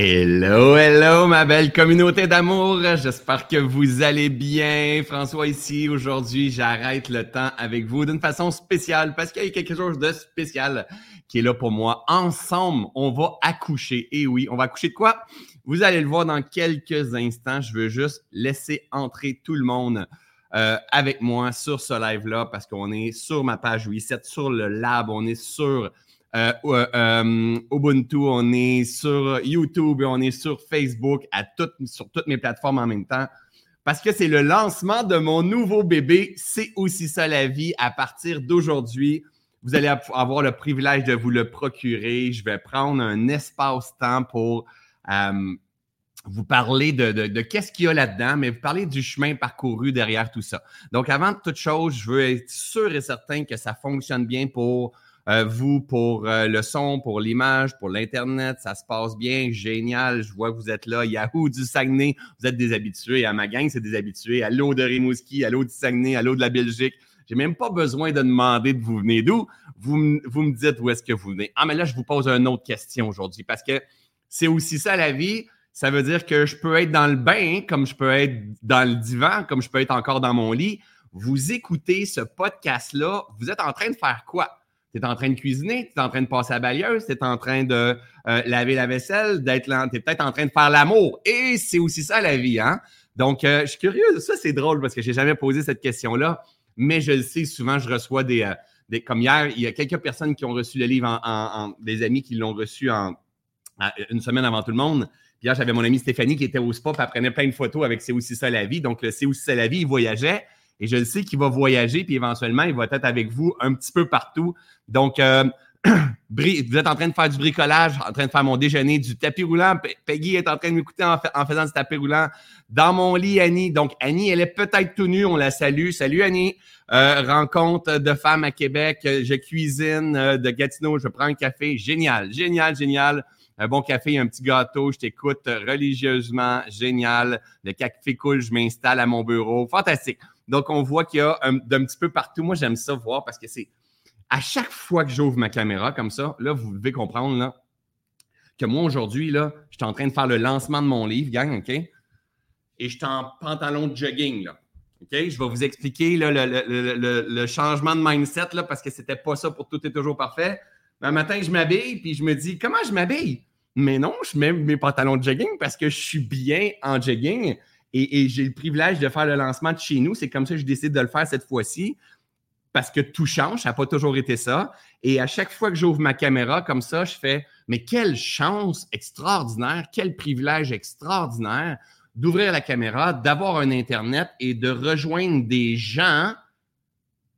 Hello, hello, ma belle communauté d'amour. J'espère que vous allez bien. François ici. Aujourd'hui, j'arrête le temps avec vous d'une façon spéciale parce qu'il y a quelque chose de spécial qui est là pour moi. Ensemble, on va accoucher. Et oui, on va accoucher de quoi? Vous allez le voir dans quelques instants. Je veux juste laisser entrer tout le monde euh, avec moi sur ce live-là parce qu'on est sur ma page Reset, sur le lab, on est sur euh, euh, Ubuntu, on est sur YouTube et on est sur Facebook, sur toutes mes plateformes en même temps. Parce que c'est le lancement de mon nouveau bébé. C'est aussi ça la vie. À partir d'aujourd'hui, vous allez avoir le privilège de vous le procurer. Je vais prendre un espace-temps pour euh, vous parler de, de qu'est-ce qu'il y a là-dedans, mais vous parler du chemin parcouru derrière tout ça. Donc, avant de toute chose, je veux être sûr et certain que ça fonctionne bien pour euh, vous, pour euh, le son, pour l'image, pour l'Internet, ça se passe bien, génial. Je vois que vous êtes là. Yahoo du Saguenay, vous êtes des habitués. À ma gang, c'est des habitués. À l'eau de Rimouski, à l'eau du Saguenay, à l'eau de la Belgique. J'ai même pas besoin de demander de vous venez d'où. Vous, vous me dites où est-ce que vous venez. Ah, mais là, je vous pose une autre question aujourd'hui parce que c'est aussi ça la vie. Ça veut dire que je peux être dans le bain, comme je peux être dans le divan, comme je peux être encore dans mon lit. Vous écoutez ce podcast-là, vous êtes en train de faire quoi? Tu es en train de cuisiner, tu es en train de passer à balieuse, tu es en train de euh, laver la vaisselle, d'être tu es peut-être en train de faire l'amour. Et c'est aussi ça la vie, hein? Donc, euh, je suis curieux. Ça, c'est drôle parce que je n'ai jamais posé cette question-là, mais je le sais, souvent, je reçois des, euh, des, Comme hier, il y a quelques personnes qui ont reçu le livre, en, des amis qui l'ont reçu en, une semaine avant tout le monde. Puis hier, j'avais mon amie Stéphanie qui était au spa, puis elle prenait plein de photos avec C'est aussi ça la vie. Donc, C'est aussi ça la vie, il voyageait. Et je le sais qu'il va voyager, puis éventuellement, il va être avec vous un petit peu partout. Donc, euh, vous êtes en train de faire du bricolage, en train de faire mon déjeuner, du tapis roulant. Peggy est en train de m'écouter en, faisant du tapis roulant. Dans mon lit, Annie. Donc, Annie, elle est peut-être tout nue. On la salue. Salut, Annie. Euh, rencontre de femmes à Québec. Je cuisine euh, de Gatineau. Je prends un café. Génial, génial, génial. Un bon café, un petit gâteau. Je t'écoute religieusement. Génial. Le café coule. Je m'installe à mon bureau. Fantastique. Donc, on voit qu'il y a d'un petit peu partout. Moi, j'aime ça voir parce que c'est à chaque fois que j'ouvre ma caméra comme ça, là, vous devez comprendre là, que moi, aujourd'hui, là, je suis en train de faire le lancement de mon livre, gang, OK? Et je suis en pantalon de jogging, là. OK? Je vais vous expliquer le, changement de mindset, là, parce que c'était pas ça pour tout est toujours parfait. Un matin, je m'habille, puis je me dis, comment je m'habille? Mais non, je mets mes pantalons de jogging parce que je suis bien en jogging et, j'ai le privilège de faire le lancement de chez nous. C'est comme ça que je décide de le faire cette fois-ci. Parce que tout change, ça n'a pas toujours été ça. Et à chaque fois que j'ouvre ma caméra comme ça, je fais Mais quelle chance extraordinaire, quel privilège extraordinaire d'ouvrir la caméra, d'avoir un Internet et de rejoindre des gens.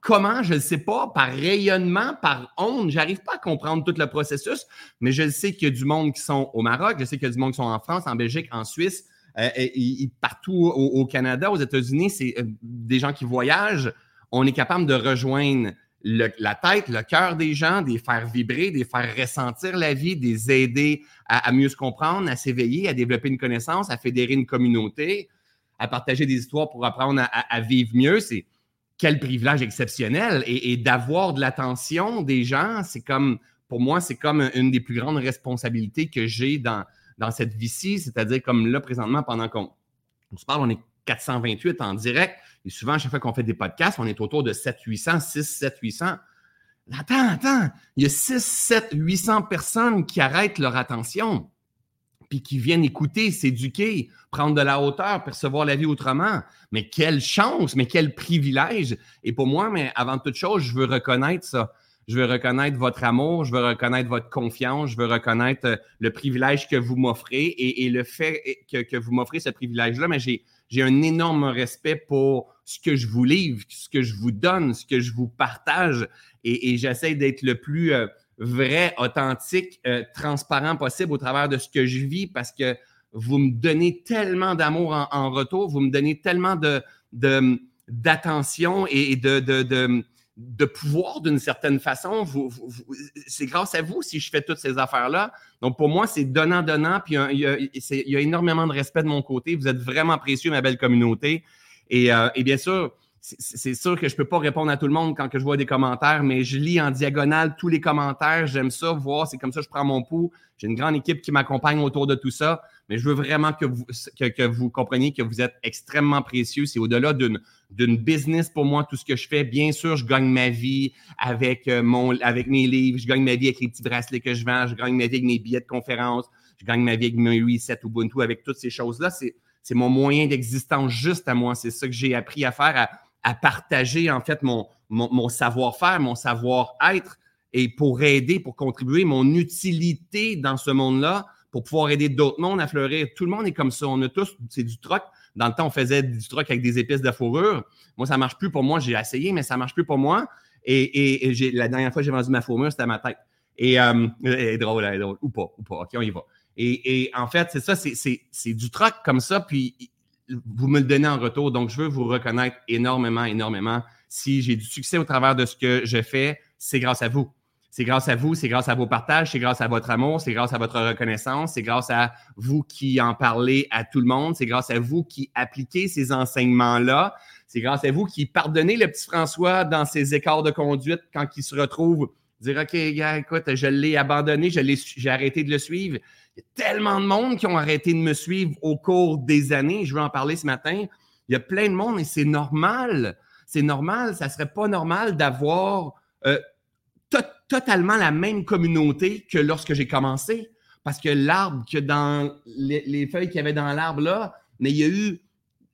Comment, je ne sais pas, par rayonnement, par onde, j'arrive pas à comprendre tout le processus, mais je sais qu'il y a du monde qui sont au Maroc, je sais qu'il y a du monde qui sont en France, en Belgique, en Suisse, euh, partout au, Canada, aux États-Unis, c'est euh, des gens qui voyagent. On est capable de rejoindre la tête, le cœur des gens, de les faire vibrer, de les faire ressentir la vie, de les aider à, mieux se comprendre, à s'éveiller, à développer une connaissance, à fédérer une communauté, à partager des histoires pour apprendre à, vivre mieux. C'est quel privilège exceptionnel. Et, et d'avoir de l'attention des gens, c'est comme, pour moi, c'est comme une des plus grandes responsabilités que j'ai dans, dans cette vie-ci, c'est-à-dire comme là, présentement, pendant qu'on se parle, on est 428 en direct. Et souvent, à chaque fois qu'on fait des podcasts, on est autour de 7 800, 6, 7, 800. Attends, attends, il y a 6, 7, 800 personnes qui arrêtent leur attention, puis qui viennent écouter, s'éduquer, prendre de la hauteur, percevoir la vie autrement. Mais quelle chance, mais quel privilège. Et pour moi, mais avant toute chose, je veux reconnaître ça je veux reconnaître votre amour, je veux reconnaître votre confiance, je veux reconnaître euh, le privilège que vous m'offrez et, le fait que, vous m'offrez ce privilège-là, mais j'ai, un énorme respect pour ce que je vous livre, ce que je vous donne, ce que je vous partage et, j'essaie d'être le plus euh, vrai, authentique, euh, transparent possible au travers de ce que je vis parce que vous me donnez tellement d'amour en, retour, vous me donnez tellement de, d'attention et de pouvoir d'une certaine façon. c'est grâce à vous si je fais toutes ces affaires-là. Donc, pour moi, c'est donnant-donnant, puis il y, a, énormément de respect de mon côté. Vous êtes vraiment précieux, ma belle communauté. Et, euh, bien sûr, c'est sûr que je peux pas répondre à tout le monde quand je vois des commentaires, mais je lis en diagonale tous les commentaires. J'aime ça, voir. C'est comme ça que je prends mon pouls. J'ai une grande équipe qui m'accompagne autour de tout ça. Mais je veux vraiment que vous, que, vous compreniez que vous êtes extrêmement précieux. C'est au-delà d'une, d'une business pour moi, tout ce que je fais. Bien sûr, je gagne ma vie avec, euh, mon, avec mes livres. Je gagne ma vie avec les petits bracelets que je vends. Je gagne ma vie avec mes billets de conférence. Je gagne ma vie avec mes reset Ubuntu, avec toutes ces choses-là. C'est, c'est mon moyen d'existence juste à moi. C'est ça que j'ai appris à faire, à, à partager en fait mon, mon, savoir-faire, mon savoir-être et pour aider, pour contribuer, mon utilité dans ce monde-là pour pouvoir aider d'autres mondes à fleurir. Tout le monde est comme ça. On a tous, c'est du troc. Dans le temps, on faisait du troc avec des épices de fourrure. Moi, ça ne marche plus pour moi. J'ai essayé, mais ça ne marche plus pour moi. Et, la dernière fois que j'ai vendu ma fourrure, c'était à ma tête. Et euh, drôle, est drôle. Ou pas, ou pas. OK, on y va. Et, et en fait, c'est ça, c'est du troc comme ça. Puis vous me le donnez en retour. Donc, je veux vous reconnaître énormément, énormément. Si j'ai du succès au travers de ce que je fais, c'est grâce à vous. C'est grâce à vous, c'est grâce à vos partages, c'est grâce à votre amour, c'est grâce à votre reconnaissance, c'est grâce à vous qui en parlez à tout le monde, c'est grâce à vous qui appliquez ces enseignements-là, c'est grâce à vous qui pardonnez le petit François dans ses écarts de conduite quand il se retrouve dire OK, gars, écoute, je l'ai abandonné, j'ai arrêté de le suivre. Il y a tellement de monde qui ont arrêté de me suivre au cours des années. Je veux en parler ce matin. Il y a plein de monde et c'est normal. C'est normal. Ça ne serait pas normal d'avoir euh, totalement la même communauté que lorsque j'ai commencé. Parce que l'arbre, que dans les, les feuilles qu'il y avait dans l'arbre là, mais il y a eu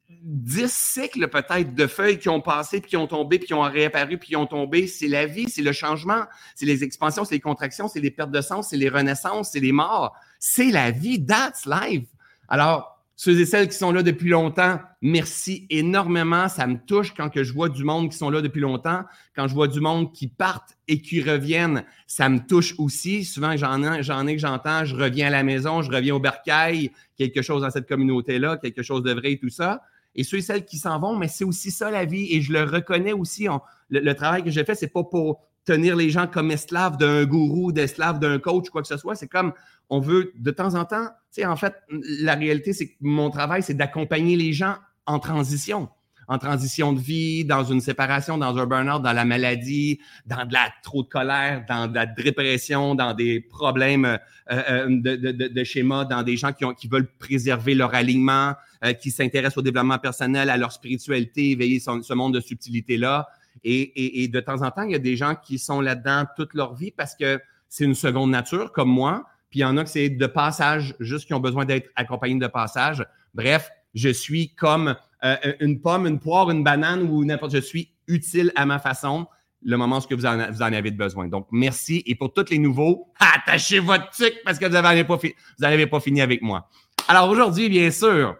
dix cycles peut-être de feuilles qui ont passé, puis qui ont tombé, puis qui ont réapparu, puis qui ont tombé. C'est la vie, c'est le changement, c'est les expansions, c'est les contractions, c'est les pertes de sens, c'est les renaissances, c'est les morts. C'est la vie, that's life. Alors, ceux et celles qui sont là depuis longtemps, merci énormément. Ça me touche quand que je vois du monde qui sont là depuis longtemps. Quand je vois du monde qui partent et qui reviennent, ça me touche aussi. Souvent, j'en ai, j'en ai que j'entends, je reviens à la maison, je reviens au bercail, quelque chose dans cette communauté-là, quelque chose de vrai et tout ça et ceux et celles qui s'en vont, mais c'est aussi ça la vie et je le reconnais aussi. le, travail que j'ai fait, c'est pas pour tenir les gens comme esclaves d'un gourou, d'esclaves d'un coach, quoi que ce soit. C'est comme on veut de temps en temps, tu sais, en fait, la réalité, c'est que mon travail, c'est d'accompagner les gens en transition en transition de vie, dans une séparation, dans un burn-out, dans la maladie, dans de la trop de colère, dans de la dépression, dans des problèmes euh, euh, de, de, de, schéma, dans des gens qui, ont, qui veulent préserver leur alignement, euh, qui s'intéressent au développement personnel, à leur spiritualité, éveiller ce monde de subtilité-là. Et, et, et, de temps en temps, il y a des gens qui sont là-dedans toute leur vie parce que c'est une seconde nature, comme moi. Puis il y en a que c'est de passage, juste qui ont besoin d'être accompagnés de passage. Bref, je suis comme euh, une pomme, une poire, une banane ou n'importe. Je suis utile à ma façon le moment où vous en, vous en avez besoin. Donc, merci. Et pour tous les nouveaux, attachez votre tic parce que vous n'avez pas, pas fini avec moi. Alors aujourd'hui, bien sûr,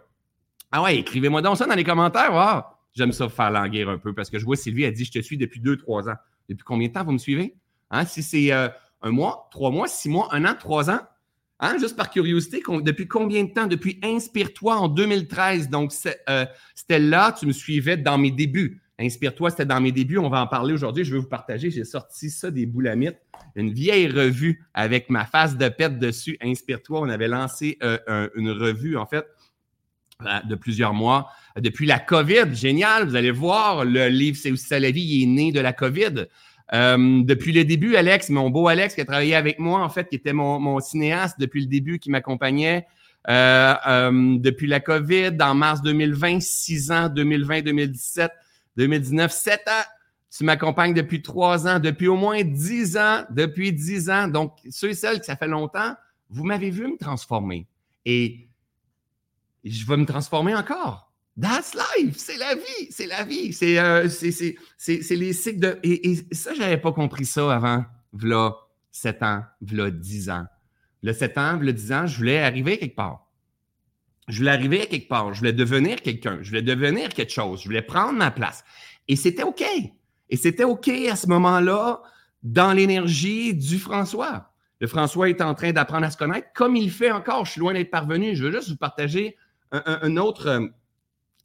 ah ouais, écrivez-moi donc ça dans les commentaires. J'aime ça faire languir un peu parce que je vois Sylvie a dit Je te suis depuis deux, trois ans. Depuis combien de temps vous me suivez? Hein? Si c'est euh, un mois, trois mois, six mois, un an, trois ans, Hein, juste par curiosité, depuis combien de temps? Depuis Inspire-toi en 2013. Donc, euh, c'était là, tu me suivais dans mes débuts. Inspire-toi, c'était dans mes débuts. On va en parler aujourd'hui. Je vais vous partager. J'ai sorti ça des boulamites. Une vieille revue avec ma face de pète dessus. Inspire-toi. On avait lancé euh, une revue, en fait, euh, de plusieurs mois. Depuis la COVID, génial. Vous allez voir, le livre C'est aussi ça la vie, il est né de la COVID. Euh, depuis le début, Alex, mon beau Alex, qui a travaillé avec moi, en fait, qui était mon, cinéaste depuis le début, qui m'accompagnait euh, euh, depuis la COVID, en mars 2020, 6 ans, 2020, 2017, 2019, 7 ans. Tu m'accompagnes depuis 3 ans, depuis au moins 10 ans, depuis 10 ans. Donc, ceux et celles que ça fait longtemps, vous m'avez vu me transformer. Et je vais me transformer encore. That's life, c'est la vie, c'est la vie, c'est euh, les cycles de. Et, et ça, j'avais pas compris ça avant, v'là 7 ans, v'là 10 ans. Le 7 ans, v'là 10 ans, je voulais arriver quelque part. Je voulais arriver quelque part, je voulais devenir quelqu'un, je voulais devenir quelque chose, je voulais prendre ma place. Et c'était OK. Et c'était OK à ce moment-là dans l'énergie du François. Le François est en train d'apprendre à se connaître comme il fait encore. Je suis loin d'être parvenu. Je veux juste vous partager un, un autre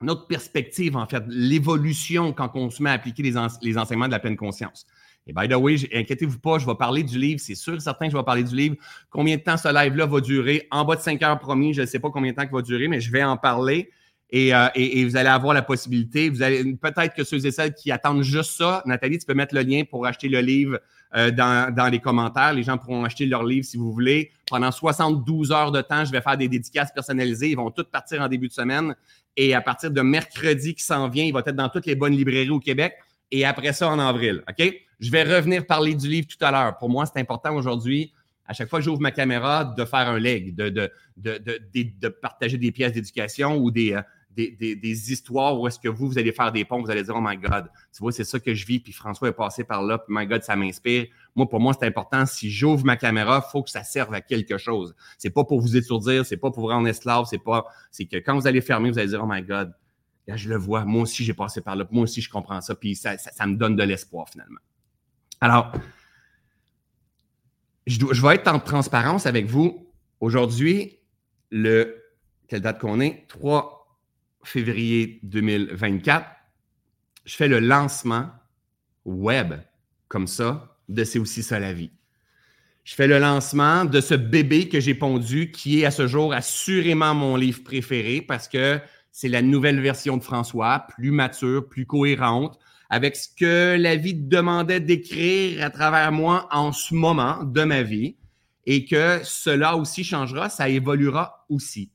notre perspective, en fait, l'évolution quand on se met à appliquer les, enseignements de la pleine conscience. Et by the way, inquiétez-vous pas, je vais parler du livre. C'est sûr et certain que je vais parler du livre. Combien de temps ce live-là va durer? En bas de 5 heures promis, je ne sais pas combien de temps il va durer, mais je vais en parler. Et, et, vous allez avoir la possibilité, vous allez peut-être que ceux et celles qui attendent juste ça, Nathalie, tu peux mettre le lien pour acheter le livre dans, dans les commentaires. Les gens pourront acheter leur livre si vous voulez. Pendant 72 heures de temps, je vais faire des dédicaces personnalisées. Ils vont toutes partir en début de semaine. Et à partir de mercredi qui s'en vient, il va être dans toutes les bonnes librairies au Québec. Et après ça, en avril. OK? Je vais revenir parler du livre tout à l'heure. Pour moi, c'est important aujourd'hui, à chaque fois que j'ouvre ma caméra, de faire un leg, de, de, de, de partager des pièces d'éducation ou des, euh, des, des, histoires où est-ce que vous, vous allez faire des ponts, vous allez dire, oh my God, tu vois, c'est ça que je vis, puis François est passé par là, puis my God, ça m'inspire. Moi, pour moi, c'est important. Si j'ouvre ma caméra, il faut que ça serve à quelque chose. C'est pas pour vous étourdir, c'est pas pour vous rendre esclave, c'est pas, c'est que quand vous allez fermer, vous allez dire, oh my God, là, je le vois, moi aussi, j'ai passé par là, moi aussi, je comprends ça, puis ça, ça, me donne de l'espoir, finalement. Alors, je, je vais être en transparence avec vous. Aujourd'hui, le, quelle date qu'on est? 3 février 2024, je fais le lancement web comme ça de C'est aussi ça la vie. Je fais le lancement de ce bébé que j'ai pondu qui est à ce jour assurément mon livre préféré parce que c'est la nouvelle version de François, plus mature, plus cohérente, avec ce que la vie demandait d'écrire à travers moi en ce moment de ma vie et que cela aussi changera, ça évoluera aussi.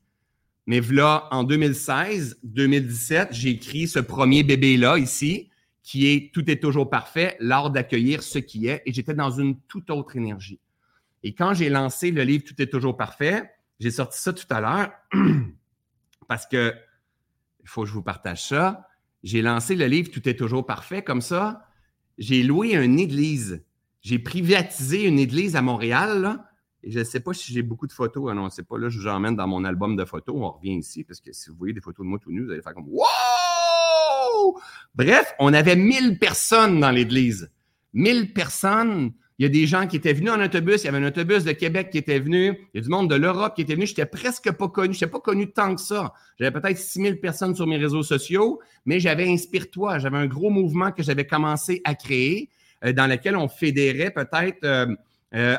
Mais voilà, en 2016, 2017, j'ai écrit ce premier bébé-là ici, qui est Tout est toujours parfait, l'art d'accueillir ce qui est, et j'étais dans une toute autre énergie. Et quand j'ai lancé le livre Tout est toujours parfait, j'ai sorti ça tout à l'heure parce que il faut que je vous partage ça. J'ai lancé le livre Tout est toujours parfait comme ça. J'ai loué une église. J'ai privatisé une église à Montréal. Et je ne sais pas si j'ai beaucoup de photos. Ah non, c'est pas là, je vous emmène dans mon album de photos. On revient ici, parce que si vous voyez des photos de moi tout nu, vous allez faire comme Wow! Bref, on avait 1000 personnes dans l'église. 1000 personnes. Il y a des gens qui étaient venus en autobus. Il y avait un autobus de Québec qui était venu. Il y a du monde de l'Europe qui était venu. Je n'étais presque pas connu. Je n'étais pas connu tant que ça. J'avais peut-être 6000 personnes sur mes réseaux sociaux, mais j'avais Inspire-toi. J'avais un gros mouvement que j'avais commencé à créer, euh, dans lequel on fédérait peut-être. Euh, euh,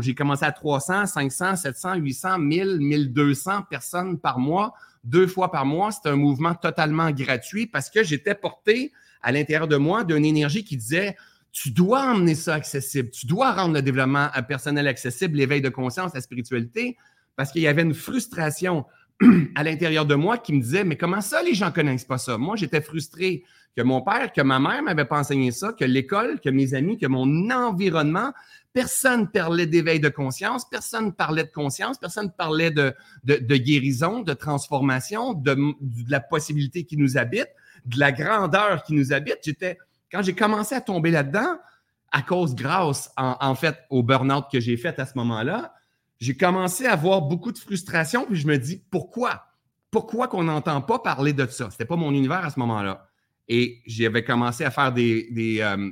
j'ai commencé à 300, 500, 700, 800, 1000, 1200 personnes par mois, deux fois par mois. C'était un mouvement totalement gratuit parce que j'étais porté à l'intérieur de moi d'une énergie qui disait tu dois emmener ça accessible, tu dois rendre le développement personnel accessible, l'éveil de conscience, la spiritualité, parce qu'il y avait une frustration à l'intérieur de moi qui me disait mais comment ça les gens connaissent pas ça? Moi j'étais frustré que mon père, que ma mère m'avait pas enseigné ça, que l'école, que mes amis, que mon environnement Personne parlait d'éveil de conscience, personne parlait de conscience, personne parlait de, guérison, de transformation, de, de, la possibilité qui nous habite, de la grandeur qui nous habite. J'étais, quand j'ai commencé à tomber là-dedans, à cause, grâce en, en fait au burn-out que j'ai fait à ce moment-là, j'ai commencé à avoir beaucoup de frustration, puis je me dis pourquoi? Pourquoi qu'on n'entend pas parler de ça? C'était pas mon univers à ce moment-là. Et j'avais commencé à faire des, euh,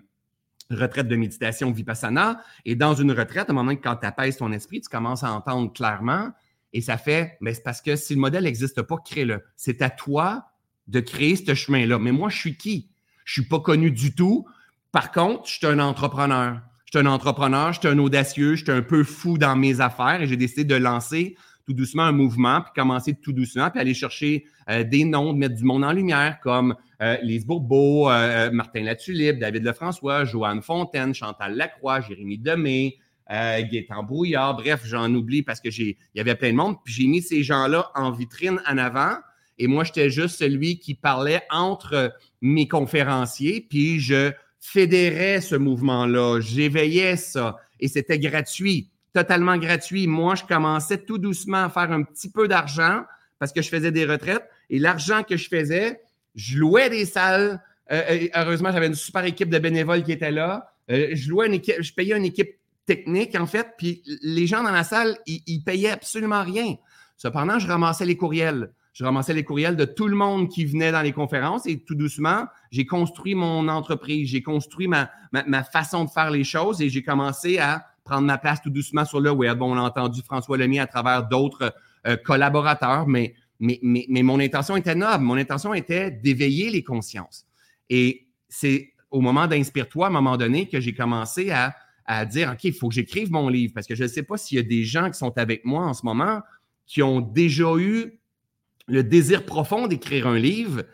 retraite de méditation vipassana. Et dans une retraite, à un moment donné, quand tu apaises ton esprit, tu commences à entendre clairement. Et ça fait, mais c'est parce que si le modèle n'existe pas, crée-le. C'est à toi de créer ce chemin-là. Mais moi, je suis qui? Je suis pas connu du tout. Par contre, je suis un entrepreneur. Je suis un entrepreneur, je suis un audacieux, je suis un peu fou dans mes affaires et j'ai décidé de lancer tout doucement un mouvement, puis commencer tout doucement, puis aller chercher euh, des noms, de mettre du monde en lumière, comme euh, Lise Bourbeau, euh, Martin Latulippe, David Lefrançois, Joanne Fontaine, Chantal Lacroix, Jérémy Demé, euh, Gaétan Brouillard, bref, j'en oublie parce que j'ai, il y avait plein de monde, puis j'ai mis ces gens-là en vitrine en avant, et moi, j'étais juste celui qui parlait entre mes conférenciers, puis je fédérais ce mouvement-là, j'éveillais ça, et c'était gratuit totalement gratuit. Moi, je commençais tout doucement à faire un petit peu d'argent parce que je faisais des retraites. Et l'argent que je faisais, je louais des salles. Euh, euh, heureusement, j'avais une super équipe de bénévoles qui était là. Euh, je louais une équipe, payais une équipe technique, en fait, puis les gens dans la salle, ils, ils payaient absolument rien. Cependant, je ramassais les courriels. Je ramassais les courriels de tout le monde qui venait dans les conférences et tout doucement, j'ai construit mon entreprise, j'ai construit ma, ma, façon de faire les choses et j'ai commencé à prendre ma place tout doucement sur le web. on a entendu François Lemay à travers d'autres euh, collaborateurs, mais, mais, mais, mais, mon intention était noble. Mon intention était d'éveiller les consciences. Et c'est au moment d'Inspire-toi, à un moment donné, que j'ai commencé à, à dire, OK, il faut que j'écrive mon livre parce que je ne sais pas s'il y a des gens qui sont avec moi en ce moment qui ont déjà eu le désir profond d'écrire un livre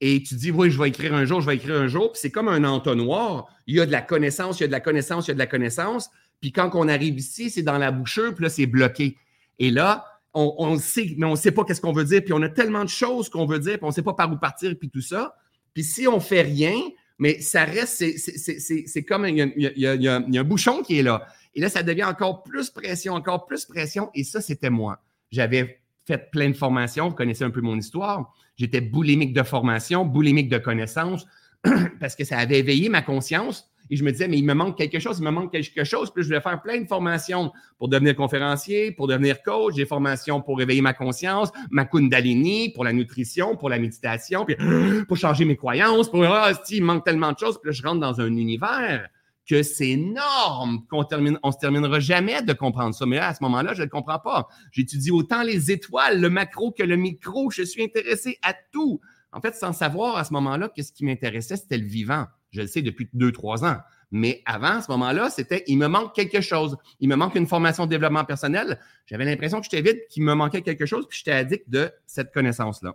et tu dis, oui, je vais écrire un jour, je vais écrire un jour, puis c'est comme un entonnoir. Il y a de la connaissance, il y a de la connaissance, il y a de la connaissance. Puis quand on arrive ici, c'est dans la bouchure, puis là, c'est bloqué. Et là, on, sait, mais on ne sait pas qu'est-ce qu'on veut dire, puis on a tellement de choses qu'on veut dire, puis on ne sait pas par où partir, puis tout ça. Puis si on fait rien, mais ça reste, c'est comme il y, a, un bouchon qui est là. Et là, ça devient encore plus pression, encore plus pression. Et ça, c'était moi. J'avais fait plein de formations. Vous connaissez un peu mon histoire. J'étais boulimique de formation, boulimique de connaissances, parce que ça avait éveillé ma conscience. Et je me disais, mais il me manque quelque chose, il me manque quelque chose. Puis je voulais faire plein de formations pour devenir conférencier, pour devenir coach, des formations pour éveiller ma conscience, ma kundalini, pour la nutrition, pour la méditation, puis pour changer mes croyances, pour, ah, il manque tellement de choses. Puis là, je rentre dans un univers que c'est énorme qu'on termine, on se terminera jamais de comprendre ça. Mais à ce moment-là, je ne le comprends pas. J'étudie autant les étoiles, le macro que le micro. Je suis intéressé à tout. En fait, sans savoir à ce moment-là que ce qui m'intéressait, c'était le vivant. Je le sais depuis deux, trois ans. Mais avant, à ce moment-là, c'était il me manque quelque chose. Il me manque une formation de développement personnel. J'avais l'impression que j'étais vide, qu'il me manquait quelque chose, puis j'étais addict de cette connaissance-là.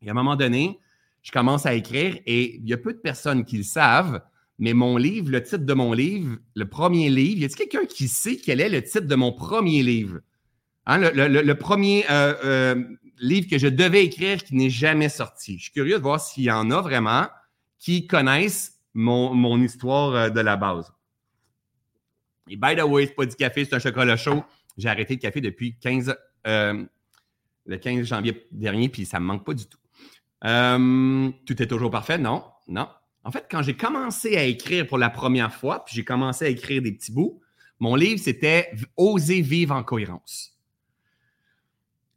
Et à un moment donné, je commence à écrire et il y a peu de personnes qui le savent, mais mon livre, le titre de mon livre, le premier livre, y a-t-il quelqu'un qui sait quel est le titre de mon premier livre? Hein, le, premier euh, euh, livre que je devais écrire qui n'est jamais sorti. Je suis curieux de voir s'il y en a vraiment qui connaissent mon, histoire euh, de la base. Et by the way, c'est pas du café, c'est un chocolat chaud. J'ai arrêté le café depuis 15, le 15 janvier dernier, puis ça ne me manque pas du tout. tout est toujours parfait? Non, non. En fait, quand j'ai commencé à écrire pour la première fois, puis j'ai commencé à écrire des petits bouts, mon livre, c'était Oser vivre en cohérence.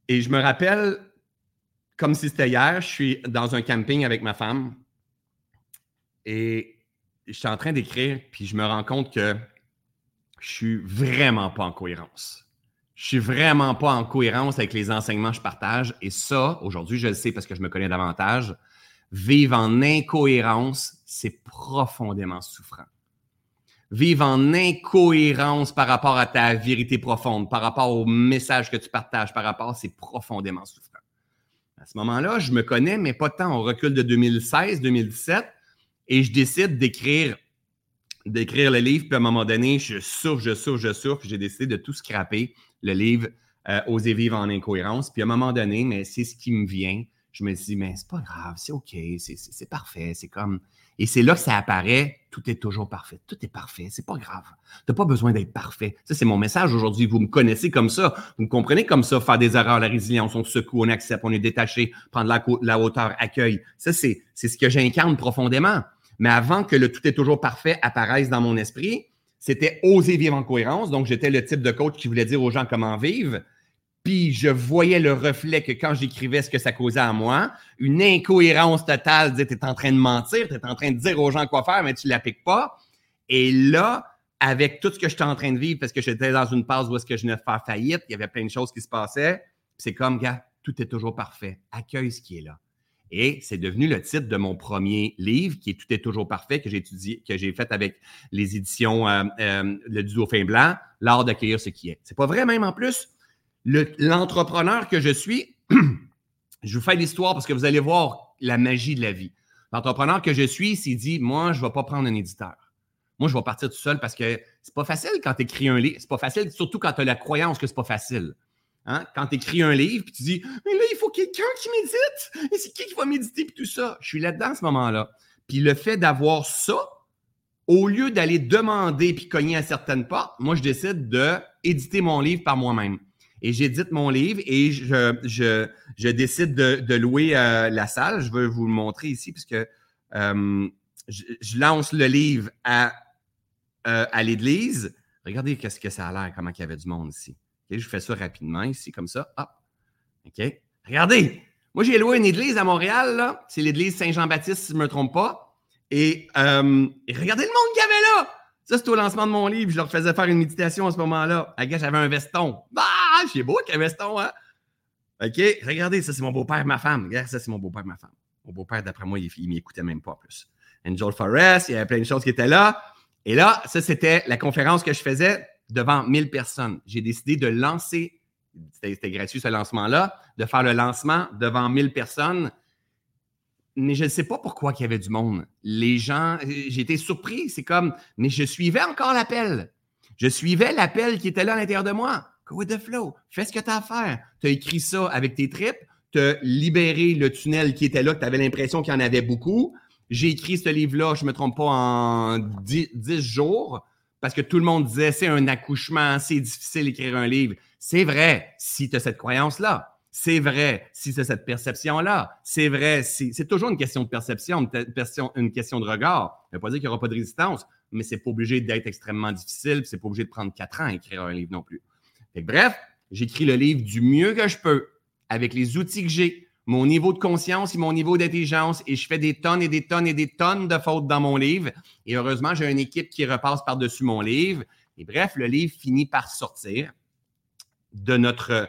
Et je me rappelle, comme si c'était hier, je suis dans un camping avec ma femme et je suis en train d'écrire, puis je me rends compte que je suis vraiment pas en cohérence. Je suis vraiment pas en cohérence avec les enseignements que je partage. Et ça, aujourd'hui, je le sais parce que je me connais davantage. Vivre en incohérence, c'est profondément souffrant. Vivre en incohérence par rapport à ta vérité profonde, par rapport au message que tu partages, par rapport, c'est profondément souffrant. À ce moment-là, je me connais, mais pas tant. On recule de 2016, 2017, et je décide d'écrire d'écrire le livre, puis à un moment donné, je souffre, je souffre, je souffre, j'ai décidé de tout scraper, le livre euh, Oser vivre en incohérence. Puis à un moment donné, mais c'est ce qui me vient je me dis, mais c'est pas grave, c'est OK, c'est parfait, c'est comme. Et c'est là que ça apparaît, tout est toujours parfait, tout est parfait, c'est pas grave. Tu n'as pas besoin d'être parfait. Ça, c'est mon message aujourd'hui. Vous me connaissez comme ça, vous me comprenez comme ça, faire des erreurs, la résilience, on secoue, on accepte, on est détaché, prendre la, la hauteur, accueil. Ça, c'est ce que j'incarne profondément. Mais avant que le tout est toujours parfait apparaisse dans mon esprit, c'était oser vivre en cohérence. Donc, j'étais le type de coach qui voulait dire aux gens comment vivre puis je voyais le reflet que quand j'écrivais ce que ça causait à moi, une incohérence totale, tu es en train de mentir, tu es en train de dire aux gens quoi faire, mais tu ne l'appliques pas. Et là, avec tout ce que j'étais en train de vivre, parce que j'étais dans une phase où est-ce que je venais de faire faillite, il y avait plein de choses qui se passaient, c'est comme, gars, tout est toujours parfait. Accueille ce qui est là. Et c'est devenu le titre de mon premier livre, qui est Tout est toujours parfait, que j'ai étudié, que j'ai fait avec les éditions euh, euh, Le Fin Blanc, L'art d'accueillir ce qui est. C'est pas vrai même en plus? L'entrepreneur que je suis, je vous fais l'histoire parce que vous allez voir la magie de la vie. L'entrepreneur que je suis s'est dit Moi, je ne vais pas prendre un éditeur. Moi, je vais partir tout seul parce que c'est pas facile quand tu écris un livre. C'est pas facile, surtout quand tu as la croyance que c'est pas facile. Hein? Quand tu écris un livre, puis tu dis Mais là, il faut quelqu'un qui médite. Et c'est qui qui va méditer, puis tout ça? Je suis là-dedans à ce moment-là. Puis le fait d'avoir ça, au lieu d'aller demander puis cogner à certaines portes, moi, je décide d'éditer mon livre par moi-même et j'édite mon livre et je, je, décide de, louer euh, la salle. Je veux vous le montrer ici puisque euh, je, lance le livre à, euh, à l'église. Regardez qu'est-ce que ça a l'air, comment il y avait du monde ici. je fais ça rapidement ici, comme ça. Ah, OK. Regardez, moi j'ai loué une église à Montréal, C'est l'église Saint-Jean-Baptiste, si je ne me trompe pas. Et, regardez le monde qu'il y avait là! Ça, c'était au lancement de mon livre. Je leur faisais faire une méditation à ce moment-là. À gars, j'avais un veston. Ah, j'ai beau veston, hein? OK, regardez, ça, c'est mon beau-père, ma femme. Regarde, ça, c'est mon beau-père, ma femme. Mon beau-père, d'après moi, il, il m'écoutait même pas plus. Angel Forest, il y avait plein de choses qui étaient là. Et là, ça, c'était la conférence que je faisais devant 1000 personnes. J'ai décidé de lancer c'était gratuit ce lancement-là, de faire le lancement devant 1000 personnes. Mais je ne sais pas pourquoi il y avait du monde. Les gens, j'ai été surpris. C'est comme, mais je suivais encore l'appel. Je suivais l'appel qui était là à l'intérieur de moi. Go with the flow? Fais ce que tu as à faire. Tu as écrit ça avec tes tripes. Tu as libéré le tunnel qui était là, que tu avais l'impression qu'il y en avait beaucoup. J'ai écrit ce livre-là, je ne me trompe pas, en 10, jours, parce que tout le monde disait c'est un accouchement, c'est difficile d'écrire un livre. C'est vrai si tu as cette croyance-là. C'est vrai si tu as cette perception-là. C'est vrai si. C'est toujours une question de perception, une question de regard. Ça ne veut pas dire qu'il n'y aura pas de résistance, mais c'est pas obligé d'être extrêmement difficile, c'est pas obligé de prendre quatre ans à écrire un livre non plus. Bref, j'écris le livre du mieux que je peux, avec les outils que j'ai, mon niveau de conscience et mon niveau d'intelligence, et je fais des tonnes et des tonnes et des tonnes de fautes dans mon livre. Et heureusement, j'ai une équipe qui repasse par-dessus mon livre. Et bref, le livre finit par sortir de notre,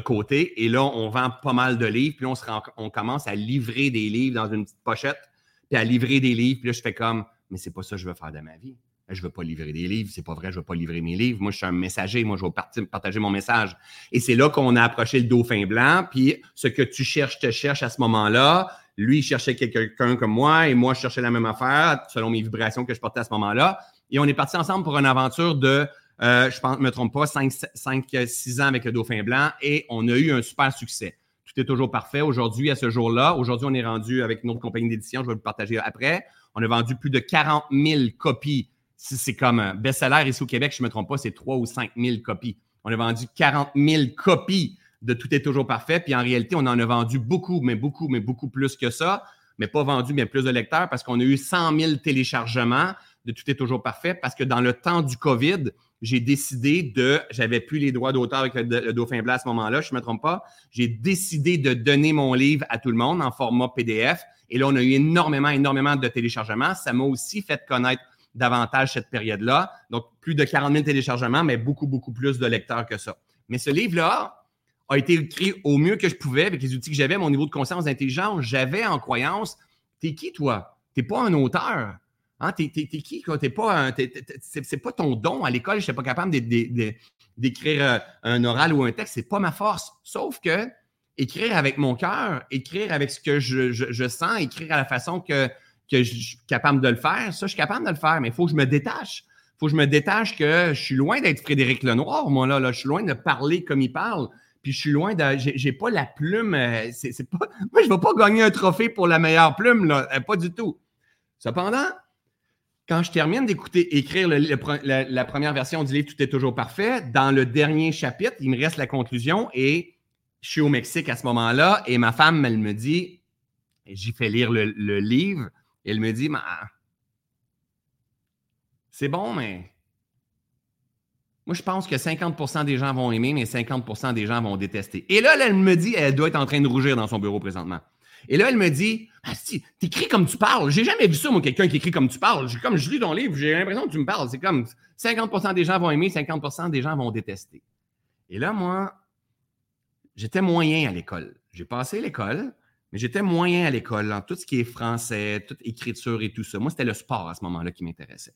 côté. Et là, on vend pas mal de livres, puis on, on commence à livrer des livres dans une petite pochette, puis à livrer des livres. Puis là, je fais comme, mais c'est pas ça que je veux faire de ma vie. Je ne veux pas livrer des livres, c'est pas vrai, je ne veux pas livrer mes livres. Moi, je suis un messager, moi, je veux partager mon message. Et c'est là qu'on a approché le dauphin blanc, puis ce que tu cherches, te cherche à ce moment-là. Lui, il cherchait quelqu'un comme moi, et moi, je cherchais la même affaire, selon mes vibrations que je portais à ce moment-là. Et on est parti ensemble pour une aventure de, euh, je ne me trompe pas, 5-6 ans avec le dauphin blanc, et on a eu un super succès. Tout est toujours parfait. Aujourd'hui, à ce jour-là, aujourd'hui, on est rendu avec une autre compagnie d'édition, je vais vous le partager après. On a vendu plus de 40 000 copies. C'est comme un best-seller ici au Québec, je ne me trompe pas, c'est 3 ou 5 000 copies. On a vendu 40 000 copies de Tout est toujours parfait. Puis en réalité, on en a vendu beaucoup, mais beaucoup, mais beaucoup plus que ça. Mais pas vendu bien plus de lecteurs parce qu'on a eu 100 000 téléchargements de Tout est toujours parfait parce que dans le temps du COVID, j'ai décidé de, j'avais plus les droits d'auteur avec le, Dauphin Blanc à ce moment-là, je ne me trompe pas, j'ai décidé de donner mon livre à tout le monde en format PDF. Et là, on a eu énormément, énormément de téléchargements. Ça m'a aussi fait connaître davantage cette période-là. Donc, plus de 40 000 téléchargements, mais beaucoup, beaucoup plus de lecteurs que ça. Mais ce livre-là a été écrit au mieux que je pouvais avec les outils que j'avais, mon niveau de conscience, d'intelligence. J'avais en croyance, t'es qui toi? T'es pas un auteur. Hein? T'es, qui? Quoi? T'es pas c'est, pas ton don. À l'école, je n'étais pas capable d'écrire euh, un oral ou un texte. C'est pas ma force. Sauf que écrire avec mon cœur, écrire avec ce que je, sens, écrire à la façon que, que je suis capable de le faire, ça, je suis capable de le faire, mais il faut que je me détache. Il faut que je me détache que je suis loin d'être Frédéric Lenoir, moi, là, là. Je suis loin de parler comme il parle. Puis je suis loin de. J'ai pas la plume. Euh, c'est pas. Moi, je ne vais pas gagner un trophée pour la meilleure plume, là. Euh, pas du tout. Cependant, quand je termine d'écouter, écrire la, première version du livre Tout est toujours parfait, dans le dernier chapitre, il me reste la conclusion et je suis au Mexique à ce moment-là et ma femme, elle me dit, j'y fais lire le, livre, elle me dit, c'est bon, mais moi, je pense que 50% des gens vont aimer, mais 50% des gens vont détester. Et là, elle me dit, elle doit être en train de rougir dans son bureau présentement. Et là, elle me dit, ah, si, t'écris comme tu parles. J'ai jamais vu ça, moi, quelqu'un qui écrit comme tu parles. Comme je lis ton livre, j'ai l'impression que tu me parles. C'est comme 50% des gens vont aimer, 50% des gens vont détester. Et là, moi, j'étais moyen à l'école. J'ai passé l'école, mais j'étais moyen à l'école tout ce qui est français, toute écriture et tout ça. Moi, c'était le sport à ce moment-là qui m'intéressait.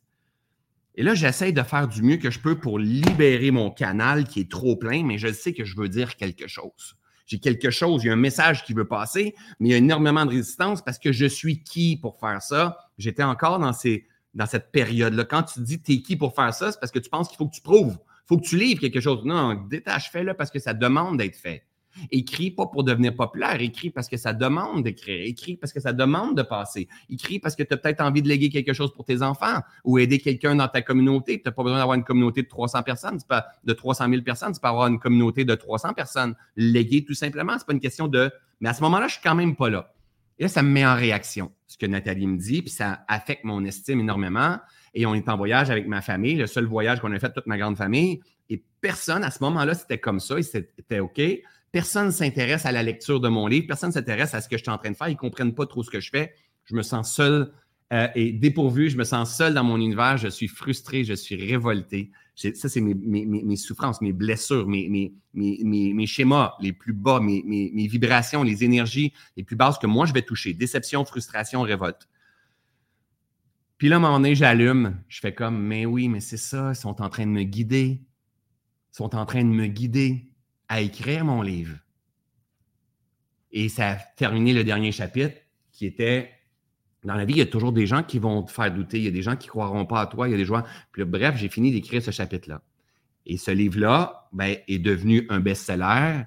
Et là, j'essaye de faire du mieux que je peux pour libérer mon canal qui est trop plein, mais je sais que je veux dire quelque chose. J'ai quelque chose, il y a un message qui veut passer, mais il y a énormément de résistance parce que je suis qui pour faire ça? J'étais encore dans cette période-là. Quand tu dis t'es qui pour faire ça, c'est parce que tu penses qu'il faut que tu prouves. Il faut que tu livres quelque chose. Non, détache, fais-le parce que ça demande d'être fait. Écris pas pour devenir populaire, écris parce que ça demande d'écrire, écris parce que ça demande de passer, écris parce que tu as peut-être envie de léguer quelque chose pour tes enfants ou aider quelqu'un dans ta communauté. Tu n'as pas besoin d'avoir une communauté de 300 personnes, de 300 000 personnes, tu peux avoir une communauté de 300 personnes. Léguer tout simplement, c'est pas une question de... Mais à ce moment-là, je suis quand même pas là. Et là, ça me met en réaction, ce que Nathalie me dit, puis ça affecte mon estime énormément. Et on est en voyage avec ma famille, le seul voyage qu'on a fait toute ma grande famille. Et personne, à ce moment-là, c'était comme ça, et c'était OK. Personne ne s'intéresse à la lecture de mon livre, personne ne s'intéresse à ce que je suis en train de faire, ils ne comprennent pas trop ce que je fais. Je me sens seul euh, et dépourvu, je me sens seul dans mon univers, je suis frustré, je suis révolté. Ça, c'est mes, souffrances, mes blessures, mes, mes, schémas les plus bas, mes, vibrations, les énergies les plus basses que moi je vais toucher. Déception, frustration, révolte. Puis là, à un moment donné, j'allume, je fais comme, mais oui, mais c'est ça, ils sont en train de me guider. sont en train de me guider à écrire mon livre. Et ça a terminé le dernier chapitre qui était dans la vie, il y a toujours des gens qui vont te faire douter, il y a des gens qui ne croiront pas à toi, il y a des gens. Puis bref, j'ai fini d'écrire ce chapitre-là. Et ce livre-là ben, est devenu un best-seller,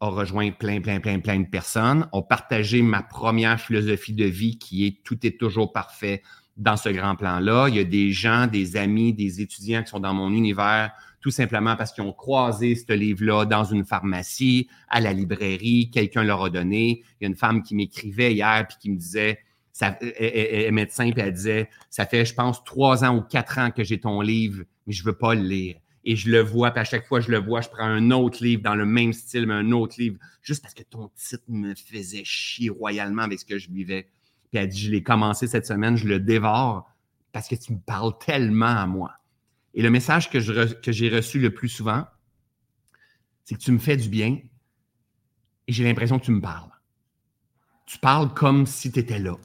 a rejoint plein, plein, plein, plein de personnes, a partagé ma première philosophie de vie qui est tout est toujours parfait dans ce grand plan-là. Il y a des gens, des amis, des étudiants qui sont dans mon univers tout simplement parce qu'ils ont croisé ce livre-là dans une pharmacie, à la librairie, quelqu'un leur a donné. Il y a une femme qui m'écrivait hier puis qui me disait, ça, elle, médecin, puis elle disait, ça fait, je pense, trois ans ou quatre ans que j'ai ton livre, mais je veux pas le lire. Et je le vois, puis à chaque fois que je le vois, je prends un autre livre dans le même style, mais un autre livre, juste parce que ton titre me faisait chier royalement avec ce que je vivais. Puis elle dit, je l'ai commencé cette semaine, je le dévore parce que tu me parles tellement à moi. Et le message que, j'ai reçu le plus souvent, c'est que tu me fais du bien et j'ai l'impression que tu me parles. Tu parles comme si tu étais là.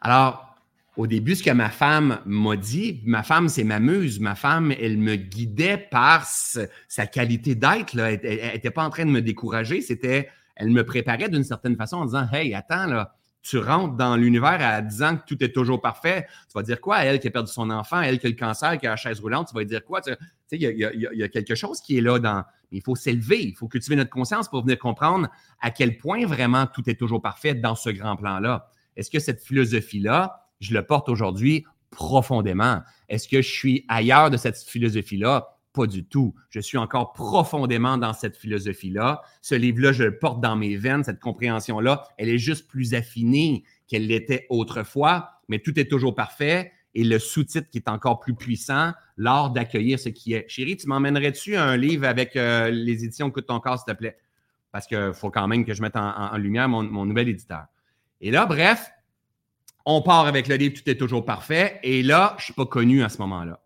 Alors, au début, ce que ma femme m'a dit, ma femme, c'est ma muse. Ma femme, elle me guidait par sa qualité d'être. Elle n'était pas en train de me décourager. C'était, elle me préparait d'une certaine façon en disant, Hey, attends, là, tu rentres dans l'univers à disant que tout est toujours parfait, tu vas dire quoi? À elle qui a perdu son enfant, elle qui a le cancer, qui a la chaise roulante, tu vas dire quoi? Tu sais, il y, a, quelque chose qui est là dans. Il faut s'élever, il faut cultiver notre conscience pour venir comprendre à quel point vraiment tout est toujours parfait dans ce grand plan-là. Est-ce que cette philosophie-là, je le porte aujourd'hui profondément? Est-ce que je suis ailleurs de cette philosophie-là? Pas du tout. Je suis encore profondément dans cette philosophie-là. Ce livre-là, je le porte dans mes veines. Cette compréhension-là, elle est juste plus affinée qu'elle l'était autrefois, mais tout est toujours parfait. Et le sous-titre qui est encore plus puissant, l'art d'accueillir ce qui est. Chérie, tu m'emmènerais-tu un livre avec euh, les éditions Coûte ton corps, s'il te plaît? Parce qu'il faut quand même que je mette en, lumière mon, mon, nouvel éditeur. Et là, bref, on part avec le livre Tout est toujours parfait. Et là, je ne suis pas connu à ce moment-là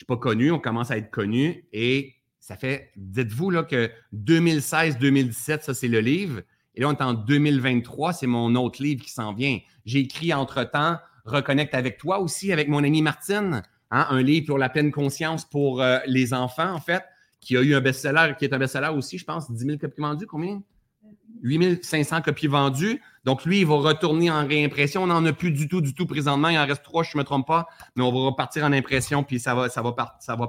suis pas connu, on commence à être connu et ça fait, dites-vous là que 2016-2017, ça c'est le livre. Et là, on est en 2023, c'est mon autre livre qui s'en vient. J'ai écrit entre-temps Reconnecte avec toi aussi, avec mon ami Martine, hein, un livre pour la pleine conscience pour euh, les enfants, en fait, qui a eu un best-seller, qui est un best-seller aussi, je pense, 10 000 copies vendues, combien? 8500 copies vendues. Donc, lui, il va retourner en réimpression. On n'en a plus du tout, du tout présentement. Il en reste trois, je ne me trompe pas. Mais on va repartir en impression, puis ça va, ça va,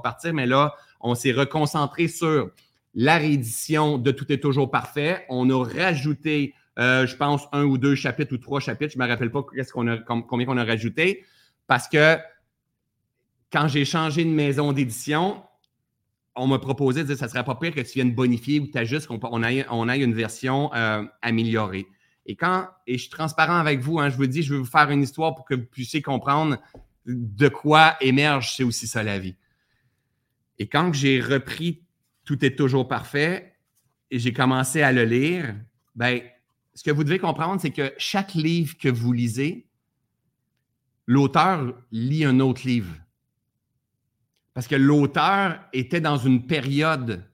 partir. Mais là, on s'est reconcentré sur la réédition de Tout est toujours parfait. On a rajouté, euh, je pense, un ou deux chapitres ou trois chapitres. Je ne me rappelle pas a, combien on a rajouté. Parce que quand j'ai changé de maison d'édition, on m'a proposé de dire ça serait pas pire que tu viennes bonifier ou tu juste qu'on on aille, on une version euh, améliorée. Et quand, et je suis transparent avec vous, hein, je vous dis, je vais vous faire une histoire pour que vous puissiez comprendre de quoi émerge, c'est aussi ça la vie. Et quand j'ai repris Tout est toujours parfait et j'ai commencé à le lire, ben, ce que vous devez comprendre, c'est que chaque livre que vous lisez, l'auteur lit un autre livre. Parce que l'auteur était dans une période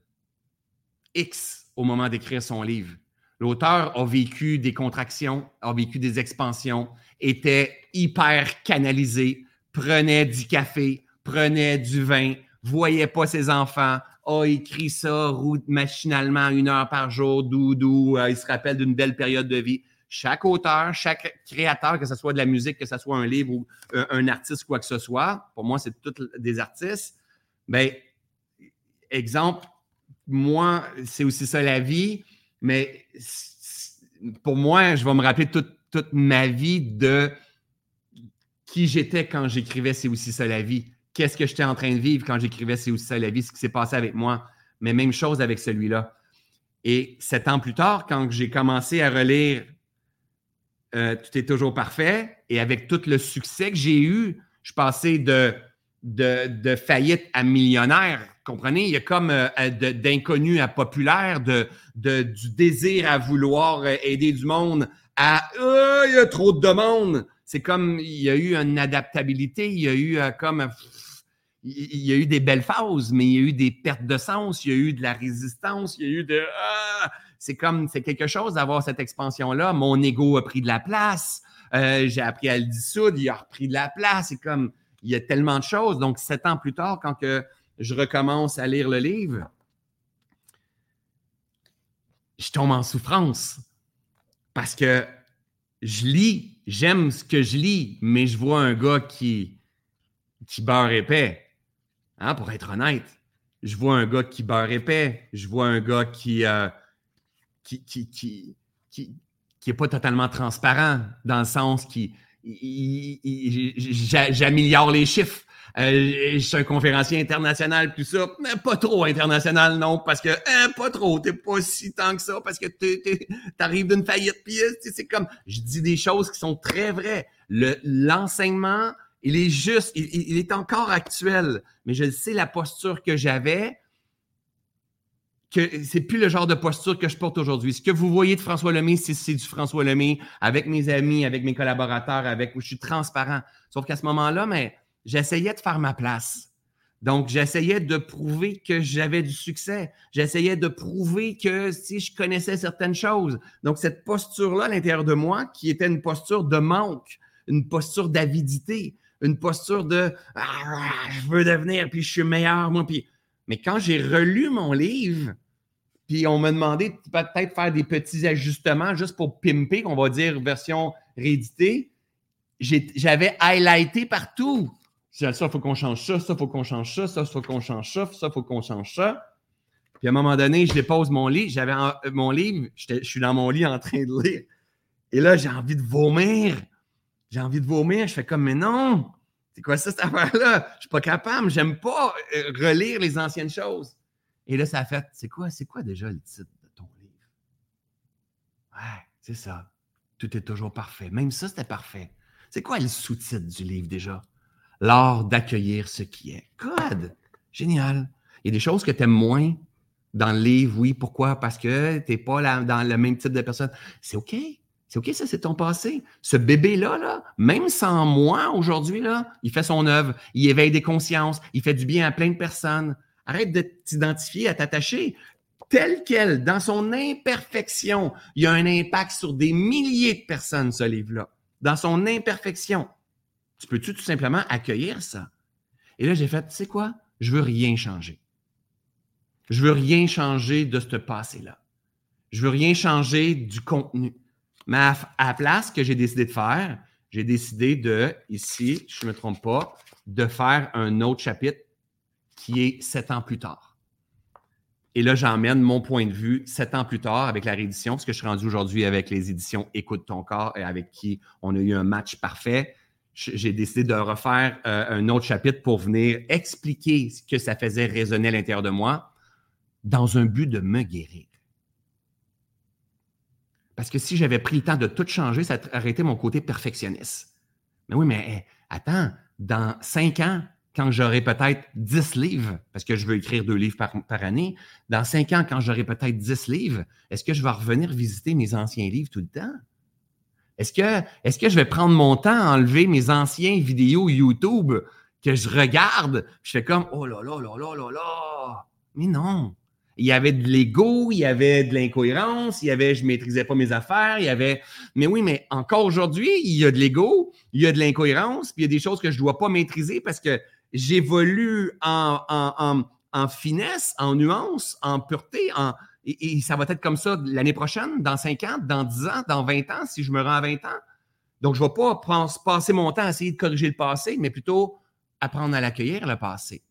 X au moment d'écrire son livre. L'auteur a vécu des contractions, a vécu des expansions, était hyper canalisé, prenait du café, prenait du vin, voyait pas ses enfants, a écrit ça machinalement une heure par jour, doudou, euh, il se rappelle d'une belle période de vie. Chaque auteur, chaque créateur, que ce soit de la musique, que ce soit un livre ou euh, un artiste, quoi que ce soit, pour moi, c'est tous des artistes. Ben, exemple, moi, c'est aussi ça la vie mais pour moi, je vais me rappeler toute, ma vie de qui j'étais quand j'écrivais C'est aussi ça la vie. Qu'est-ce que j'étais en train de vivre quand j'écrivais C'est aussi ça la vie, ce qui s'est passé avec moi. Mais même chose avec celui-là. Et sept ans plus tard, quand j'ai commencé à relire euh, Tout est toujours parfait, et avec tout le succès que j'ai eu, je passais de, de faillite à millionnaire comprenez? Il y a comme euh, d'inconnu à populaire, de, du désir à vouloir euh, aider du monde à oh, il y a trop de demandes. C'est comme il y a eu une adaptabilité, il y a eu euh, comme il y a eu des belles phases, mais il y a eu des pertes de sens, il y a eu de la résistance, il y a eu de ah! c'est comme c'est quelque chose d'avoir cette expansion-là. Mon ego a pris de la place. j'ai appris à le dissoudre, il a repris de la place. C'est comme il y a tellement de choses. Donc, sept ans plus tard, quand je recommence à lire le livre, je tombe en souffrance parce que je lis, j'aime ce que je lis, mais je vois un gars qui, qui beurre épais. Hein, pour être honnête, je vois un gars qui beurre épais. Je vois un gars qui, euh, qui, qui, qui, qui, qui est pas totalement transparent dans le sens qui j'améliore les chiffres. Euh, je suis un conférencier international, tout ça. Mais pas trop international, non, parce que hein, pas trop, t'es pas si tant que ça, parce que t'arrives d'une faillite, puis euh, c'est comme, je dis des choses qui sont très vraies. L'enseignement, il est juste, il, il, est encore actuel, mais je sais la posture que j'avais, que c'est plus le genre de posture que je porte aujourd'hui. Ce que vous voyez de François Lemay, c'est du François Lemay avec mes amis, avec mes collaborateurs, avec où je suis transparent. Sauf qu'à ce moment-là, mais j'essayais de faire ma place. Donc, j'essayais de prouver que j'avais du succès. J'essayais de prouver que si je connaissais certaines choses. Donc, cette posture-là à l'intérieur de moi, qui était une posture de manque, une posture d'avidité, une posture de ah, je veux devenir, puis je suis meilleur, moi. Puis... Mais quand j'ai relu mon livre, puis on m'a demandé de peut-être faire des petits ajustements juste pour pimper, qu'on va dire version rééditée, j'avais highlighté partout ça, il faut qu'on change ça, ça, il faut qu'on change ça, ça, il faut qu'on change ça, ça, il faut qu'on change ça. Puis à un moment donné, je dépose mon lit. J'avais mon livre, je suis dans mon lit en train de lire. Et là, j'ai envie de vomir. J'ai envie de vomir. Je fais comme, mais non, c'est quoi ça, cette affaire-là? Je suis pas capable, j'aime pas euh, relire les anciennes choses. Et là, ça a fait, c'est quoi, c'est quoi déjà le titre de ton livre? Ouais, c'est ça. Tout est toujours parfait. Même ça, c'était parfait. C'est quoi le sous-titre du livre déjà? l'art d'accueillir ce qui est. Code! Génial. Il y a des choses que tu aimes moins dans le livre, oui. Pourquoi? Parce que tu n'es pas dans le même type de personne. C'est OK. C'est OK, ça, c'est ton passé. Ce bébé-là, là, même sans moi aujourd'hui, là, il fait son œuvre, il éveille des consciences, il fait du bien à plein de personnes. Arrête de t'identifier, à t'attacher. Tel quel, dans son imperfection, il y a un impact sur des milliers de personnes, ce livre-là. Dans son imperfection. Tu peux-tu tout simplement accueillir ça? Et là, j'ai fait, tu sais quoi? Je veux rien changer. Je veux rien changer de ce passé-là. Je veux rien changer du contenu. Mais à, la place que j'ai décidé de faire, j'ai décidé de, ici, je ne me trompe pas, de faire un autre chapitre qui est sept ans plus tard. Et là, j'emmène mon point de vue sept ans plus tard avec la réédition, parce que je suis rendu aujourd'hui avec les éditions Écoute ton corps et avec qui on a eu un match parfait j'ai décidé de refaire euh, un autre chapitre pour venir expliquer ce que ça faisait résonner à l'intérieur de moi dans un but de me guérir. Parce que si j'avais pris le temps de tout changer, ça aurait été mon côté perfectionniste. Mais oui, mais attends, dans cinq ans, quand j'aurai peut-être dix livres, parce que je veux écrire deux livres par, par année, dans cinq ans, quand j'aurai peut-être dix livres, est-ce que je vais revenir visiter mes anciens livres tout le temps? Est-ce que, est que je vais prendre mon temps à enlever mes anciens vidéos YouTube que je regarde? Je fais comme, oh là là là là là là. Mais non. Il y avait de l'ego, il y avait de l'incohérence, il y avait, je maîtrisais pas mes affaires, il y avait, mais oui, mais encore aujourd'hui, il y a de l'ego, il y a de l'incohérence, puis il y a des choses que je dois pas maîtriser parce que j'évolue en, finesse, en nuance, en pureté, en, et, ça va être comme ça l'année prochaine, dans 5 ans, dans 10 ans, dans 20 ans, si je me rends à 20 ans. Donc, je vais pas passer mon temps à essayer de corriger le passé, mais plutôt apprendre à l'accueillir, le passé.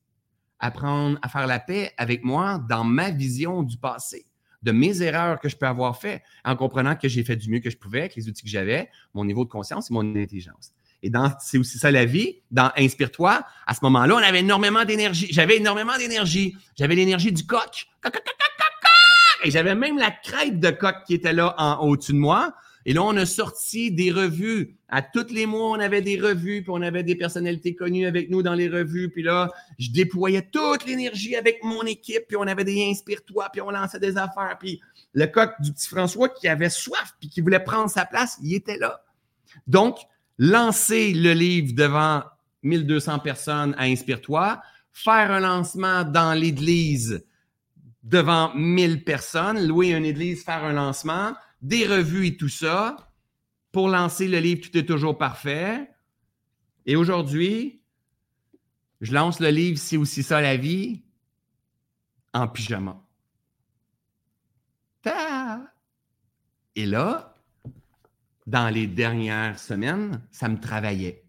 Apprendre à faire la paix avec moi dans ma vision du passé, de mes erreurs que je peux avoir faites, en comprenant que j'ai fait du mieux que je pouvais avec les outils que j'avais, mon niveau de conscience et mon intelligence. Et c'est aussi ça la vie. Dans Inspire-toi, à ce moment-là, on avait énormément d'énergie. J'avais énormément d'énergie. J'avais l'énergie du coq. Et j'avais même la crête de coq qui était là en au-dessus de moi. Et là, on a sorti des revues. À tous les mois, on avait des revues, puis on avait des personnalités connues avec nous dans les revues. Puis là, je déployais toute l'énergie avec mon équipe, puis on avait des Inspire-toi, puis on lançait des affaires. Puis le coq du petit François qui avait soif, puis qui voulait prendre sa place, il était là. Donc, lancer le livre devant 1200 personnes à Inspire-toi, faire un lancement dans l'église devant 1000 personnes, louer une église, faire un lancement, des revues et tout ça, pour lancer le livre Tout est toujours parfait. Et aujourd'hui, je lance le livre C'est aussi ça la vie en pyjama. Et là, dans les dernières semaines, ça me travaillait.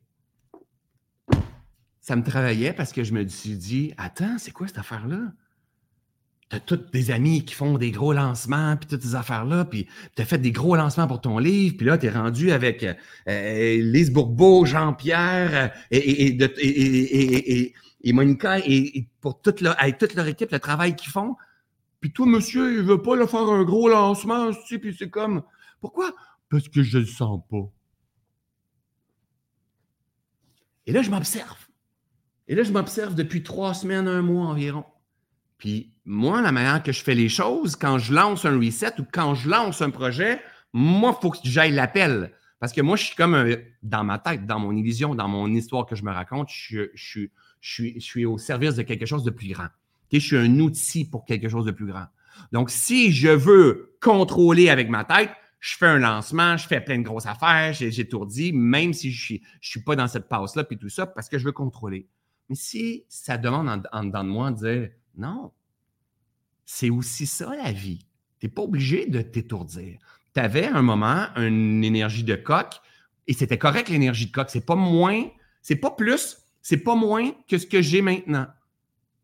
Ça me travaillait parce que je me suis dit, attends, c'est quoi cette affaire-là? Tu as tous des amis qui font des gros lancements, puis toutes ces affaires-là, puis tu as fait des gros lancements pour ton livre, puis là, tu es rendu avec euh, Lise Bourbeau, Jean-Pierre et, Monica, et, pour toute leur, avec toute leur équipe, le travail qu'ils font. Puis toi, monsieur, il veut pas leur faire un gros lancement, tu sais, puis c'est comme, pourquoi? Parce que je le sens pas. Et là, je m'observe. Et là, je m'observe depuis trois semaines, un mois environ. Puis moi, la manière que je fais les choses, quand je lance un reset ou quand je lance un projet, moi, il faut que j'aille l'appel. Parce que moi, je suis comme dans ma tête, dans mon illusion, dans mon histoire que je me raconte, je, suis, au service de quelque chose de plus grand. je suis un outil pour quelque chose de plus grand. Donc, si je veux contrôler avec ma tête, je fais un lancement, je fais plein de grosses affaires, j'étourdis, même si je ne suis, pas dans cette passe-là, puis tout ça, parce que je veux contrôler. Mais si ça demande en, en dedans de moi de dire non. C'est aussi ça la vie. Tu n'es pas obligé de t'étourdir. Tu avais un moment une énergie de coq et c'était correct l'énergie de coq. C'est pas moins, c'est pas plus, c'est pas moins que ce que j'ai maintenant.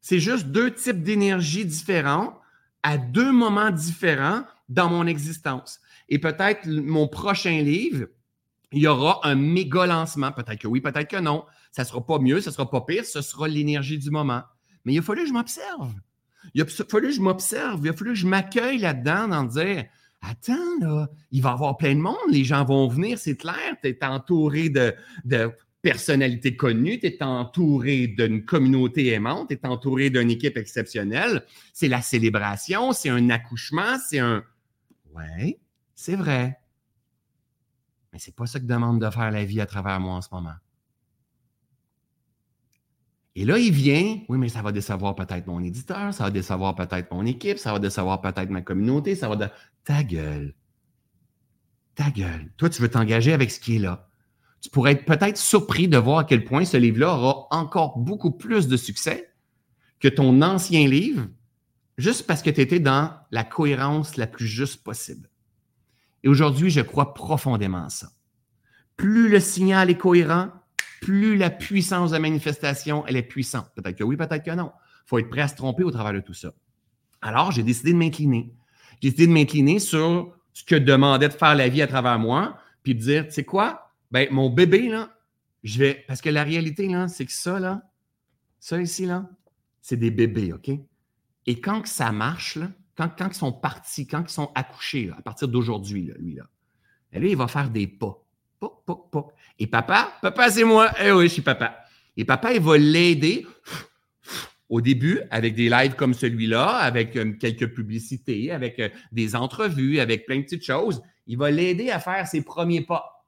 C'est juste deux types d'énergie différents à deux moments différents dans mon existence. Et peut-être mon prochain livre, il y aura un méga lancement. Peut-être que oui, peut-être que non. Ça ne sera pas mieux, ça ne sera pas pire, ce sera l'énergie du moment. Mais il a fallu que je m'observe. Il a fallu que je m'observe. Il a fallu que je m'accueille là-dedans dans dire Attends, là, il va y avoir plein de monde, les gens vont venir, c'est clair. Tu es entouré de, de personnalités connues, tu es entouré d'une communauté aimante, tu es entouré d'une équipe exceptionnelle. C'est la célébration, c'est un accouchement, c'est un. Ouais, c'est vrai. Mais c'est pas ça que demande de faire la vie à travers moi en ce moment. Et là, il vient, oui, mais ça va décevoir peut-être mon éditeur, ça va décevoir peut-être mon équipe, ça va décevoir peut-être ma communauté, ça va de... Ta gueule. Ta gueule. Toi, tu veux t'engager avec ce qui est là. Tu pourrais être peut-être surpris de voir à quel point ce livre-là aura encore beaucoup plus de succès que ton ancien livre, juste parce que tu étais dans la cohérence la plus juste possible. Et aujourd'hui, je crois profondément à ça. Plus le signal est cohérent, plus la puissance de manifestation, elle est puissante. Peut-être que oui, peut-être que non. Il faut être prêt à se tromper au travers de tout ça. Alors, j'ai décidé de m'incliner. J'ai décidé de m'incliner sur ce que demandait de faire la vie à travers moi, puis de dire, tu sais quoi, ben, mon bébé, là, je vais. Parce que la réalité, là, c'est que ça, là, ça ici, là, c'est des bébés, OK? Et quand ça marche, là, quand, quand ils sont partis, quand ils sont accouchés, à partir d'aujourd'hui, lui, là, ben, là, il va faire des pas. Et papa, papa, c'est moi. Eh oui, je suis papa. Et papa, il va l'aider au début avec des lives comme celui-là, avec euh, quelques publicités, avec euh, des entrevues, avec plein de petites choses. Il va l'aider à faire ses premiers pas.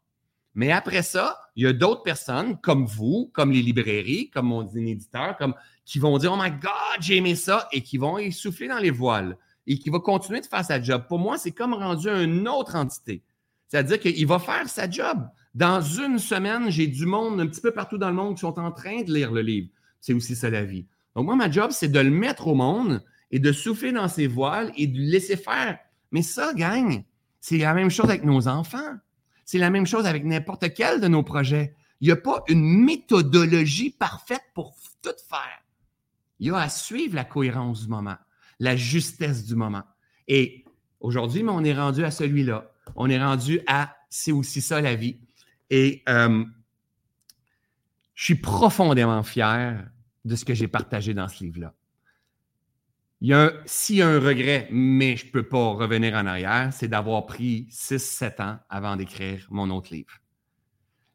Mais après ça, il y a d'autres personnes comme vous, comme les librairies, comme mon éditeur, comme, qui vont dire Oh my God, j'ai aimé ça et qui vont essouffler dans les voiles et qui va continuer de faire sa job. Pour moi, c'est comme rendu une autre entité. C'est-à-dire qu'il va faire sa job. Dans une semaine, j'ai du monde un petit peu partout dans le monde qui sont en train de lire le livre. C'est aussi ça la vie. Donc, moi, ma job, c'est de le mettre au monde et de souffler dans ses voiles et de le laisser faire. Mais ça, gang, c'est la même chose avec nos enfants. C'est la même chose avec n'importe quel de nos projets. Il n'y a pas une méthodologie parfaite pour tout faire. Il y a à suivre la cohérence du moment, la justesse du moment. Et aujourd'hui, on est rendu à celui-là on est rendu à c'est aussi ça la vie. Et euh, je suis profondément fier de ce que j'ai partagé dans ce livre-là. Y a s'il y a un regret, mais je ne peux pas revenir en arrière, c'est d'avoir pris 6-7 ans avant d'écrire mon autre livre.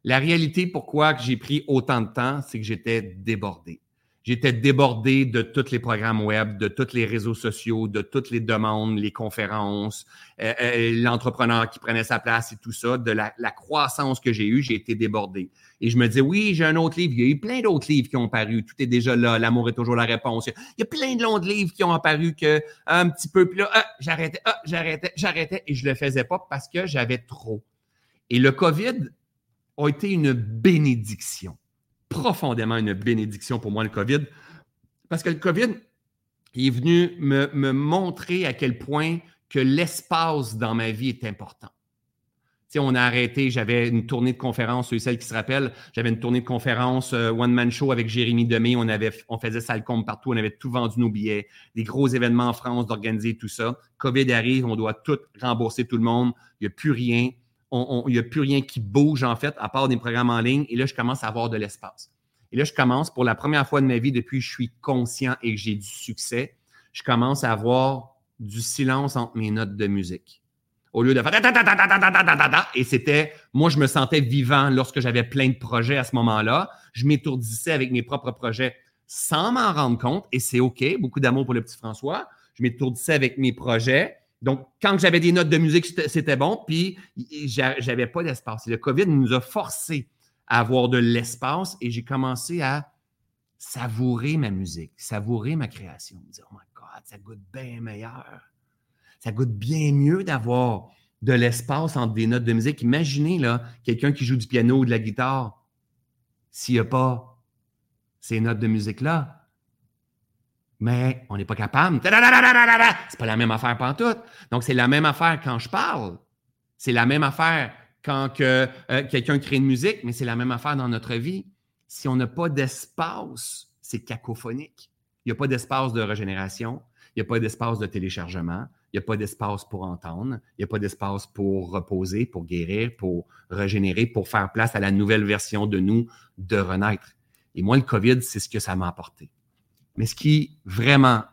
La réalité, pourquoi j'ai pris autant de temps, c'est que j'étais débordé. J'étais débordé de tous les programmes web, de tous les réseaux sociaux, de toutes les demandes, les conférences, euh, euh, l'entrepreneur qui prenait sa place et tout ça, de la, croissance que j'ai eue, j'ai été débordé. Et je me disais, oui, j'ai un autre livre. Il y a eu plein d'autres livres qui ont paru. Tout est déjà là. L'amour est toujours la réponse. Il y a plein de longs livres qui ont apparu que un petit peu, puis là, ah, j'arrêtais, ah, j'arrêtais, j'arrêtais et je le faisais pas parce que j'avais trop. Et le COVID a été une bénédiction profondément une bénédiction pour moi, le COVID, parce que le COVID est venu me, montrer à quel point que l'espace dans ma vie est important. On a arrêté, j'avais une tournée de conférences, ceux et celles qui se rappellent, j'avais une tournée de conférences euh, One-Man Show avec Jérémy Demé, on, avait, on faisait salle compte partout, on avait tout vendu nos billets, des gros événements en France, d'organiser tout ça. COVID arrive, on doit tout rembourser tout le monde, il n'y a plus rien, il n'y a plus rien qui bouge en fait, à part des programmes en ligne, et là, je commence à avoir de l'espace. Et là, je commence pour la première fois de ma vie depuis que je suis conscient et que j'ai du succès, je commence à avoir du silence entre mes notes de musique. Au lieu de faire et c'était, moi, je me sentais vivant lorsque j'avais plein de projets à ce moment-là. Je m'étourdissais avec mes propres projets sans m'en rendre compte et c'est OK. Beaucoup d'amour pour le petit François. Je m'étourdissais avec mes projets. Donc, quand j'avais des notes de musique, c'était bon. Puis, j'avais pas d'espace. Le COVID nous a forcé à avoir de l'espace et j'ai commencé à savourer ma musique, savourer ma création. Me dire, oh my God, ça goûte bien meilleur. Ça goûte bien mieux d'avoir de l'espace entre des notes de musique. Imaginez là, quelqu'un qui joue du piano ou de la guitare, s'il n'y a pas ces notes de musique-là. Mais on n'est pas capable. C'est pas la même affaire pantoute. Donc, c'est la même affaire quand je parle. C'est la même affaire quand euh, quelqu'un crée une musique, mais c'est la même affaire dans notre vie. Si on n'a pas d'espace, c'est cacophonique. Il n'y a pas d'espace de régénération, il n'y a pas d'espace de téléchargement, il n'y a pas d'espace pour entendre, il n'y a pas d'espace pour reposer, pour guérir, pour régénérer, pour faire place à la nouvelle version de nous de renaître. Et moi, le COVID, c'est ce que ça m'a apporté. Mais ce qui vraiment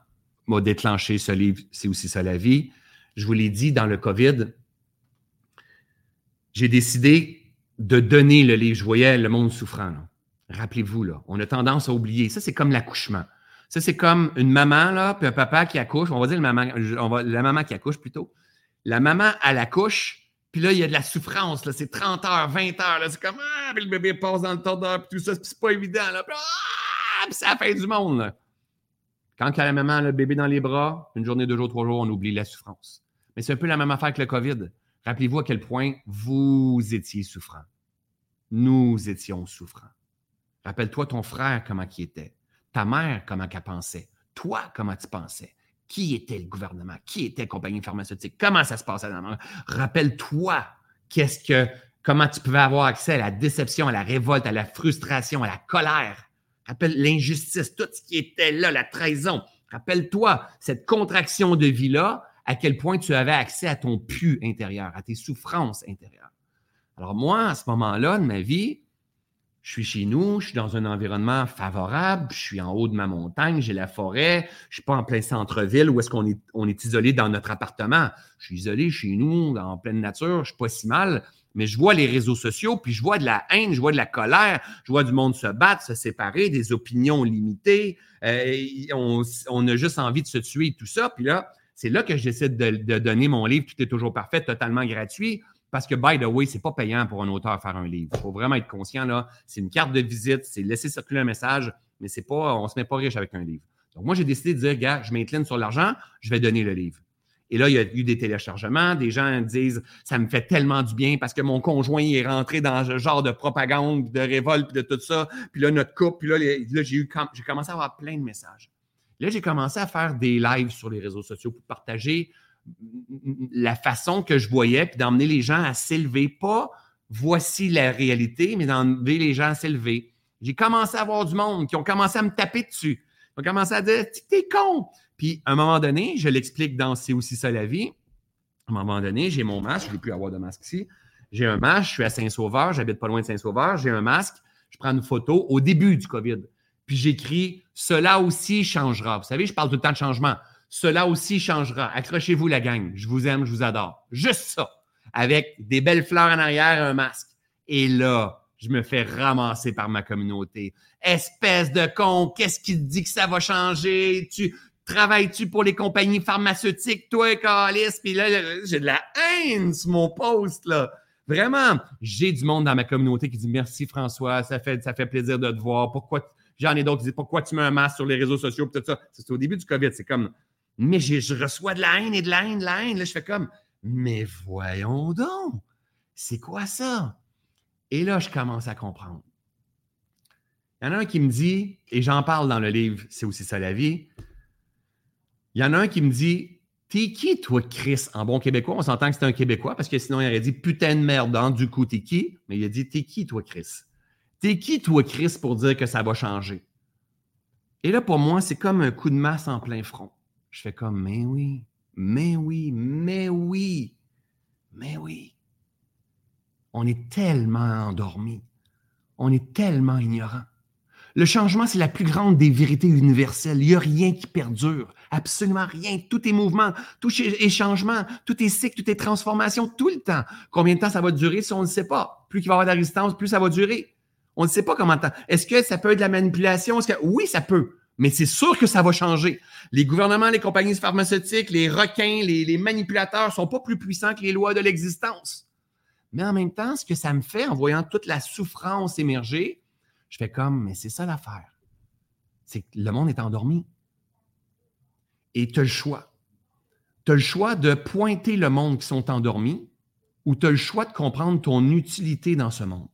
m'a déclenché ce livre, c'est aussi ça la vie. Je vous l'ai dit, dans le COVID, j'ai décidé de donner le livre. Je voyais le monde souffrant. Rappelez-vous, là, on a tendance à oublier. Ça, c'est comme l'accouchement. Ça, c'est comme une maman, là, puis un papa qui accouche. On va dire la maman qui accouche plutôt. La maman, elle accouche, puis là, il y a de la souffrance. Là, c'est 30 heures, 20 heures. Là, c'est comme, ah, puis le bébé passe dans le tordeur, puis tout ça, puis c'est pas évident. Là, puis, ah, c'est la fin du monde. Là. Quand a la maman, le bébé dans les bras, une journée, deux jours, trois jours, on oublie la souffrance. Mais c'est un peu la même affaire que le COVID. Rappelez-vous à quel point vous étiez souffrant. Nous étions souffrants. Rappelle-toi ton frère, comment il était. Ta mère, comment elle pensait. Toi, comment tu pensais. Qui était le gouvernement? Qui était la compagnie pharmaceutique? Comment ça se passait dans le monde? Rappelle-toi qu'est-ce que, comment tu pouvais avoir accès à la déception, à la révolte, à la frustration, à la colère. Rappelle l'injustice, tout ce qui était là, la trahison. Rappelle-toi cette contraction de vie-là à quel point tu avais accès à ton pu intérieur, à tes souffrances intérieures. Alors moi, à ce moment-là de ma vie, je suis chez nous, je suis dans un environnement favorable, je suis en haut de ma montagne, j'ai la forêt, je ne suis pas en plein centre-ville où est-ce qu'on est, isolé dans notre appartement. Je suis isolé chez nous, en pleine nature, je ne suis pas si mal, mais je vois les réseaux sociaux, puis je vois de la haine, je vois de la colère, je vois du monde se battre, se séparer, des opinions limitées, euh, on, a juste envie de se tuer, tout ça. Puis là, c'est là que je décide de, donner mon livre Tout est toujours parfait, totalement gratuit. Parce que, by the way, c'est pas payant pour un auteur faire un livre. Il faut vraiment être conscient, là. C'est une carte de visite, c'est laisser circuler un message, mais c'est pas, on se met pas riche avec un livre. Donc, moi, j'ai décidé de dire, gars, je m'incline sur l'argent, je vais donner le livre. Et là, il y a eu des téléchargements. Des gens disent ça me fait tellement du bien parce que mon conjoint est rentré dans ce genre de propagande, de révolte, de tout ça. Puis là, notre couple, puis là, j'ai commencé à avoir plein de messages. Là, j'ai commencé à faire des lives sur les réseaux sociaux pour partager la façon que je voyais, puis d'emmener les gens à s'élever. Pas voici la réalité, mais d'emmener les gens à s'élever. J'ai commencé à avoir du monde qui ont commencé à me taper dessus. Ils ont commencé à dire T'es con! Puis à un moment donné, je l'explique dans C'est aussi ça la vie. À un moment donné, j'ai mon masque, je ne veux plus avoir de masque ici. J'ai un masque, je suis à Saint-Sauveur, j'habite pas loin de Saint-Sauveur, j'ai un masque, je prends une photo au début du COVID puis j'écris Cela aussi changera. Vous savez, je parle tout le temps de changement. Cela aussi changera. Accrochez-vous, la gang. Je vous aime, je vous adore. Juste ça. Avec des belles fleurs en arrière, un masque. Et là, je me fais ramasser par ma communauté. Espèce de con, qu'est-ce qui te dit que ça va changer? Tu travailles-tu pour les compagnies pharmaceutiques, toi, Calis? Puis là, j'ai de la haine sur mon post, là. Vraiment, j'ai du monde dans ma communauté qui dit merci François, ça fait, ça fait plaisir de te voir. Pourquoi J'en ai d'autres qui disent pourquoi tu mets un masque sur les réseaux sociaux, tout ça. C'est au début du COVID. C'est comme, mais je reçois de la haine et de la haine, de la haine. Là, je fais comme, mais voyons donc, c'est quoi ça? Et là, je commence à comprendre. Il y en a un qui me dit, et j'en parle dans le livre, c'est aussi ça la vie. Il y en a un qui me dit, T'es qui, toi, Chris? En bon québécois, on s'entend que c'est un Québécois parce que sinon, il aurait dit putain de merde, hein, du coup, t'es qui? Mais il a dit t'es qui, toi, Chris? T'es qui, toi, Chris, pour dire que ça va changer? Et là, pour moi, c'est comme un coup de masse en plein front. Je fais comme, mais oui, mais oui, mais oui, mais oui. On est tellement endormi. On est tellement ignorant. Le changement, c'est la plus grande des vérités universelles. Il n'y a rien qui perdure. Absolument rien. Tout est mouvement, tout est changement, tout est cycle, tout est transformation, tout le temps. Combien de temps ça va durer on ne sait pas? Plus il va y avoir de la résistance, plus ça va durer. On ne sait pas comment temps. Est-ce que ça peut être de la manipulation? Oui, ça peut. Mais c'est sûr que ça va changer. Les gouvernements, les compagnies pharmaceutiques, les requins, les, les manipulateurs ne sont pas plus puissants que les lois de l'existence. Mais en même temps, ce que ça me fait en voyant toute la souffrance émerger, je fais comme, mais c'est ça l'affaire. C'est que le monde est endormi. Et tu as le choix. Tu as le choix de pointer le monde qui sont endormis ou tu as le choix de comprendre ton utilité dans ce monde.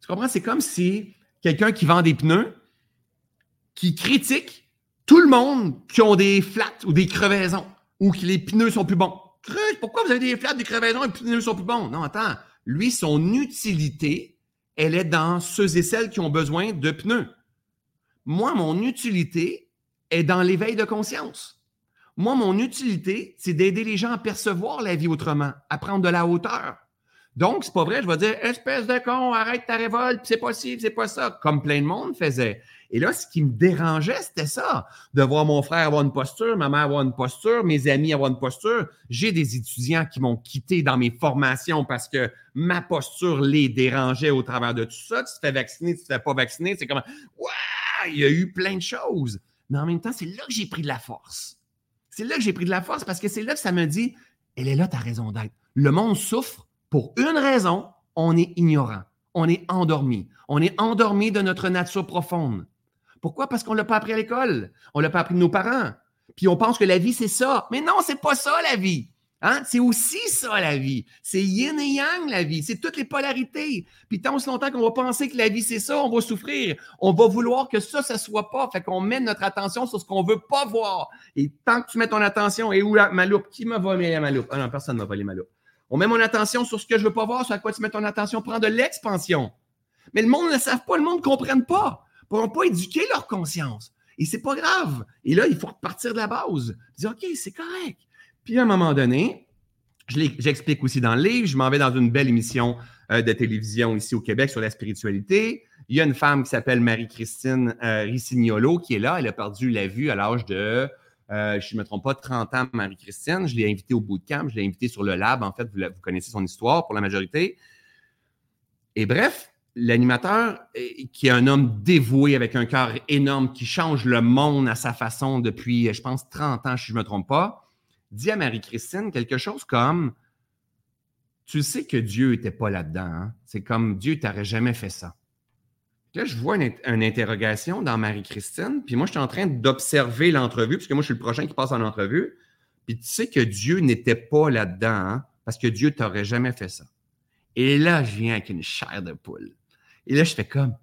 Tu comprends? C'est comme si quelqu'un qui vend des pneus, qui critique tout le monde qui ont des flats ou des crevaisons ou que les pneus sont plus bons. Pourquoi vous avez des flats, des crevaisons et les pneus sont plus bons? Non, attends. Lui, son utilité, elle est dans ceux et celles qui ont besoin de pneus. Moi, mon utilité est dans l'éveil de conscience. Moi, mon utilité, c'est d'aider les gens à percevoir la vie autrement, à prendre de la hauteur. Donc, c'est pas vrai, je vais dire, espèce de con, arrête ta révolte, c'est pas ci, c'est pas ça, comme plein de monde faisait. Et là, ce qui me dérangeait, c'était ça, de voir mon frère avoir une posture, ma mère avoir une posture, mes amis avoir une posture. J'ai des étudiants qui m'ont quitté dans mes formations parce que ma posture les dérangeait au travers de tout ça. Tu te fais vacciner, tu te fais pas vacciner, c'est comme, waouh, il y a eu plein de choses. Mais en même temps, c'est là que j'ai pris de la force. C'est là que j'ai pris de la force parce que c'est là que ça me dit, elle est là ta raison d'être. Le monde souffre pour une raison, on est ignorant, on est endormi. On est endormi de notre nature profonde. Pourquoi? Parce qu'on ne l'a pas appris à l'école. On ne l'a pas appris de nos parents. Puis on pense que la vie, c'est ça. Mais non, c'est pas ça la vie. Hein? C'est aussi ça la vie. C'est yin et yang la vie. C'est toutes les polarités. Puis tant aussi longtemps qu'on va penser que la vie, c'est ça, on va souffrir. On va vouloir que ça, ça ne soit pas. Fait qu'on met notre attention sur ce qu'on ne veut pas voir. Et tant que tu mets ton attention, et où ma loupe? Qui m'a volé ma loupe? Ah non, personne ne m'a volé ma loupe. On met mon attention sur ce que je ne veux pas voir, sur à quoi tu mets ton attention, prends de l'expansion. Mais le monde ne le savent pas, le monde ne comprenne pas pourront pas éduquer leur conscience. Et c'est pas grave. Et là, il faut repartir de la base. Dire, OK, c'est correct. Puis à un moment donné, j'explique aussi dans le livre, je m'en vais dans une belle émission euh, de télévision ici au Québec sur la spiritualité. Il y a une femme qui s'appelle Marie-Christine euh, Rissignolo qui est là. Elle a perdu la vue à l'âge de, euh, je ne me trompe pas, 30 ans, Marie-Christine. Je l'ai invitée au bootcamp, je l'ai invitée sur le lab. En fait, vous, vous connaissez son histoire pour la majorité. Et bref, l'animateur, qui est un homme dévoué avec un cœur énorme, qui change le monde à sa façon depuis, je pense, 30 ans, si je ne me trompe pas, dit à Marie-Christine quelque chose comme Tu sais que Dieu n'était pas là-dedans. Hein? C'est comme Dieu t'aurait jamais fait ça. Là, je vois une, interrogation dans Marie-Christine, puis moi, je suis en train d'observer l'entrevue, puisque moi, je suis le prochain qui passe en entrevue. Puis tu sais que Dieu n'était pas là-dedans, hein? parce que Dieu t'aurait jamais fait ça. Et là, je viens avec une chair de poule. Et là, je fais comme,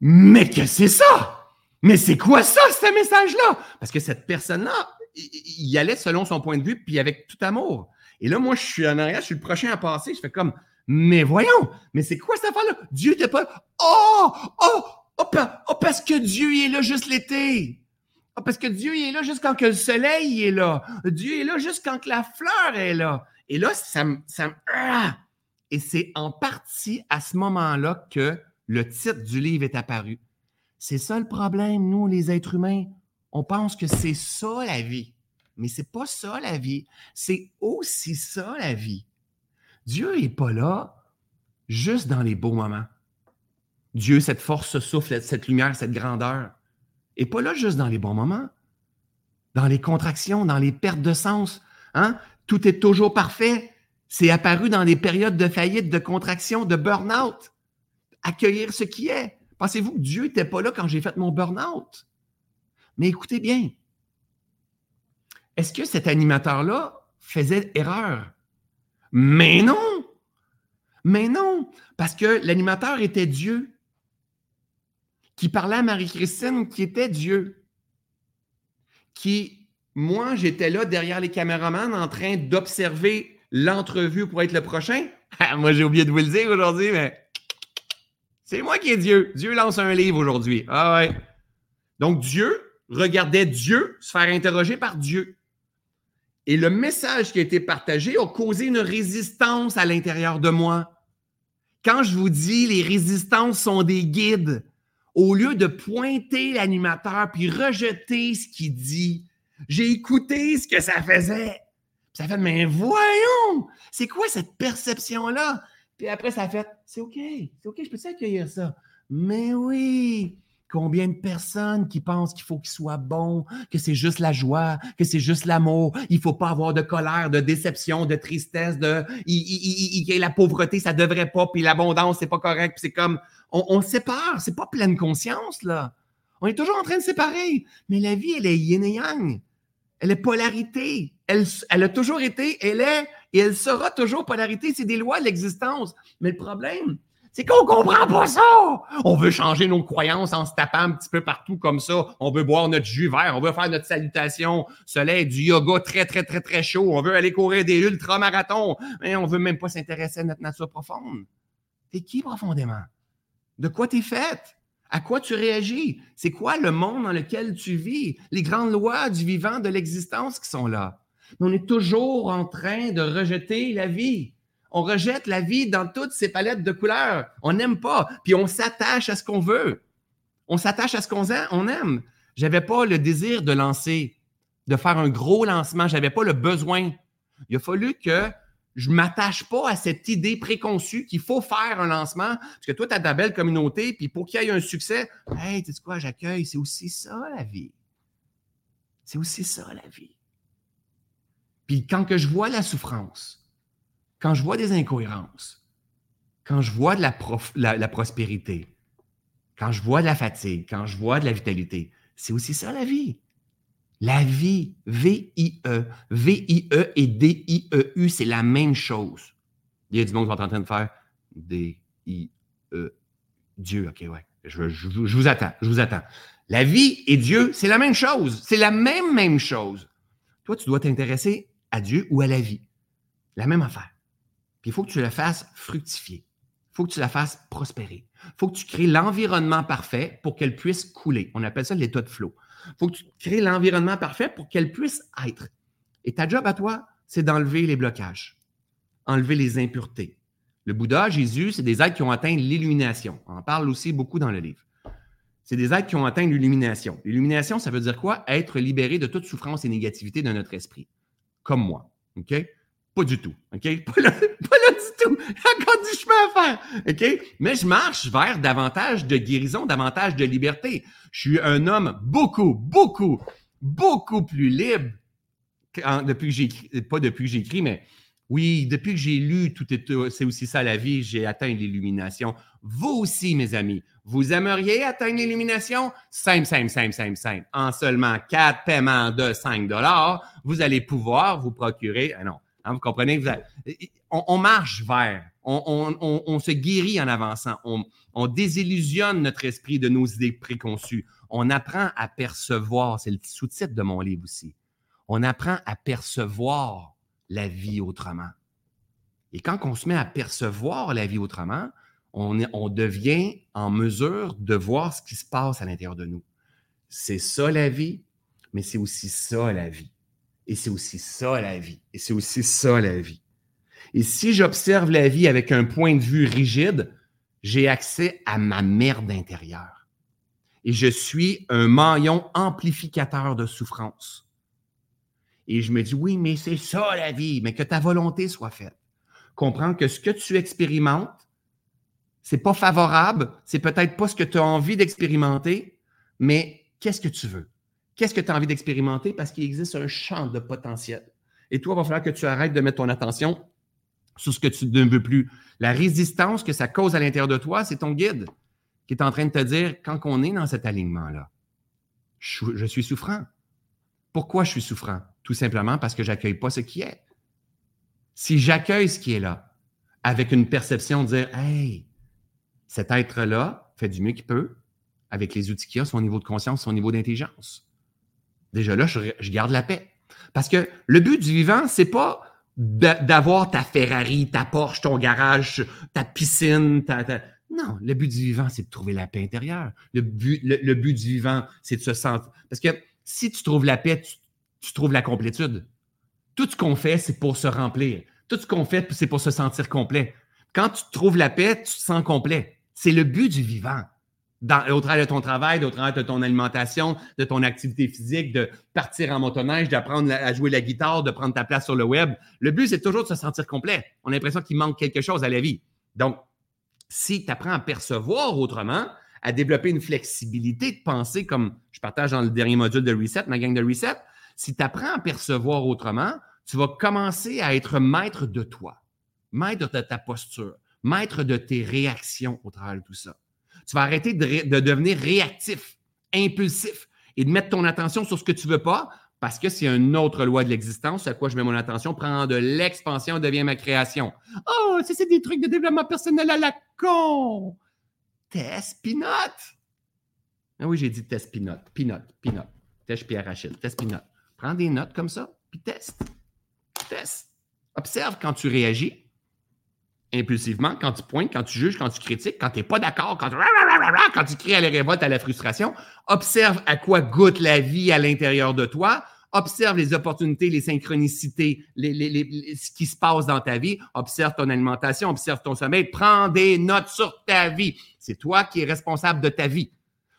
mais que c'est ça? Mais c'est quoi ça, ce message-là? Parce que cette personne-là, il allait selon son point de vue, puis avec tout amour. Et là, moi, je suis en arrière, je suis le prochain à passer. Je fais comme, mais voyons, mais c'est quoi cette affaire-là? Dieu n'était pas. Oh, oh, oh, oh, parce que Dieu est là juste l'été. Oh, parce que Dieu est là juste quand que le soleil est là. Dieu est là juste quand que la fleur est là. Et là, ça me. Ça ah! Et c'est en partie à ce moment-là que le titre du livre est apparu. C'est ça le problème, nous, les êtres humains. On pense que c'est ça la vie. Mais c'est pas ça la vie. C'est aussi ça la vie. Dieu n'est pas là juste dans les beaux moments. Dieu, cette force, ce souffle, cette lumière, cette grandeur, n'est pas là juste dans les bons moments. Dans les contractions, dans les pertes de sens. Hein? Tout est toujours parfait. C'est apparu dans des périodes de faillite, de contraction, de burn-out. Accueillir ce qui est. Pensez-vous que Dieu n'était pas là quand j'ai fait mon burn-out? Mais écoutez bien, est-ce que cet animateur-là faisait erreur? Mais non! Mais non! Parce que l'animateur était Dieu, qui parlait à Marie-Christine, qui était Dieu, qui moi, j'étais là derrière les caméramans en train d'observer l'entrevue pour être le prochain. moi, j'ai oublié de vous le dire aujourd'hui, mais c'est moi qui est Dieu. Dieu lance un livre aujourd'hui. Ah ouais. Donc, Dieu regardait Dieu se faire interroger par Dieu. Et le message qui a été partagé a causé une résistance à l'intérieur de moi. Quand je vous dis les résistances sont des guides, au lieu de pointer l'animateur puis rejeter ce qu'il dit, j'ai écouté ce que ça faisait. Ça fait, mais voyons, c'est quoi cette perception-là? Puis après, ça fait, c'est OK, c'est OK, je peux accueillir ça. Mais oui, Combien de personnes qui pensent qu'il faut qu'il soit bon, que c'est juste la joie, que c'est juste l'amour, il faut pas avoir de colère, de déception, de tristesse, de il, il, la pauvreté, ça devrait pas, puis l'abondance, c'est pas correct, puis c'est comme on, on sépare, c'est pas pleine conscience là. On est toujours en train de séparer, mais la vie elle est yin et yang. Elle est polarité. Elle, elle a toujours été, elle est et elle sera toujours polarité. C'est des lois de l'existence. Mais le problème, c'est qu'on comprend pas ça. On veut changer nos croyances en se tapant un petit peu partout comme ça. On veut boire notre jus vert. On veut faire notre salutation soleil, du yoga très, très, très, très chaud. On veut aller courir des ultramarathons. Mais on veut même pas s'intéresser à notre nature profonde. T'es qui profondément? De quoi t'es faite? À quoi tu réagis? C'est quoi le monde dans lequel tu vis? Les grandes lois du vivant, de l'existence qui sont là. on est toujours en train de rejeter la vie. On rejette la vie dans toutes ses palettes de couleurs. On n'aime pas. Puis on s'attache à ce qu'on veut. On s'attache à ce qu'on aime. J'avais pas le désir de lancer, de faire un gros lancement. J'avais pas le besoin. Il a fallu que je m'attache pas à cette idée préconçue qu'il faut faire un lancement. Parce que toi, tu as ta belle communauté. Puis pour qu'il y ait un succès, hey, tu sais quoi, j'accueille. C'est aussi ça, la vie. C'est aussi ça, la vie. Puis quand que je vois la souffrance, quand je vois des incohérences, quand je vois de la, prospérité, quand je vois de la fatigue, quand je vois de la vitalité, c'est aussi ça la vie. La vie, V-I-E, V-I-E et D-I-E-U, c'est la même chose. Il y a du monde qui va en train de faire D-I-E, Dieu, ok, ouais. Je, je, vous attends, je vous attends. La vie et Dieu, c'est la même chose. C'est la même, même chose. Toi, tu dois t'intéresser à Dieu ou à la vie. La même affaire il faut que tu la fasses fructifier. Il faut que tu la fasses prospérer. Il faut que tu crées l'environnement parfait pour qu'elle puisse couler. On appelle ça l'état de flot. Il faut que tu crées l'environnement parfait pour qu'elle puisse être. Et ta job à toi, c'est d'enlever les blocages, enlever les impuretés. Le Bouddha, Jésus, c'est des êtres qui ont atteint l'illumination. On en parle aussi beaucoup dans le livre. C'est des êtres qui ont atteint l'illumination. L'illumination, ça veut dire quoi? Être libéré de toute souffrance et négativité de notre esprit. Comme moi. OK? Pas du tout. OK? Pas là, du tout. Encore du chemin à faire. OK? Mais je marche vers davantage de guérison, davantage de liberté. Je suis un homme beaucoup, beaucoup, beaucoup plus libre depuis que j'écris. Pas depuis que j'écris, mais oui, depuis que j'ai lu Tout est, c'est aussi ça la vie, j'ai atteint l'illumination. Vous aussi, mes amis, vous aimeriez atteindre l'illumination? Simple, simple, simple, simple, simple. En seulement quatre paiements de 5 dollars, vous allez pouvoir vous procurer, ah non, Hein, vous comprenez? on, marche vers, on, se guérit en avançant, on, désillusionne notre esprit de nos idées préconçues. On apprend à percevoir, c'est le sous-titre de mon livre aussi. On apprend à percevoir la vie autrement. Et quand on se met à percevoir la vie autrement, on devient en mesure de voir ce qui se passe à l'intérieur de nous. C'est ça la vie, mais c'est aussi ça la vie. Et c'est aussi ça la vie. Et c'est aussi ça la vie. Et si j'observe la vie avec un point de vue rigide, j'ai accès à ma merde intérieure. Et je suis un maillon amplificateur de souffrance. Et je me dis, oui, mais c'est ça la vie, mais que ta volonté soit faite. Comprends que ce que tu expérimentes, c'est pas favorable, c'est peut-être pas ce que tu as envie d'expérimenter, mais qu'est-ce que tu veux? Qu'est-ce que tu as envie d'expérimenter? Parce qu'il existe un champ de potentiel. Et toi, il va falloir que tu arrêtes de mettre ton attention sur ce que tu ne veux plus. La résistance que ça cause à l'intérieur de toi, c'est ton guide qui est en train de te dire, quand on est dans cet alignement-là, je, suis souffrant. Pourquoi je suis souffrant? Tout simplement parce que j'accueille pas ce qui est. Si j'accueille ce qui est là, avec une perception de dire, hey, cet être-là fait du mieux qu'il peut avec les outils qu'il a, son niveau de conscience, son niveau d'intelligence déjà là, je, garde la paix. Parce que le but du vivant, c'est pas d'avoir ta Ferrari, ta Porsche, ton garage, ta piscine, ta, Non, le but du vivant, c'est de trouver la paix intérieure. Le but, le, but du vivant, c'est de se sentir. Parce que si tu trouves la paix, tu, trouves la complétude. Tout ce qu'on fait, c'est pour se remplir. Tout ce qu'on fait, c'est pour se sentir complet. Quand tu trouves la paix, tu te sens complet. C'est le but du vivant au travers de ton travail, au travers de ton alimentation, de ton activité physique, de partir en motoneige, d'apprendre à jouer la guitare, de prendre ta place sur le web. Le but, c'est toujours de se sentir complet. On a l'impression qu'il manque quelque chose à la vie. Donc, si tu apprends à percevoir autrement, à développer une flexibilité de penser comme je partage dans le dernier module de Reset, ma gang de Reset, si tu apprends à percevoir autrement, tu vas commencer à être maître de toi, maître de ta posture, maître de tes réactions au travers de tout ça. Tu vas arrêter de, devenir réactif, impulsif et de mettre ton attention sur ce que tu veux pas parce que c'est une autre loi de l'existence à quoi je mets mon attention? Prends de l'expansion devient ma création. Oh, c'est des trucs de développement personnel à la con. Test Pinot. Ah oui, j'ai dit test Pinot. Pinot, Pinot. Test Pierre Rachel. Test Pinot. Prends des notes comme ça, puis teste. Teste. Observe quand tu réagis impulsivement, quand tu pointes, quand tu juges, quand tu critiques, quand tu n'es pas d'accord, quand tu, quand tu cries à la révolte, à la frustration, observe à quoi goûte la vie à l'intérieur de toi, observe les opportunités, les synchronicités, les, ce qui se passe dans ta vie, observe ton alimentation, observe ton sommeil, prends des notes sur ta vie. C'est toi qui es responsable de ta vie.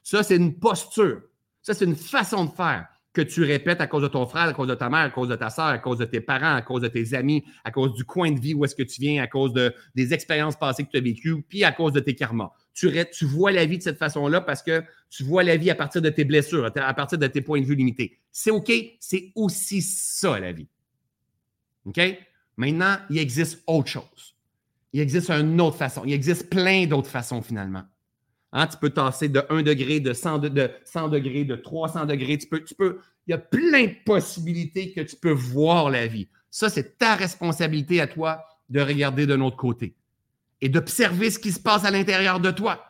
Ça, c'est une posture. Ça, c'est une façon de faire que tu répètes à cause de ton frère, à cause de ta mère, à cause de ta soeur, à cause de tes parents, à cause de tes amis, à cause du coin de vie où est-ce que tu viens, à cause de, des expériences passées que tu as vécues, puis à cause de tes karmas. Tu, tu vois la vie de cette façon-là parce que tu vois la vie à partir de tes blessures, à partir de tes points de vue limités. C'est OK, c'est aussi ça la vie. OK? Maintenant, il existe autre chose. Il existe une autre façon. Il existe plein d'autres façons finalement. Hein, tu peux tasser de 1 degré, de 100, de, 100 degrés, de 300 degrés. Tu peux, tu peux, il y a plein de possibilités que tu peux voir la vie. Ça, c'est ta responsabilité à toi de regarder de l'autre côté et d'observer ce qui se passe à l'intérieur de toi.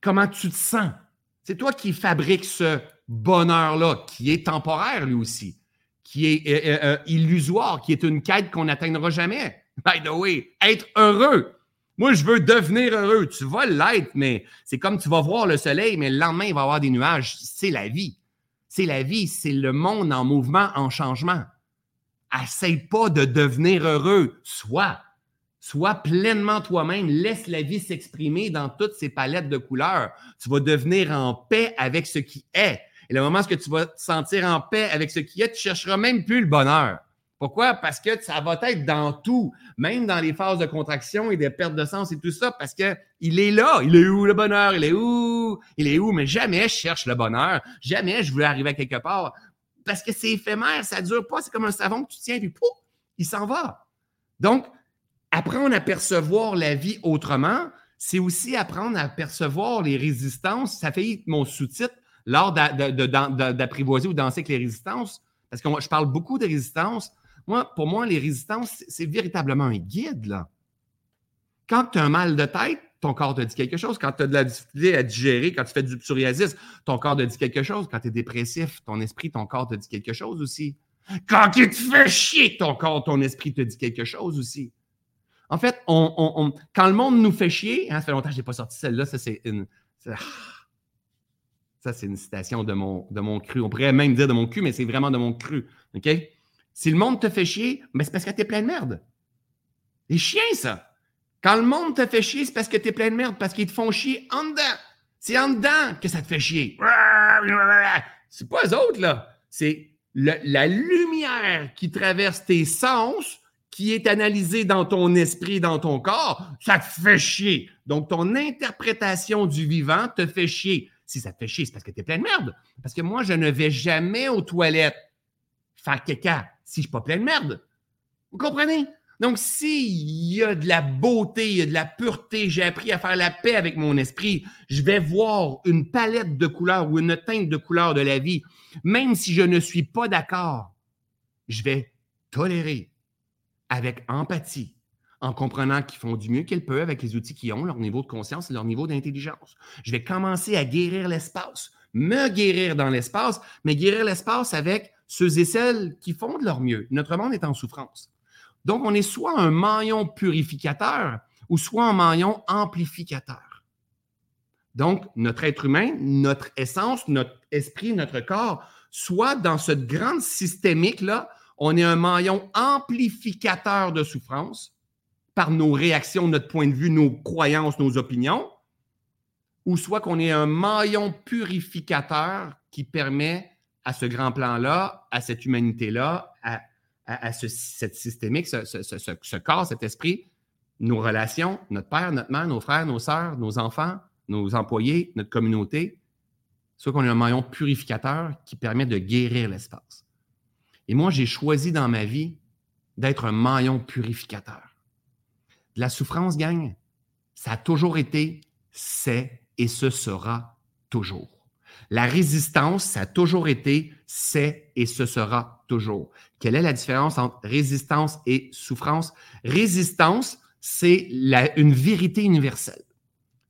Comment tu te sens? C'est toi qui fabriques ce bonheur-là, qui est temporaire lui aussi, qui est euh, euh, euh, illusoire, qui est une quête qu'on n'atteindra jamais. By the way, être heureux, moi, je veux devenir heureux. Tu vas l'être, mais c'est comme tu vas voir le soleil, mais le lendemain, il va y avoir des nuages. C'est la vie. C'est la vie. C'est le monde en mouvement, en changement. Essaye pas de devenir heureux. Sois. Sois pleinement toi-même. Laisse la vie s'exprimer dans toutes ses palettes de couleurs. Tu vas devenir en paix avec ce qui est. Et le moment où tu vas te sentir en paix avec ce qui est, tu chercheras même plus le bonheur. Pourquoi? Parce que ça va être dans tout, même dans les phases de contraction et des pertes de sens et tout ça, parce que il est là. Il est où le bonheur? Il est où? Il est où? Mais jamais je cherche le bonheur. Jamais je veux arriver à quelque part. Parce que c'est éphémère, ça dure pas. C'est comme un savon que tu tiens, puis pouf, il s'en va. Donc, apprendre à percevoir la vie autrement, c'est aussi apprendre à percevoir les résistances. Ça fait mon sous-titre lors d'apprivoiser ou danser avec les résistances, parce que je parle beaucoup de résistances moi, pour moi, les résistances, c'est véritablement un guide. Là. Quand tu as un mal de tête, ton corps te dit quelque chose. Quand tu as de la difficulté à digérer, quand tu fais du psoriasis, ton corps te dit quelque chose. Quand tu es dépressif, ton esprit, ton corps te dit quelque chose aussi. Quand tu te fais chier, ton corps, ton esprit te dit quelque chose aussi. En fait, quand le monde nous fait chier, hein, ça fait longtemps que je n'ai pas sorti celle-là, ça c'est une. Ça, c'est une citation de mon, de mon cru. On pourrait même dire de mon cul, mais c'est vraiment de mon cru. OK? Si le monde te fait chier, ben c'est parce que tu es plein de merde. C'est chien, ça. Quand le monde te fait chier, c'est parce que tu es plein de merde, parce qu'ils te font chier en dedans. C'est en dedans que ça te fait chier. C'est pas eux autres, là. C'est la lumière qui traverse tes sens, qui est analysée dans ton esprit, dans ton corps, ça te fait chier. Donc, ton interprétation du vivant te fait chier. Si ça te fait chier, c'est parce que tu es plein de merde. Parce que moi, je ne vais jamais aux toilettes faire caca si je ne suis pas plein de merde. Vous comprenez? Donc, s'il y a de la beauté, il y a de la pureté, j'ai appris à faire la paix avec mon esprit, je vais voir une palette de couleurs ou une teinte de couleurs de la vie. Même si je ne suis pas d'accord, je vais tolérer avec empathie, en comprenant qu'ils font du mieux qu'ils peuvent avec les outils qu'ils ont, leur niveau de conscience et leur niveau d'intelligence. Je vais commencer à guérir l'espace me guérir dans l'espace, mais guérir l'espace avec ceux et celles qui font de leur mieux. Notre monde est en souffrance. Donc, on est soit un maillon purificateur ou soit un maillon amplificateur. Donc, notre être humain, notre essence, notre esprit, notre corps, soit dans cette grande systémique-là, on est un maillon amplificateur de souffrance par nos réactions, notre point de vue, nos croyances, nos opinions, ou soit qu'on est un maillon purificateur qui permet à ce grand plan-là, à cette humanité-là, à, ce, cette systémique, ce, corps, cet esprit, nos relations, notre père, notre mère, nos frères, nos sœurs, nos enfants, nos employés, notre communauté, soit qu'on est un maillon purificateur qui permet de guérir l'espace. Et moi, j'ai choisi dans ma vie d'être un maillon purificateur. De la souffrance, gagne, ça a toujours été, c'est et ce sera toujours. La résistance, ça a toujours été, c'est et ce sera toujours. Quelle est la différence entre résistance et souffrance? Résistance, c'est une vérité universelle.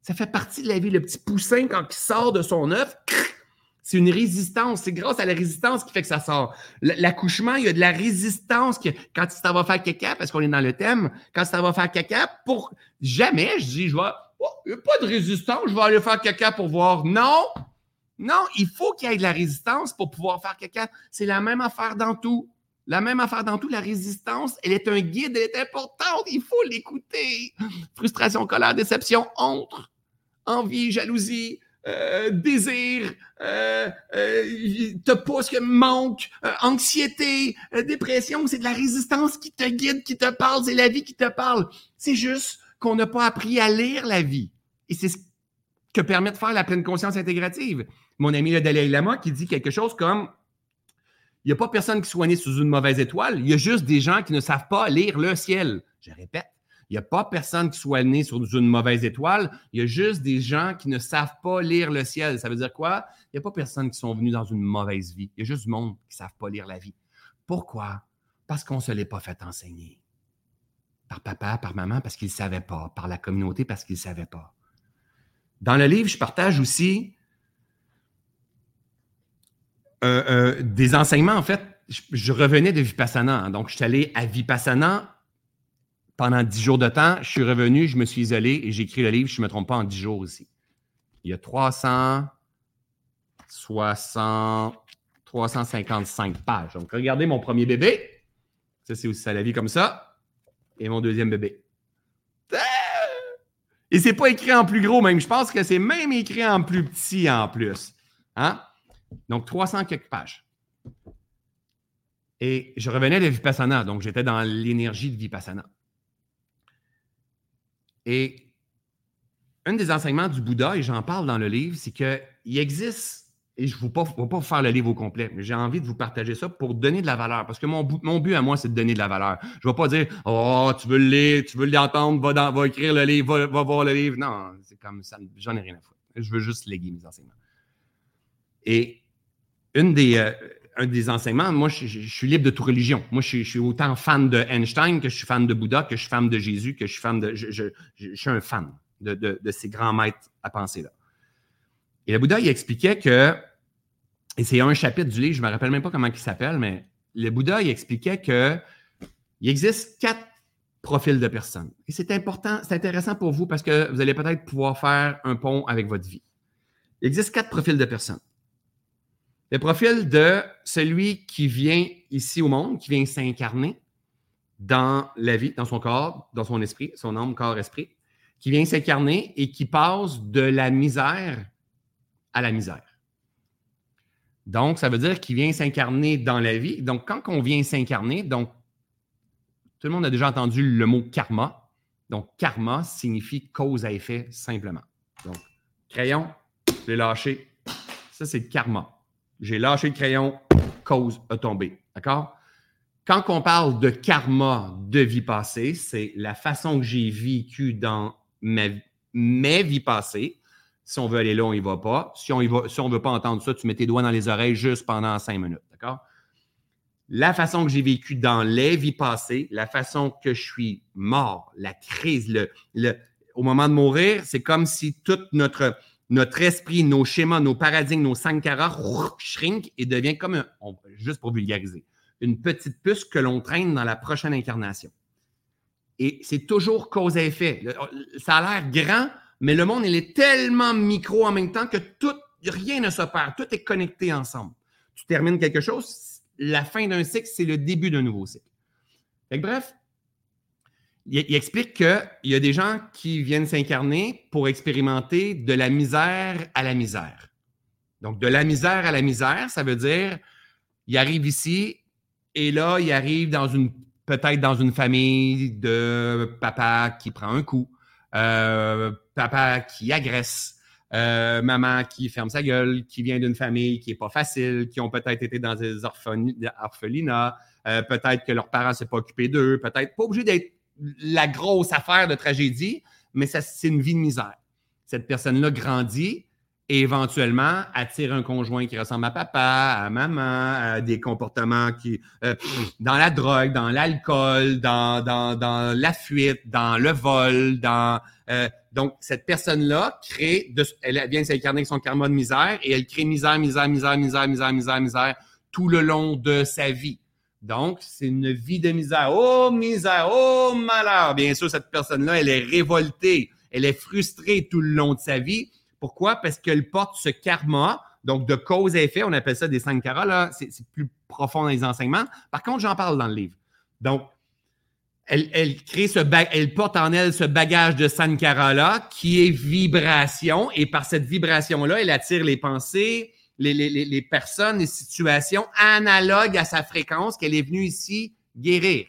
Ça fait partie de la vie. Le petit poussin, quand il sort de son œuf, c'est une résistance. C'est grâce à la résistance qui fait que ça sort. L'accouchement, il y a de la résistance que, quand ça va faire caca, parce qu'on est dans le thème, quand ça va faire caca, pour jamais, je dis, je vais, oh, il n'y a pas de résistance, je vais aller faire caca pour voir. Non, non, il faut qu'il y ait de la résistance pour pouvoir faire caca. C'est la même affaire dans tout. La même affaire dans tout, la résistance, elle est un guide, elle est importante, il faut l'écouter. Frustration, colère, déception, honte, envie, jalousie, euh, désir, euh, euh, te pousse, manque, euh, anxiété, dépression, c'est de la résistance qui te guide, qui te parle, c'est la vie qui te parle. C'est juste qu'on n'a pas appris à lire la vie. Et c'est ce que permet de faire la pleine conscience intégrative. Mon ami le Dalai Lama qui dit quelque chose comme il n'y a pas personne qui soit né sous une mauvaise étoile, il y a juste des gens qui ne savent pas lire le ciel. Je répète, il n'y a pas personne qui soit né sur une mauvaise étoile. Il y a juste des gens qui ne savent pas lire le ciel. Ça veut dire quoi? Il n'y a pas personne qui sont venus dans une mauvaise vie. Il y a juste du monde qui ne savent pas lire la vie. Pourquoi? Parce qu'on ne se l'est pas fait enseigner. Par papa, par maman, parce qu'ils ne savaient pas. Par la communauté, parce qu'ils ne savaient pas. Dans le livre, je partage aussi euh, euh, des enseignements. En fait, je, revenais de Vipassana. Donc, je suis allé à Vipassana pendant dix jours de temps. Je suis revenu, je me suis isolé et j'ai écrit le livre, je ne me trompe pas, en dix jours aussi. Il y a 360, 355 pages. Donc, regardez mon premier bébé. Ça, c'est aussi ça, la vie comme ça. Et mon deuxième bébé. Et c'est pas écrit en plus gros, même. Je pense que c'est même écrit en plus petit en plus. Hein? Donc, 300 quelques pages. Et je revenais de Vipassana, donc j'étais dans l'énergie de Vipassana. Et un des enseignements du Bouddha, et j'en parle dans le livre, c'est qu'il existe, et je ne vais pas, vous faire le livre au complet, mais j'ai envie de vous partager ça pour donner de la valeur. Parce que mon, mon but à moi, c'est de donner de la valeur. Je ne vais pas dire Oh, tu veux le lire, tu veux l'entendre, va, va écrire le livre, va, voir le livre. Non, c'est comme ça, j'en ai rien à foutre. Je veux juste léguer mes enseignements. Et euh, un des enseignements, moi, je, suis libre de toute religion. Moi, je, suis autant fan de Einstein que je suis fan de Bouddha, que je suis fan de Jésus, que je suis fan de. Je, suis un fan de, ces grands maîtres à penser là. Et le Bouddha, il expliquait que, et c'est un chapitre du livre, je ne me rappelle même pas comment il s'appelle, mais le Bouddha, il expliquait que il existe quatre profils de personnes. Et c'est important, c'est intéressant pour vous parce que vous allez peut-être pouvoir faire un pont avec votre vie. Il existe quatre profils de personnes. Le profil de celui qui vient ici au monde, qui vient s'incarner dans la vie, dans son corps, dans son esprit, son âme, corps, esprit, qui vient s'incarner et qui passe de la misère à la misère. Donc, ça veut dire qu'il vient s'incarner dans la vie. Donc, quand on vient s'incarner, donc, tout le monde a déjà entendu le mot karma. Donc, karma signifie cause à effet simplement. Donc, crayon, je l'ai lâché. Ça, c'est karma. J'ai lâché le crayon, cause a tombé. D'accord? Quand on parle de karma de vie passée, c'est la façon que j'ai vécu dans mes vies passées. Si on veut aller là, on n'y va pas. Si on ne veut pas entendre ça, tu mets tes doigts dans les oreilles juste pendant cinq minutes. D'accord? La façon que j'ai vécu dans les vies passées, la façon que je suis mort, la crise, le, au moment de mourir, c'est comme si toute notre, notre esprit, nos schémas, nos paradigmes, nos sankaras shrink et devient comme, un, juste pour vulgariser, une petite puce que l'on traîne dans la prochaine incarnation. Et c'est toujours cause à effet. Ça a l'air grand, mais le monde, il est tellement micro en même temps que tout, rien ne se perd. Tout est connecté ensemble. Tu termines quelque chose, la fin d'un cycle, c'est le début d'un nouveau cycle. bref, il, explique qu'il y a des gens qui viennent s'incarner pour expérimenter de la misère à la misère. Donc, de la misère à la misère, ça veut dire, il arrive ici et là, il arrive dans une, peut-être dans une famille de papa qui prend un coup, euh, papa qui agresse, euh, maman qui ferme sa gueule, qui vient d'une famille qui n'est pas facile, qui ont peut-être été dans des orphelinats, euh, peut-être que leurs parents ne s'est pas occupés d'eux, peut-être pas obligé d'être la grosse affaire de tragédie, mais c'est une vie de misère. Cette personne-là grandit et éventuellement attire un conjoint qui ressemble à papa, à maman, à des comportements qui euh, dans la drogue, dans l'alcool, dans, dans, la fuite, dans le vol, dans euh, donc cette personne-là crée, de, elle vient s'incarner avec son karma de misère et elle crée misère, misère, misère, misère, misère, misère, misère tout le long de sa vie. Donc, c'est une vie de misère. Oh, misère, oh, malheur. Bien sûr, cette personne-là, elle est révoltée, elle est frustrée tout le long de sa vie. Pourquoi? Parce qu'elle porte ce karma, donc de cause à effet, on appelle ça des sankaras, là, c'est plus profond dans les enseignements. Par contre, j'en parle dans le livre. Donc, elle, crée ce elle porte en elle ce bagage de sankara-là qui est vibration, et par cette vibration-là, elle attire les pensées, les, personnes, les situations analogues à sa fréquence qu'elle est venue ici guérir.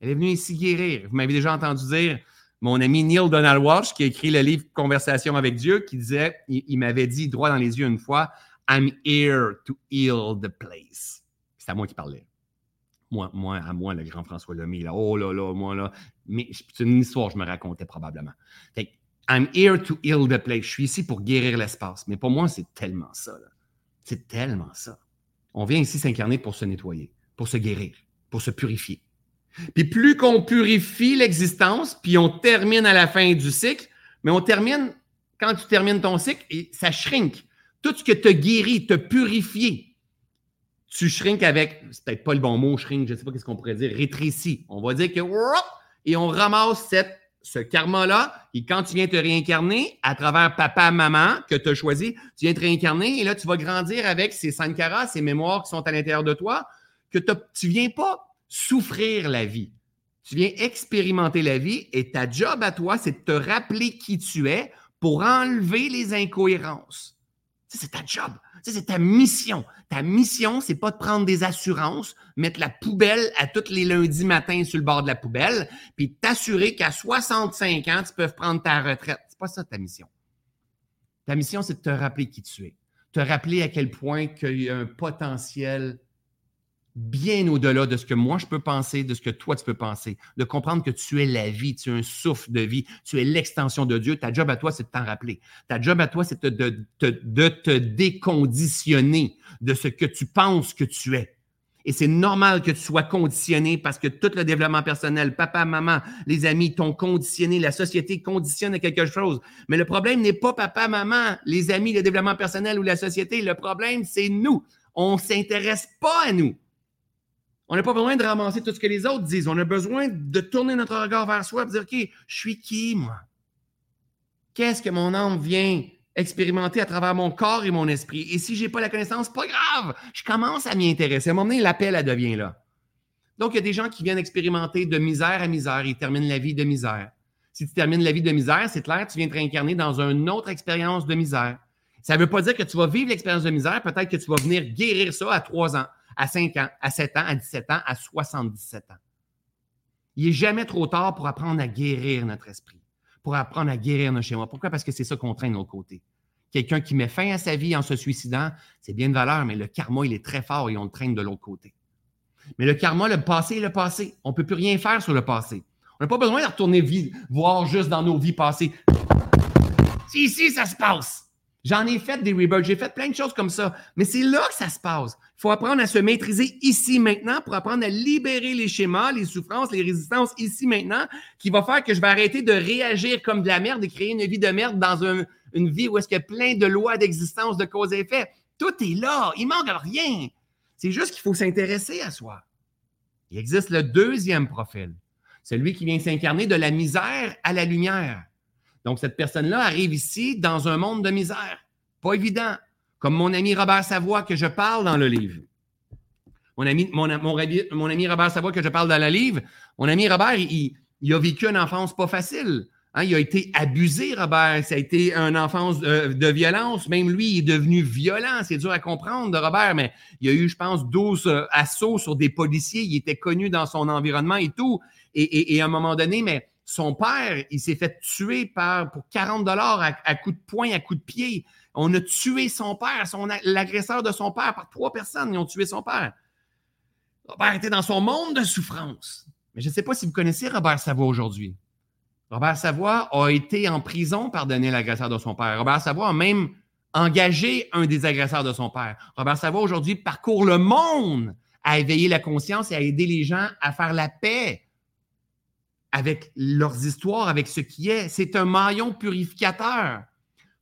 Elle est venue ici guérir. Vous m'avez déjà entendu dire, mon ami Neil Donald Walsh, qui a écrit le livre Conversation avec Dieu, qui disait, il, m'avait dit droit dans les yeux une fois, I'm here to heal the place. C'est à moi qui parlais. Moi, moi, à moi, le grand François Lemay, là, oh là là, moi là. Mais c'est une histoire que je me racontais probablement. I'm here to heal the place. Je suis ici pour guérir l'espace. Mais pour moi, c'est tellement ça. C'est tellement ça. On vient ici s'incarner pour se nettoyer, pour se guérir, pour se purifier. Puis plus qu'on purifie l'existence, puis on termine à la fin du cycle, mais on termine, quand tu termines ton cycle, et ça shrink. Tout ce que tu as guéri, te purifié, tu shrink avec, c'est peut-être pas le bon mot, shrink, je ne sais pas qu'est-ce qu'on pourrait dire, rétréci. On va dire que, et on ramasse cette ce karma-là, et quand tu viens te réincarner à travers papa, maman que tu as choisi, tu viens te réincarner et là, tu vas grandir avec ces sankaras, ces mémoires qui sont à l'intérieur de toi, que tu ne viens pas souffrir la vie. Tu viens expérimenter la vie et ta job à toi, c'est de te rappeler qui tu es pour enlever les incohérences. C'est ta job. C'est ta mission. Ta mission, c'est pas de prendre des assurances, mettre la poubelle à tous les lundis matins sur le bord de la poubelle, puis t'assurer qu'à 65 ans, tu peux prendre ta retraite. C'est pas ça ta mission. Ta mission, c'est de te rappeler qui tu es. Te rappeler à quel point il y a un potentiel bien au-delà de ce que moi je peux penser, de ce que toi tu peux penser, de comprendre que tu es la vie, tu es un souffle de vie, tu es l'extension de Dieu. Ta job à toi, c'est de t'en rappeler. Ta job à toi, c'est de, te déconditionner de ce que tu penses que tu es. Et c'est normal que tu sois conditionné parce que tout le développement personnel, papa, maman, les amis t'ont conditionné, la société conditionne à quelque chose. Mais le problème n'est pas papa, maman, les amis, le développement personnel ou la société. Le problème, c'est nous. On ne s'intéresse pas à nous. On n'a pas besoin de ramasser tout ce que les autres disent. On a besoin de tourner notre regard vers soi et dire OK, je suis qui, moi? Qu'est-ce que mon âme vient expérimenter à travers mon corps et mon esprit? Et si je n'ai pas la connaissance, pas grave, je commence à m'y intéresser. À un moment donné, l'appel, elle devient là. Donc, il y a des gens qui viennent expérimenter de misère à misère. Ils terminent la vie de misère. Si tu termines la vie de misère, c'est clair, tu viens te réincarner dans une autre expérience de misère. Ça ne veut pas dire que tu vas vivre l'expérience de misère. Peut-être que tu vas venir guérir ça à trois ans à 5 ans, à 7 ans, à 17 ans, à 77 ans. Il n'est jamais trop tard pour apprendre à guérir notre esprit, pour apprendre à guérir nos schémas. Pourquoi? Parce que c'est ça qu'on traîne de l'autre côté. Quelqu'un qui met fin à sa vie en se suicidant, c'est bien de valeur, mais le karma, il est très fort et on le traîne de l'autre côté. Mais le karma, le passé est le passé. On ne peut plus rien faire sur le passé. On n'a pas besoin de retourner voir juste dans nos vies passées. Si ici, ça se passe. J'en ai fait des rebirths, j'ai fait plein de choses comme ça. Mais c'est là que ça se passe. Il faut apprendre à se maîtriser ici maintenant pour apprendre à libérer les schémas, les souffrances, les résistances ici maintenant, qui va faire que je vais arrêter de réagir comme de la merde et créer une vie de merde dans un une vie où est-ce qu'il y a plein de lois d'existence de cause et effet. Tout est là, il manque rien. C'est juste qu'il faut s'intéresser à soi. Il existe le deuxième profil, celui qui vient s'incarner de la misère à la lumière. Donc, cette personne-là arrive ici dans un monde de misère. Pas évident. Comme mon ami Robert Savoie que je parle dans le livre. Mon ami, mon, mon, ami Robert Savoie que je parle dans le livre, mon ami Robert, il, a vécu une enfance pas facile. Hein, il a été abusé, Robert. Ça a été une enfance de, violence. Même lui, il est devenu violent. C'est dur à comprendre de Robert, mais il y a eu, je pense, 12 euh, assauts sur des policiers. Il était connu dans son environnement et tout. Et, à un moment donné, mais son père, il s'est fait tuer par, pour 40 dollars à, coups de poing, à coups de pied. On a tué son père, son, l'agresseur de son père, par trois personnes, ils ont tué son père. Robert était dans son monde de souffrance. Mais je ne sais pas si vous connaissez Robert Savoie aujourd'hui. Robert Savoie a été en prison par donner l'agresseur de son père. Robert Savoie a même engagé un des agresseurs de son père. Robert Savoie aujourd'hui parcourt le monde à éveiller la conscience et à aider les gens à faire la paix avec leurs histoires, avec ce qui est. C'est un maillon purificateur.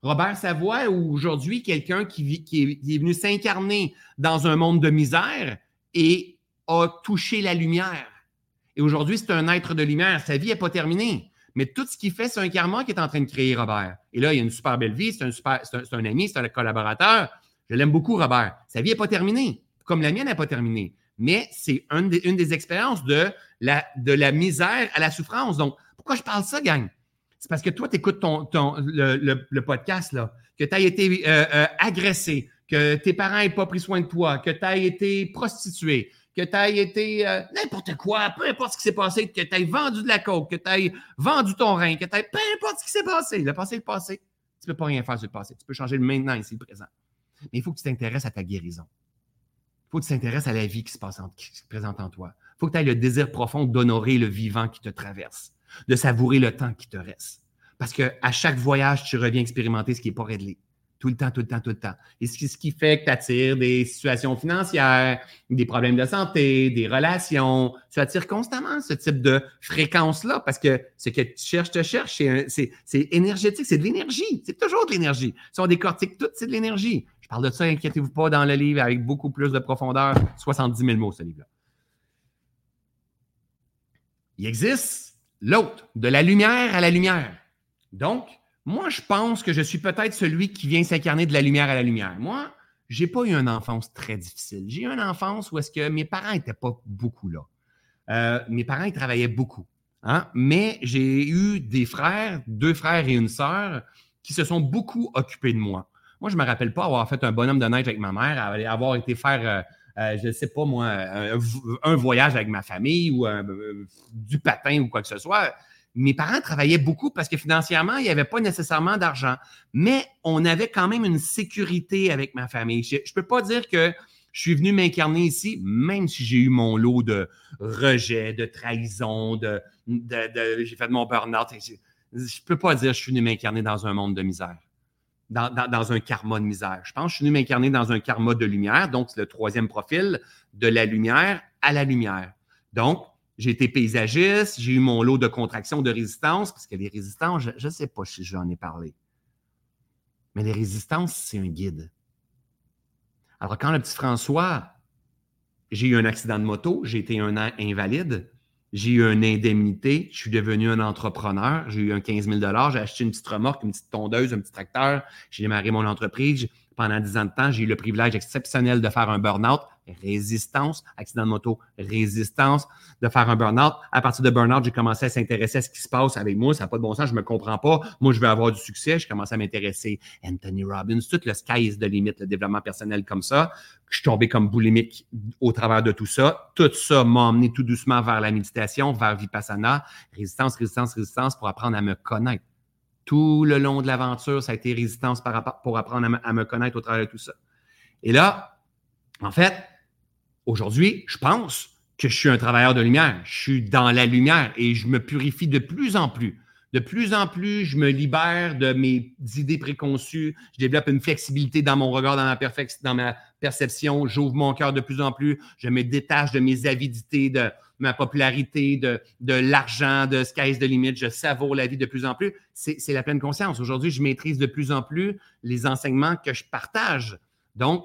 Robert Savoie est aujourd'hui quelqu'un qui, est venu s'incarner dans un monde de misère et a touché la lumière. Et aujourd'hui, c'est un être de lumière. Sa vie n'est pas terminée. Mais tout ce qu'il fait, c'est un karma qui est en train de créer Robert. Et là, il a une super belle vie, c'est un, super, c'est un, ami, c'est un collaborateur. Je l'aime beaucoup, Robert. Sa vie n'est pas terminée, comme la mienne n'est pas terminée. Mais c'est une des, expériences de la, de la misère à la souffrance. Donc, pourquoi je parle ça, gang? C'est parce que toi, tu écoutes ton, le, podcast, là, que tu as été euh, euh, agressé, que tes parents n'aient pas pris soin de toi, que tu as été prostitué, que tu aies été euh, n'importe quoi, peu importe ce qui s'est passé, que tu aies vendu de la coke, que tu aies vendu ton rein, que tu aies peu importe ce qui s'est passé. Le passé, le passé. Tu ne peux pas rien faire sur le passé. Tu peux changer le maintenant ici, le présent. Mais il faut que tu t'intéresses à ta guérison. Faut que tu t'intéresses à la vie qui se, passe qui se présente en toi. Faut que tu aies le désir profond d'honorer le vivant qui te traverse, de savourer le temps qui te reste. Parce qu'à chaque voyage, tu reviens expérimenter ce qui n'est pas réglé. Tout le temps, tout le temps, tout le temps. Et ce qui, fait que tu attires des situations financières, des problèmes de santé, des relations. Tu attires constamment ce type de fréquence-là parce que ce que tu cherches, te cherches, c'est énergétique, c'est de l'énergie. C'est toujours de l'énergie. Si on décortique tout, c'est de l'énergie. Parle de ça, inquiétez-vous pas, dans le livre avec beaucoup plus de profondeur. 70 000 mots, ce livre-là. Il existe l'autre, de la lumière à la lumière. Donc, moi, je pense que je suis peut-être celui qui vient s'incarner de la lumière à la lumière. Moi, j'ai pas eu une enfance très difficile. J'ai eu une enfance où est-ce que mes parents n'étaient pas beaucoup là. Euh, mes parents, ils travaillaient beaucoup. Hein? Mais j'ai eu des frères, deux frères et une sœur, qui se sont beaucoup occupés de moi. Moi, je me rappelle pas avoir fait un bonhomme de neige avec ma mère, avoir été faire, euh, euh, je ne sais pas moi, un, voyage avec ma famille ou du patin ou quoi que ce soit mes parents travaillaient beaucoup parce que financièrement, il n'y avait pas nécessairement d'argent, mais on avait quand même une sécurité avec ma famille. Je ne peux pas dire que je suis venu m'incarner ici, même si j'ai eu mon lot de rejets, de trahison, de, j'ai fait de mon burn-out. Je ne peux pas dire que je suis venu m'incarner dans un monde de misère, dans, un karma de misère. Je pense que je suis venu m'incarner dans un karma de lumière, donc c'est le troisième profil, de la lumière à la lumière. Donc, j'ai été paysagiste, j'ai eu mon lot de contractions, de résistance, parce que les résistances, je ne sais pas si j'en ai parlé. Mais les résistances, c'est un guide. Alors, quand le petit François, j'ai eu un accident de moto, j'ai été un an invalide, j'ai eu une indemnité, je suis devenu un entrepreneur, j'ai eu un 15 000 j'ai acheté une petite remorque, une petite tondeuse, un petit tracteur, j'ai démarré mon entreprise. Pendant 10 ans de temps, j'ai eu le privilège exceptionnel de faire un burn-out résistance, accident de moto, résistance, de faire un burn-out. À partir de burn-out, j'ai commencé à s'intéresser à ce qui se passe avec moi. Ça n'a pas de bon sens, je ne me comprends pas. Moi, je veux avoir du succès. Je commence à m'intéresser. Anthony Robbins, tout le sky is the limit, le développement personnel comme ça. Je suis tombé comme boulimique au travers de tout ça. Tout ça m'a emmené tout doucement vers la méditation, vers Vipassana. Résistance, résistance, résistance pour apprendre à me connaître. Tout le long de l'aventure, ça a été résistance pour apprendre à me connaître au travers de tout ça. Et là, en fait, Aujourd'hui, je pense que je suis un travailleur de lumière. Je suis dans la lumière et je me purifie de plus en plus. De plus en plus, je me libère de mes idées préconçues. Je développe une flexibilité dans mon regard, dans ma, dans ma perception. J'ouvre mon cœur de plus en plus. Je me détache de mes avidités, de ma popularité, de, de l'argent, de sky's de limite. Je savoure la vie de plus en plus. C'est la pleine conscience. Aujourd'hui, je maîtrise de plus en plus les enseignements que je partage. Donc,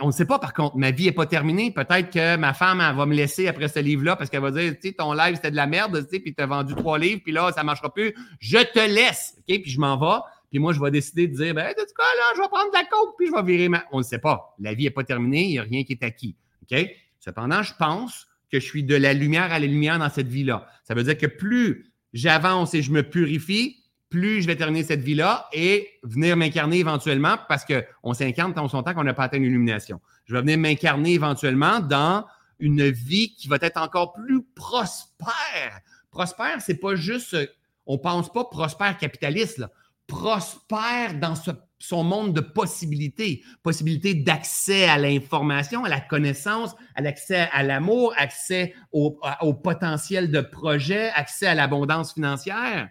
on ne sait pas, par contre, ma vie n'est pas terminée. Peut-être que ma femme elle va me laisser après ce livre-là parce qu'elle va dire, tu sais, ton live, c'était de la merde, tu sais, puis tu vendu trois livres, puis là, ça ne marchera plus. Je te laisse, OK? Puis je m'en vais. Puis moi, je vais décider de dire, ben, tu quoi, là, je vais prendre de la coke, puis je vais virer ma... On ne sait pas. La vie n'est pas terminée, il n'y a rien qui est acquis, OK? Cependant, je pense que je suis de la lumière à la lumière dans cette vie-là. Ça veut dire que plus j'avance et je me purifie, plus je vais terminer cette vie-là et venir m'incarner éventuellement, parce qu'on s'incarne tant son temps qu'on n'a pas atteint l'illumination. Je vais venir m'incarner éventuellement dans une vie qui va être encore plus prospère. Prospère, c'est pas juste, on pense pas prospère capitaliste, là. prospère dans son monde de possibilités, possibilités d'accès à l'information, à la connaissance, à l'accès à l'amour, accès au, au potentiel de projet, accès à l'abondance financière.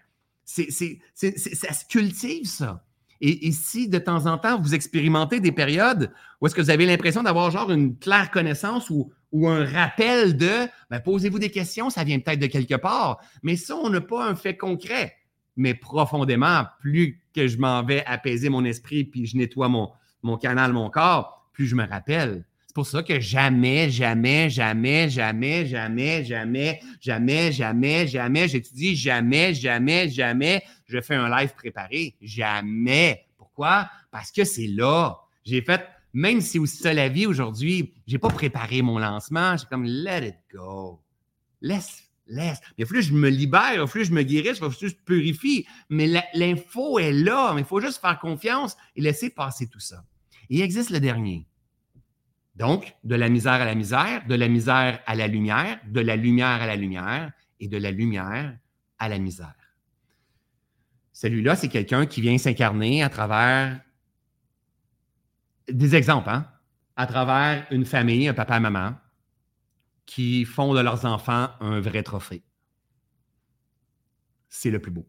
Ça se cultive, ça. Et, si de temps en temps, vous expérimentez des périodes où est-ce que vous avez l'impression d'avoir genre une claire connaissance ou, un rappel de, ben, posez-vous des questions, ça vient peut-être de quelque part. Mais ça, on n'a pas un fait concret. Mais profondément, plus que je m'en vais apaiser mon esprit puis je nettoie mon canal, mon corps, plus je me rappelle pour ça que jamais, jamais, jamais, jamais, jamais, jamais, jamais, jamais, jamais, j'étudie jamais, jamais, jamais, je fais un live préparé. Jamais. Pourquoi? Parce que c'est là. J'ai fait, même si c'est aussi ça la vie aujourd'hui, j'ai pas préparé mon lancement. J'ai comme, let it go. Laisse laisse. Il faut que je me libère, il faut que je me guérisse, il faut que je purifie. Mais l'info est là, mais il faut juste faire confiance et laisser passer tout ça. il existe le dernier. Donc, de la misère à la misère, de la misère à la lumière, de la lumière à la lumière et de la lumière à la misère. Celui-là, c'est quelqu'un qui vient s'incarner à travers des exemples, hein? à travers une famille, un papa maman, qui font de leurs enfants un vrai trophée. C'est le plus beau,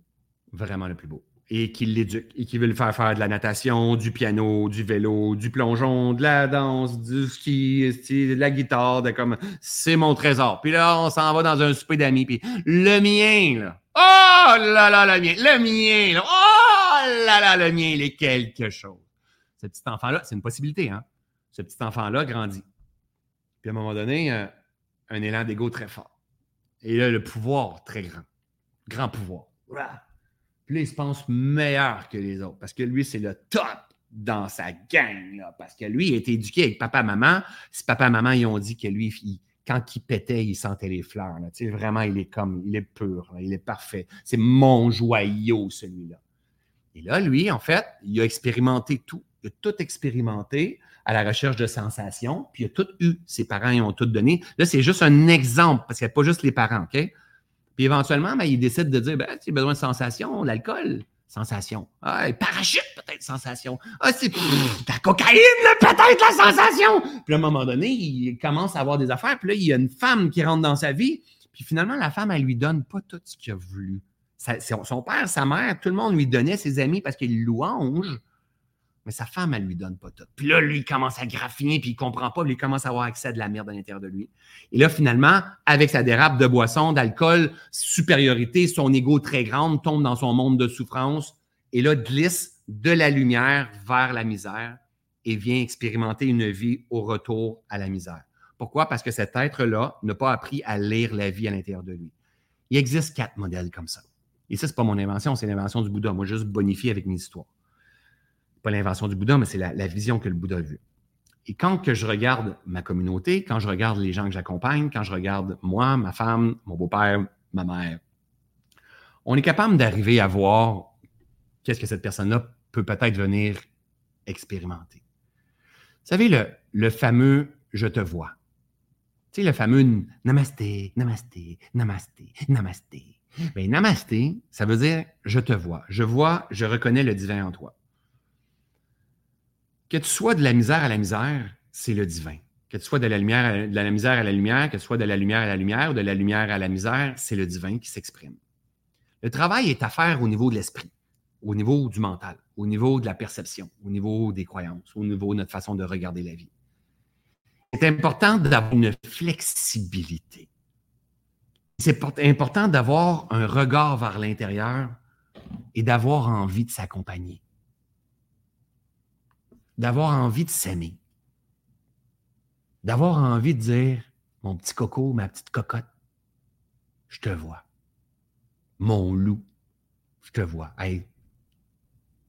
vraiment le plus beau et qui l'éduque et qui veut le faire faire de la natation, du piano, du vélo, du plongeon, de la danse, du ski, de la guitare, de comme c'est mon trésor. Puis là, on s'en va dans un souper d'amis, puis le mien, là. Oh là là, le mien, le mien, là. Oh là là, le mien, il est quelque chose. Ce petit enfant-là, c'est une possibilité, hein? Ce petit enfant-là grandit. Puis à un moment donné, euh, un élan d'ego très fort. Et là, le pouvoir très grand. Grand pouvoir. Puis là, il se pense meilleur que les autres parce que lui, c'est le top dans sa gang. parce que lui, il a été éduqué avec papa, maman. Si papa, maman, ils ont dit que lui, quand il pétait, il sentait les fleurs. Là. vraiment, il est comme, il est pur, il est parfait. C'est mon joyau, celui-là. Et là, lui, en fait, il a expérimenté tout. Il a tout expérimenté à la recherche de sensations, puis il a tout eu. Ses parents, ils ont tout donné. Là, c'est juste un exemple, parce qu'il n'y a pas juste les parents, OK? Puis éventuellement, ben, il décide de dire ben, tu as besoin de sensation, l'alcool, sensation. Ah, parachute, peut-être sensation. Ah, c'est la cocaïne, peut-être la sensation. Puis à un moment donné, il commence à avoir des affaires. Puis là, il y a une femme qui rentre dans sa vie. Puis finalement, la femme, elle lui donne pas tout ce qu'il a voulu. son père, sa mère, tout le monde lui donnait ses amis parce qu'il louange mais sa femme, elle lui donne pas tout. Puis là, lui, il commence à graffiner, puis il comprend pas, puis il commence à avoir accès à de la merde à l'intérieur de lui. Et là, finalement, avec sa dérape de boisson, d'alcool, supériorité, son ego très grand, tombe dans son monde de souffrance, et là, glisse de la lumière vers la misère et vient expérimenter une vie au retour à la misère. Pourquoi? Parce que cet être-là n'a pas appris à lire la vie à l'intérieur de lui. Il existe quatre modèles comme ça. Et ça, c'est pas mon invention, c'est l'invention du Bouddha. Moi, juste bonifié avec mes histoires pas l'invention du Bouddha, mais c'est la, vision que le Bouddha a vue. Et quand que je regarde ma communauté, quand je regarde les gens que j'accompagne, quand je regarde moi, ma femme, mon beau-père, ma mère, on est capable d'arriver à voir qu'est-ce que cette personne-là peut peut-être venir expérimenter. Vous savez, le, le fameux je te vois. Tu sais, le fameux namasté, namasté, namasté, namasté. Bien, namasté, ça veut dire je te vois. Je vois, je reconnais le divin en toi. Que tu sois de la misère à la misère, c'est le divin. Que tu sois de la, lumière de la misère à la lumière, que tu sois de la lumière à la lumière ou de la lumière à la misère, c'est le divin qui s'exprime. Le travail est à faire au niveau de l'esprit, au niveau du mental, au niveau de la perception, au niveau des croyances, au niveau de notre façon de regarder la vie. C'est important d'avoir une flexibilité. C'est important d'avoir un regard vers l'intérieur et d'avoir envie de s'accompagner, d'avoir envie de s'aimer, d'avoir envie de dire, mon petit coco, ma petite cocotte, je te vois. Mon loup, je te vois. Hey,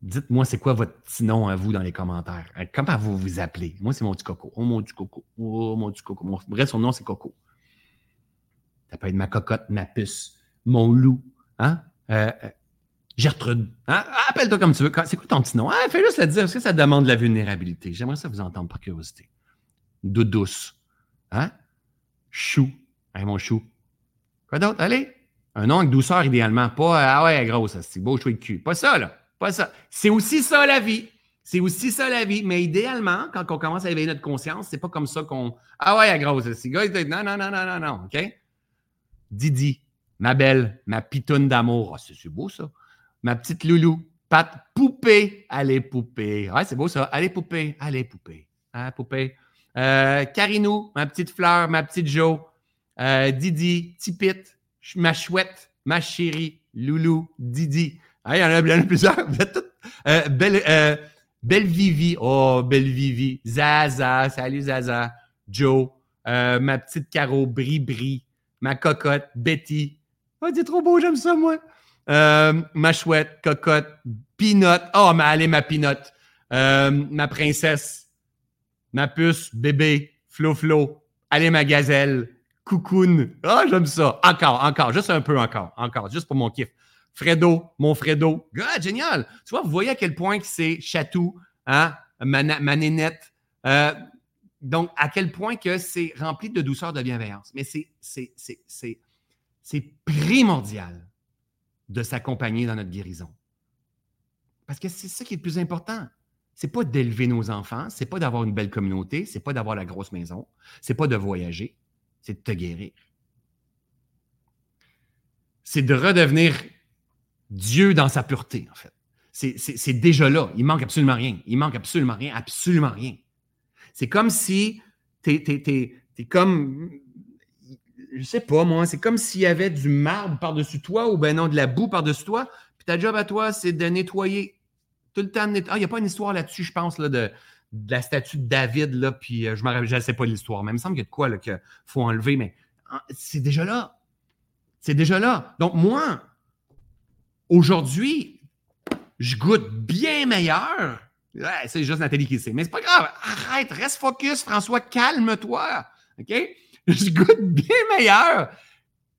dites-moi, c'est quoi votre petit nom à vous dans les commentaires? Comment vous vous appelez? Moi, c'est mon petit coco. Oh, mon petit coco. Oh, mon petit coco. Vrai, son nom, c'est Coco. Ça peut être ma cocotte, ma puce, mon loup. Hein? Euh, euh, Gertrude. Hein? Appelle-toi comme tu veux. C'est quoi ton petit nom? Ah, fais juste le dire. Est-ce que ça demande de la vulnérabilité? J'aimerais ça vous entendre par curiosité. Doudouce. Hein? Chou. Hey, mon chou? Quoi d'autre? Allez. Un nom avec douceur, idéalement. Pas, ah ouais, grosse, c'est beau chou de cul. Pas ça, là. Pas ça. C'est aussi ça, la vie. C'est aussi ça, la vie. Mais idéalement, quand on commence à éveiller notre conscience, c'est pas comme ça qu'on. Ah ouais, grosse, c'est gars, non, non, non, non, non, non, OK? Didi, ma belle, ma pitoune d'amour. Ah, c'est beau, ça ma petite loulou, Pat, poupée, allez poupée. Ouais, c'est beau ça. Allez poupée, allez poupée. Hein, poupée. Euh, Carinou, ma petite fleur, ma petite Jo. Euh, Didi, Tipite, ma chouette, ma chérie, Loulou, Didi. Ah, il y en a, plusieurs. Euh, belle, euh, belle Vivi. Oh, Belle Vivi. Zaza. Salut Zaza. Joe. Euh, ma petite Caro. Bri Bri. Ma cocotte. Betty. Oh, c'est trop beau, j'aime ça, moi. Euh, ma chouette, cocotte, Pinot. Oh, mais allez, ma Pinot. Euh, ma princesse, ma puce, bébé, Flo-Flo. Allez, ma gazelle, Coucoune. Ah, oh, j'aime ça. Encore, encore, juste un peu encore, encore, juste pour mon kiff. Fredo, mon Fredo. God, génial. Tu vois, vous voyez à quel point c'est chatou, hein? ma, ma nénette. Euh, donc, à quel point que c'est rempli de douceur, de bienveillance. Mais c'est primordial de s'accompagner dans notre guérison. Parce que c'est ça qui est le plus important. C'est pas d'élever nos enfants, c'est pas d'avoir une belle communauté, c'est pas d'avoir la grosse maison, c'est pas de voyager, c'est de te guérir. C'est de redevenir Dieu dans sa pureté, en fait. C'est déjà là. Il manque absolument rien. Il manque absolument rien, absolument rien. C'est comme si tu es, comme je sais pas, moi, c'est comme s'il y avait du marbre par-dessus toi ou ben non, de la boue par-dessus toi. Puis ta job à toi, c'est de nettoyer tout le temps. Ah, il n'y a pas une histoire là-dessus, je pense, de, la statue de David, là, puis euh, je ne sais pas l'histoire, mais il me semble qu'il y a de quoi qu'il faut enlever, mais ah, c'est déjà là. C'est déjà là. Donc, moi, aujourd'hui, je goûte bien meilleur. c'est juste Nathalie qui sait. Mais c'est pas grave. Arrête, reste focus, François, calme-toi. OK? je goûte bien meilleur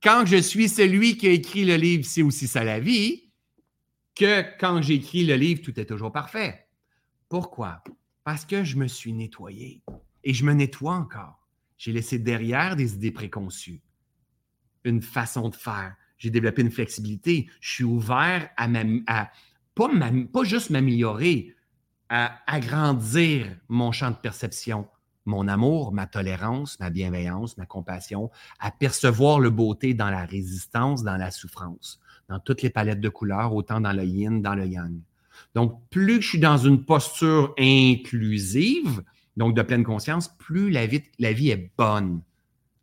quand je suis celui qui a écrit le livre C'est aussi ça la vie que quand j'écris le livre Tout est toujours parfait. Pourquoi? Parce que je me suis nettoyé et je me nettoie encore. J'ai laissé derrière des idées préconçues, une façon de faire. J'ai développé une flexibilité. Je suis ouvert à, pas juste m'améliorer, à agrandir mon champ de perception, mon amour, ma tolérance, ma bienveillance, ma compassion, à percevoir le beauté dans la résistance, dans la souffrance, dans toutes les palettes de couleurs, autant dans le yin, dans le yang. Donc, plus je suis dans une posture inclusive, donc de pleine conscience, plus la vie, est bonne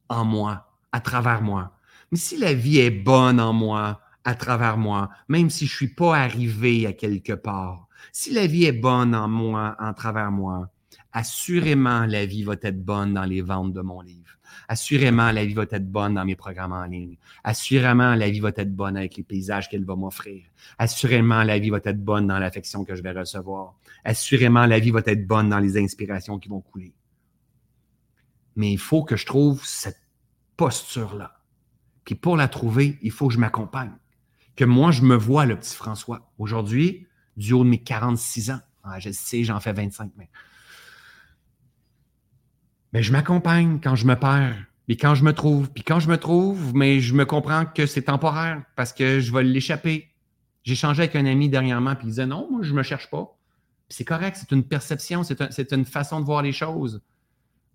en moi, à travers moi. Mais si la vie est bonne en moi, à travers moi, même si je ne suis pas arrivé à quelque part, si la vie est bonne en moi, en travers moi, assurément, la vie va être bonne dans les ventes de mon livre. Assurément, la vie va être bonne dans mes programmes en ligne. Assurément, la vie va être bonne avec les paysages qu'elle va m'offrir. Assurément, la vie va être bonne dans l'affection que je vais recevoir. Assurément, la vie va être bonne dans les inspirations qui vont couler. Mais il faut que je trouve cette posture-là. Puis pour la trouver, il faut que je m'accompagne. Que moi, je me vois, le petit François. Aujourd'hui, du haut de mes 46 ans. Ah, je sais, j'en fais 25, mais mais je m'accompagne quand je me perds, puis quand je me trouve, puis quand je me trouve, mais je me comprends que c'est temporaire parce que je vais l'échapper. J'ai changé avec un ami dernièrement, puis il disait non, moi, je ne me cherche pas. c'est correct, c'est une perception, c'est une façon de voir les choses.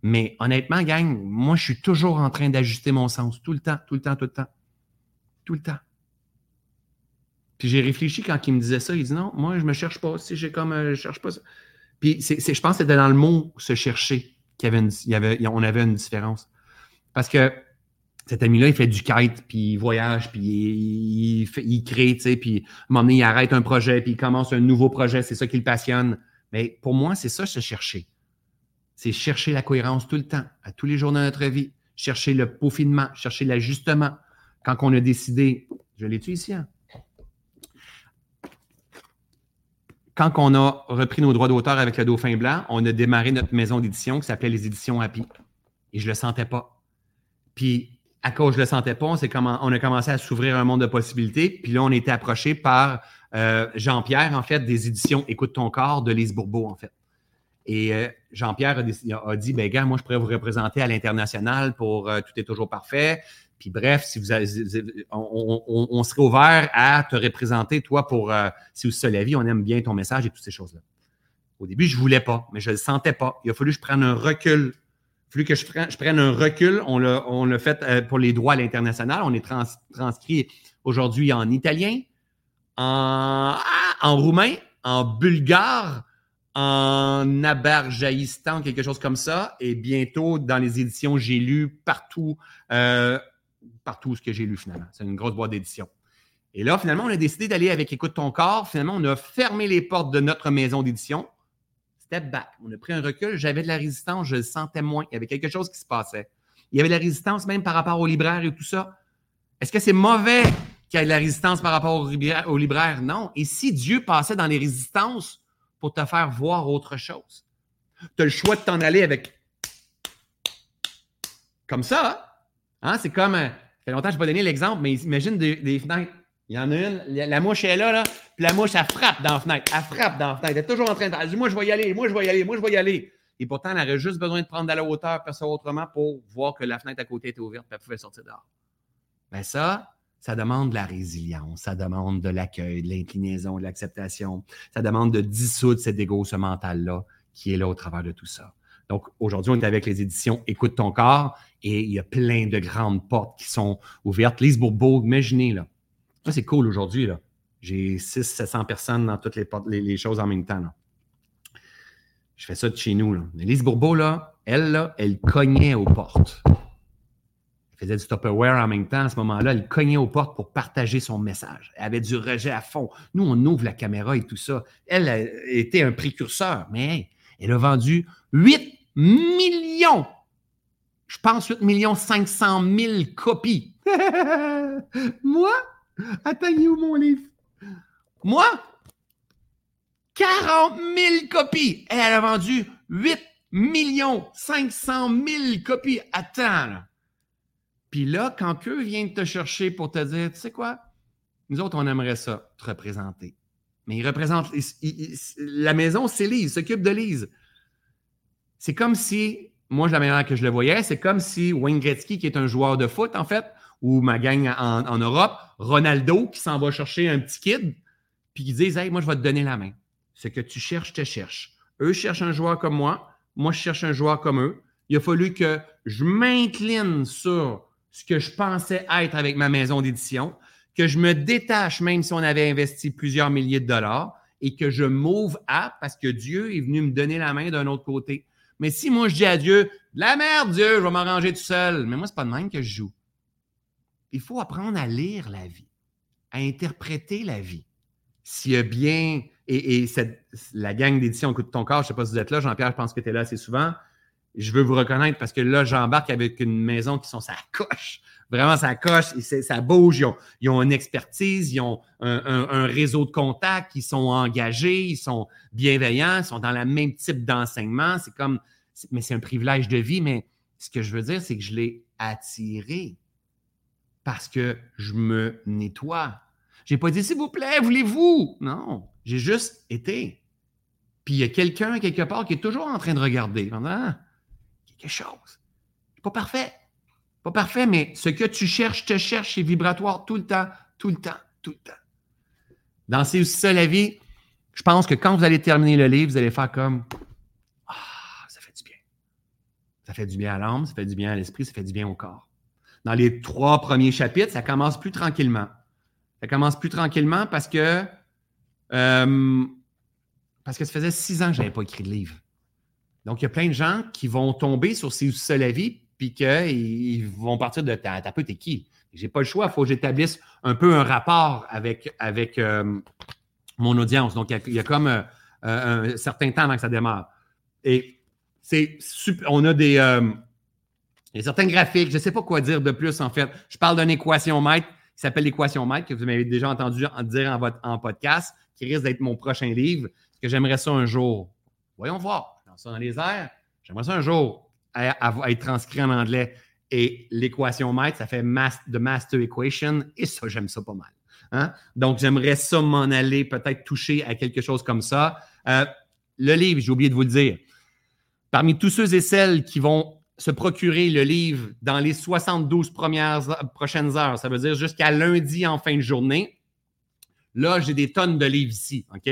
Mais honnêtement, gang, moi, je suis toujours en train d'ajuster mon sens tout le temps, tout le temps, tout le temps. Tout le temps. Puis j'ai réfléchi quand il me disait ça. Il dit non, moi, je me cherche pas. Si j'ai comme, euh, je cherche pas. Puis je pense que c'était dans le mot se chercher qu'il y avait, on avait une différence. Parce que cet ami-là, il fait du kite, puis il voyage, puis il, crée, puis à un moment donné, il arrête un projet, puis il commence un nouveau projet, c'est ça qui le passionne. Mais pour moi, c'est ça, se chercher. C'est chercher la cohérence tout le temps, à tous les jours de notre vie. Chercher le peaufinement, chercher l'ajustement. Quand on a décidé, je l'ai-tu ici, hein? Quand on a repris nos droits d'auteur avec le Dauphin Blanc, on a démarré notre maison d'édition qui s'appelait les Éditions Happy. Et je ne le sentais pas. Puis à cause je le sentais pas, on, on a commencé à s'ouvrir un monde de possibilités. Puis là, on a été approché par euh, Jean-Pierre, en fait, des éditions Écoute ton corps de Lise Bourbeau, en fait. Et euh, Jean-Pierre a, dit, ben gars, moi, je pourrais vous représenter à l'international pour euh, Tout est toujours parfait. Puis bref, si vous on, serait ouvert à te représenter, toi, pour Si vous la vie, on aime bien ton message et toutes ces choses-là. Au début, je ne voulais pas, mais je ne le sentais pas. Il a fallu que je prenne un recul fallu que je prenne, un recul. On l'a fait euh, pour les droits à l'international. On est transcrit aujourd'hui en italien, en, ah, en roumain, en bulgare, en abarjaïstan, quelque chose comme ça. Et bientôt, dans les éditions, j'ai lu partout, euh, partout ce que j'ai lu finalement. C'est une grosse boîte d'édition. Et là, finalement, on a décidé d'aller avec Écoute ton corps. Finalement, on a fermé les portes de notre maison d'édition step back. On a pris un recul. J'avais de la résistance, je le sentais moins. Il y avait quelque chose qui se passait. Il y avait de la résistance même par rapport aux libraires et tout ça. Est-ce que c'est mauvais qu'il y ait de la résistance par rapport aux libraires? Non. Et si Dieu passait dans les résistances pour te faire voir autre chose? Tu as le choix de t'en aller avec comme ça. Hein? C'est comme. Ça fait longtemps que je n'ai pas donné l'exemple, mais imagine des fenêtres il y en a une, la mouche est là, là, puis la mouche, elle frappe dans la fenêtre. Elle frappe dans la fenêtre. Elle est toujours en train de dire Moi, je vais y aller, moi, je vais y aller, moi, je vais y aller. Et pourtant, elle aurait juste besoin de prendre de la hauteur, faire ça autrement pour voir que la fenêtre à côté était ouverte, puis elle pouvait sortir dehors. Bien, ça, ça demande de la résilience, ça demande de l'accueil, de l'inclinaison, de l'acceptation. Ça demande de dissoudre cet égo, ce mental-là, qui est là au travers de tout ça. Donc, aujourd'hui, on est avec les éditions Écoute ton corps et il y a plein de grandes portes qui sont ouvertes. Lise Bourbeau, imaginez, là, ça, c'est cool aujourd'hui. J'ai 600-700 personnes dans toutes les, choses en même temps. Je fais ça de chez nous. Là. Elise Bourbeau, là, elle, là, elle cognait aux portes. Elle faisait du Tupperware en même temps à ce moment-là. Elle cognait aux portes pour partager son message. Elle avait du rejet à fond. Nous, on ouvre la caméra et tout ça. Elle, elle était un précurseur, mais elle a vendu 8 millions. Je pense 8 millions 500 000 copies. Moi, Attends, où mon livre? Moi, 40 000 copies. Elle a vendu 8 millions 500 000 copies. Attends, là. Puis là, quand eux viennent te chercher pour te dire, tu sais quoi, nous autres, on aimerait ça, te représenter. Mais ils représentent. la maison, c'est Lise, ils s'occupent de Lise. C'est comme si, moi, la manière que je le voyais, c'est comme si Wayne Gretzky, qui est un joueur de foot, en fait, ou ma gang en, Europe, Ronaldo qui s'en va chercher un petit kid, puis qui disent Hey, moi, je vais te donner la main. Ce que tu cherches, te cherches. Eux cherchent un joueur comme moi, moi, je cherche un joueur comme eux. Il a fallu que je m'incline sur ce que je pensais être avec ma maison d'édition, que je me détache, même si on avait investi plusieurs milliers de dollars, et que je m'ouvre à, parce que Dieu est venu me donner la main d'un autre côté. Mais si moi je dis à Dieu, la merde, Dieu, je vais m'arranger tout seul, mais moi, c'est pas de même que je joue. Il faut apprendre à lire la vie, à interpréter la vie. S'il y a bien, et, la gang d'édition Coup de ton corps, je ne sais pas si vous êtes là, Jean-Pierre, je pense que tu es là assez souvent. Je veux vous reconnaître parce que là, j'embarque avec une maison qui sont sa coche. Vraiment, ça coche, ça bouge. Ils ont, une expertise, ils ont un, réseau de contacts, ils sont engagés, ils sont bienveillants, ils sont dans le même type d'enseignement. C'est comme, mais c'est un privilège de vie. Mais ce que je veux dire, c'est que je l'ai attiré parce que je me nettoie. Je n'ai pas dit, s'il vous plaît, voulez-vous? Non, j'ai juste été. Puis il y a quelqu'un quelque part qui est toujours en train de regarder. Ah, quelque chose. Pas parfait. Pas parfait, mais ce que tu cherches, te cherche, c'est vibratoire tout le temps, tout le temps, tout le temps. Dans C'est aussi ça la vie. Je pense que quand vous allez terminer le livre, vous allez faire comme Ah, ça fait du bien. Ça fait du bien à l'âme, ça fait du bien à l'esprit, ça fait du bien au corps dans les trois premiers chapitres, ça commence plus tranquillement. Ça commence plus tranquillement parce que euh, parce que ça faisait six ans que je n'avais pas écrit de livre. Donc, il y a plein de gens qui vont tomber sur ces sous la vie, puis qu'ils vont partir de ta, peu, t'es qui? J'ai pas le choix, il faut que j'établisse un peu un rapport avec, avec euh, mon audience. Donc, il y, a, comme euh, un certain temps avant que ça démarre. Et c'est. On a des. y a certains graphiques, je ne sais pas quoi dire de plus en fait. Je parle d'une équation maître qui s'appelle l'équation maître, que vous m'avez déjà entendu dire en, votre, en podcast, qui risque d'être mon prochain livre, que j'aimerais ça un jour? Voyons voir, ça dans les airs, j'aimerais ça un jour être transcrit en anglais. Et l'équation maître, ça fait de Master Equation, et ça, j'aime ça pas mal. Hein? Donc, j'aimerais ça m'en aller, peut-être toucher à quelque chose comme ça. Euh, le livre, j'ai oublié de vous le dire. Parmi tous ceux et celles qui vont se procurer le livre dans les 72 premières prochaines heures, ça veut dire jusqu'à lundi en fin de journée, là, j'ai des tonnes de livres ici, OK?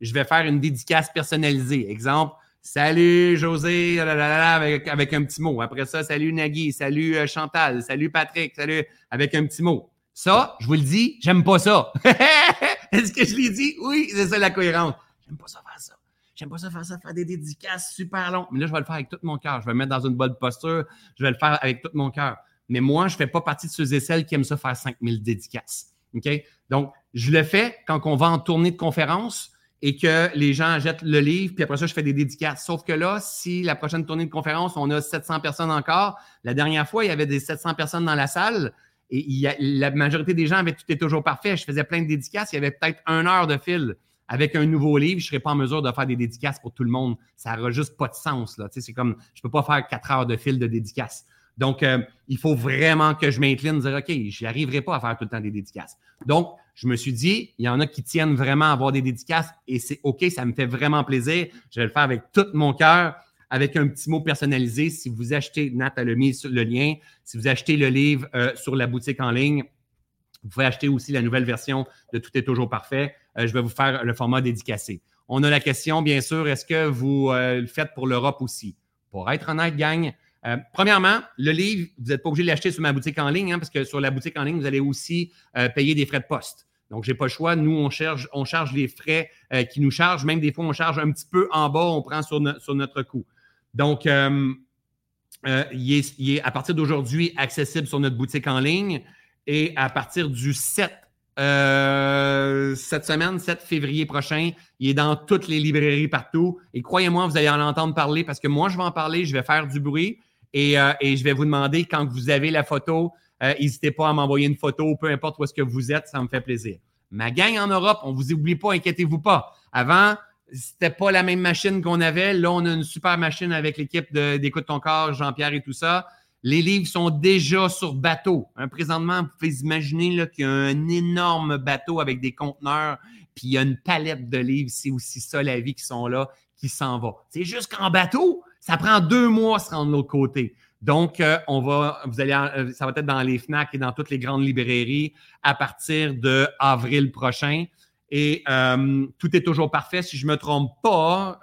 Je vais faire une dédicace personnalisée. Exemple, Salut José, avec, avec, un petit mot. Après ça, salut Nagui, salut euh, Chantal, salut Patrick, salut, avec un petit mot. Ça, je vous le dis, j'aime pas ça. Est-ce que je l'ai dit? Oui, c'est ça la cohérence. J'aime pas ça faire ça. J'aime pas ça faire ça, faire des dédicaces super longs. Mais là, je vais le faire avec tout mon cœur. Je vais me mettre dans une bonne posture. Je vais le faire avec tout mon cœur. Mais moi, je fais pas partie de ceux et celles qui aiment ça faire 5000 dédicaces. OK? Donc, je le fais quand on va en tournée de conférence et que les gens jettent le livre, puis après ça, je fais des dédicaces. Sauf que là, si la prochaine tournée de conférence, on a 700 personnes encore, la dernière fois, il y avait des 700 personnes dans la salle et la majorité des gens avaient tout est toujours parfait. Je faisais plein de dédicaces, il y avait peut-être une heure de fil avec un nouveau livre, je ne serai pas en mesure de faire des dédicaces pour tout le monde. Ça n'aura juste pas de sens. Là. C'est comme, je ne peux pas faire quatre heures de fil de dédicaces. Donc, euh, il faut vraiment que je m'incline, dire, OK, je n'arriverai pas à faire tout le temps des dédicaces. Donc, je me suis dit, il y en a qui tiennent vraiment à avoir des dédicaces et c'est OK, ça me fait vraiment plaisir. Je vais le faire avec tout mon cœur, avec un petit mot personnalisé. Si vous achetez, Nat a mis le lien, si vous achetez le livre euh, sur la boutique en ligne, vous pouvez acheter aussi la nouvelle version de Tout est toujours parfait. Euh, je vais vous faire le format dédicacé. On a la question, bien sûr, est-ce que vous euh, le faites pour l'Europe aussi? Pour être honnête, gang, euh, premièrement, le livre, vous n'êtes pas obligé de l'acheter sur ma boutique en ligne, hein, parce que sur la boutique en ligne, vous allez aussi payer des frais de poste. Donc, je n'ai pas le choix. Nous, on, cherche, on charge les frais qui nous chargent. Même des fois, on charge un petit peu en bas, on prend sur, sur notre coût. Donc, il est, à partir d'aujourd'hui accessible sur notre boutique en ligne. Et à partir du 7 euh, cette semaine, 7 février prochain. Il est dans toutes les librairies partout. Et croyez-moi, vous allez en entendre parler parce que moi, je vais en parler, je vais faire du bruit et, euh, je vais vous demander quand vous avez la photo, euh, n'hésitez pas à m'envoyer une photo, peu importe où est-ce que vous êtes, ça me fait plaisir. Ma gang en Europe, on ne vous oublie pas, inquiétez-vous pas. Avant, c'était pas la même machine qu'on avait. Là, on a une super machine avec l'équipe d'Écoute ton corps, Jean-Pierre et tout ça. Les livres sont déjà sur bateau. Hein, présentement, vous pouvez imaginer qu'il y a un énorme bateau avec des conteneurs, puis il y a une palette de livres. C'est aussi ça, la vie, qui sont là, qui s'en va. C'est juste qu'en bateau, ça prend deux mois à se rendre de l'autre côté. Donc, euh, on va, vous allez, euh, ça va être dans les FNAC et dans toutes les grandes librairies à partir de avril prochain. Et euh, tout est toujours parfait. Si je ne me trompe pas,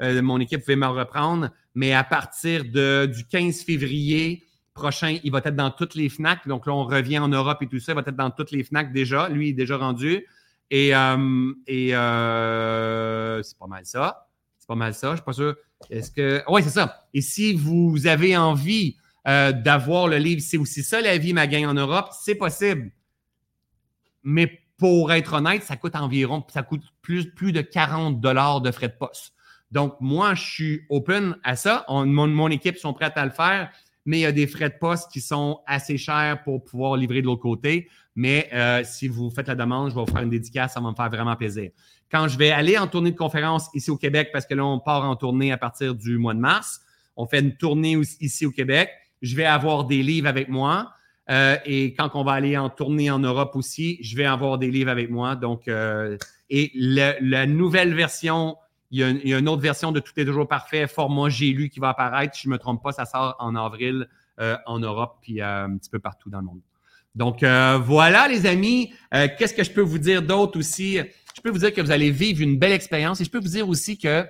mon équipe pouvait me reprendre mais à partir de, du 15 février prochain, il va être dans toutes les FNAC. Donc là, on revient en Europe et tout ça. Il va être dans toutes les FNAC déjà. Lui, il est déjà rendu. Et, c'est pas mal ça. Pas mal ça. Je suis pas sûr. Est-ce que. Oui, c'est ça. Et si vous avez envie euh, d'avoir le livre, c'est aussi ça la vie, ma gang en Europe, c'est possible. Mais pour être honnête, ça coûte environ, ça coûte plus, plus de 40 dollars de frais de poste. Donc, moi, je suis open à ça. mon, équipe sont prêtes à le faire, mais il y a des frais de poste qui sont assez chers pour pouvoir livrer de l'autre côté. Mais euh, si vous faites la demande, je vais vous faire une dédicace, ça va me faire vraiment plaisir. Quand je vais aller en tournée de conférence ici au Québec, parce que là, on part en tournée à partir du mois de mars, on fait une tournée ici au Québec, je vais avoir des livres avec moi. Euh, et quand on va aller en tournée en Europe aussi, je vais avoir des livres avec moi. Donc, euh, et la nouvelle version il y, a une, autre version de Tout est toujours parfait, format J'ai lu qui va apparaître. Si je ne me trompe pas, ça sort en avril euh, en Europe puis euh, un petit peu partout dans le monde. Donc euh, voilà, les amis. Qu'est-ce que je peux vous dire d'autre aussi? Je peux vous dire que vous allez vivre une belle expérience et je peux vous dire aussi que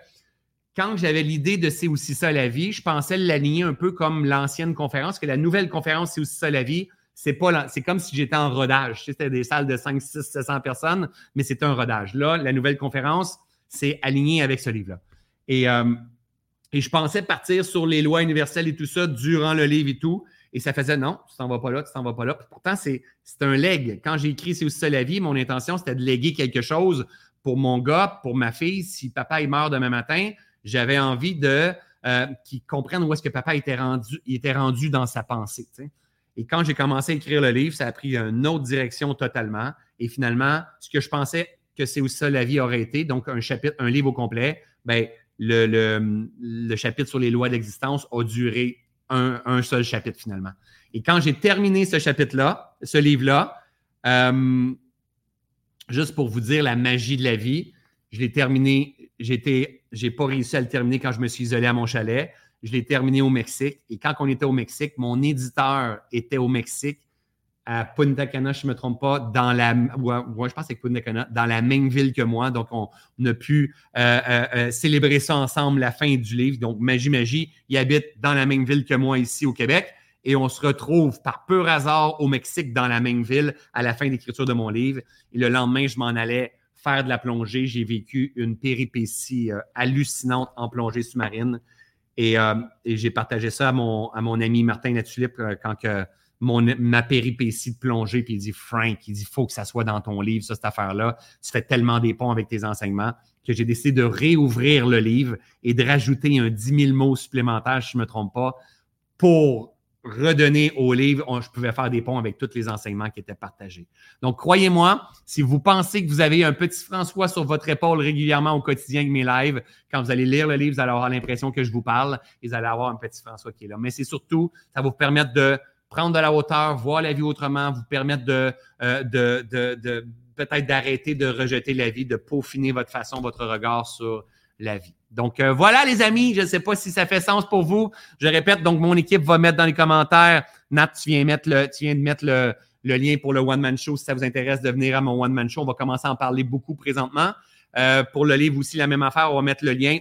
quand j'avais l'idée de C'est aussi ça la vie, je pensais l'aligner un peu comme l'ancienne conférence, que la nouvelle conférence C'est aussi ça la vie, c'est c'est comme si j'étais en rodage. C'était des salles de 5, 6, 700 personnes, mais c'était un rodage. Là, la nouvelle conférence, c'est aligné avec ce livre-là. Et, euh, et je pensais partir sur les lois universelles et tout ça durant le livre et tout. Et ça faisait non, tu t'en vas pas là, tu t'en vas pas là. pourtant, c'est un leg. Quand j'ai écrit C'est aussi ça la vie, mon intention, c'était de léguer quelque chose pour mon gars, pour ma fille. Si papa il meurt demain matin, j'avais envie de euh, qu'ils comprennent où est-ce que papa était rendu, il était rendu dans sa pensée. Et quand j'ai commencé à écrire le livre, ça a pris une autre direction totalement. Et finalement, ce que je pensais que c'est aussi ça la vie aurait été, donc un chapitre, un livre au complet, ben, le, le chapitre sur les lois d'existence a duré un, seul chapitre finalement. Et quand j'ai terminé ce chapitre-là, ce livre-là, euh, juste pour vous dire la magie de la vie, je l'ai terminé, j'étais, j'ai pas réussi à le terminer quand je me suis isolé à mon chalet. Je l'ai terminé au Mexique. Et quand on était au Mexique, mon éditeur était au Mexique à Punta Cana, je ne me trompe pas, dans la, je pense que Punta Cana, dans la même ville que moi. Donc, on, a pu euh, euh, euh, célébrer ça ensemble, la fin du livre. Donc, Magie Magie, il habite dans la même ville que moi ici au Québec. Et on se retrouve par pur hasard au Mexique, dans la même ville, à la fin d'écriture de mon livre. Et le lendemain, je m'en allais faire de la plongée. J'ai vécu une péripétie hallucinante en plongée sous-marine. Et, j'ai partagé ça à mon, à mon ami Martin Latulippe quand que mon, ma péripétie de plongée, puis il dit Frank, il dit faut que ça soit dans ton livre, ça, cette affaire-là. Tu fais tellement des ponts avec tes enseignements que j'ai décidé de réouvrir le livre et de rajouter un 10 000 mots supplémentaires, si je ne me trompe pas, pour redonner au livre, je pouvais faire des ponts avec tous les enseignements qui étaient partagés. Donc, croyez-moi, si vous pensez que vous avez un petit François sur votre épaule régulièrement au quotidien avec mes lives, quand vous allez lire le livre, vous allez avoir l'impression que je vous parle et vous allez avoir un petit François qui est là. Mais c'est surtout, ça va vous permettre de prendre de la hauteur, voir la vie autrement, vous permettre de, euh, de, de, de peut-être d'arrêter de rejeter la vie, de peaufiner votre façon, votre regard sur la vie. Donc euh, voilà les amis, je ne sais pas si ça fait sens pour vous. Je répète, donc mon équipe va mettre dans les commentaires. Nat, tu viens, mettre le, tu viens de mettre le, le lien pour le One Man Show si ça vous intéresse de venir à mon One Man Show. On va commencer à en parler beaucoup présentement. Euh, pour le livre aussi, la même affaire, on va mettre le lien.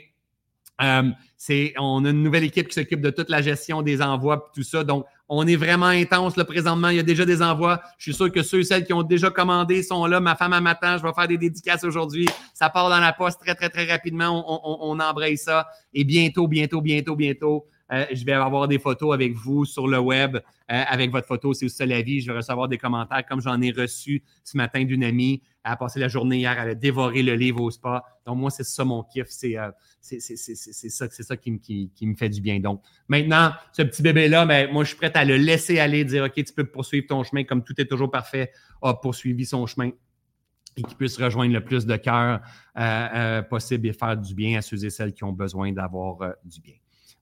Euh, c'est, on a une nouvelle équipe qui s'occupe de toute la gestion des envois et tout ça. Donc, on est vraiment intense là, présentement. Il y a déjà des envois. Je suis sûr que ceux et celles qui ont déjà commandé sont là. Ma femme à matin, je vais faire des dédicaces aujourd'hui. Ça part dans la poste très, très, très rapidement. On, on, embraye ça. Et bientôt, bientôt, bientôt, bientôt, euh, je vais avoir des photos avec vous sur le web, euh, avec votre photo, c'est aussi la vie. Je vais recevoir des commentaires comme j'en ai reçu ce matin d'une amie. Elle a passé la journée hier, elle a dévoré le livre au spa. Donc, moi, c'est ça mon kiff. C'est euh, ça, ça qui, qui, qui, me fait du bien. Donc, maintenant, ce petit bébé-là, ben, moi, je suis prêt à le laisser aller, dire OK, tu peux poursuivre ton chemin comme tout est toujours parfait, a poursuivi son chemin et qu'il puisse rejoindre le plus de cœur possible et faire du bien à ceux et celles qui ont besoin d'avoir du bien.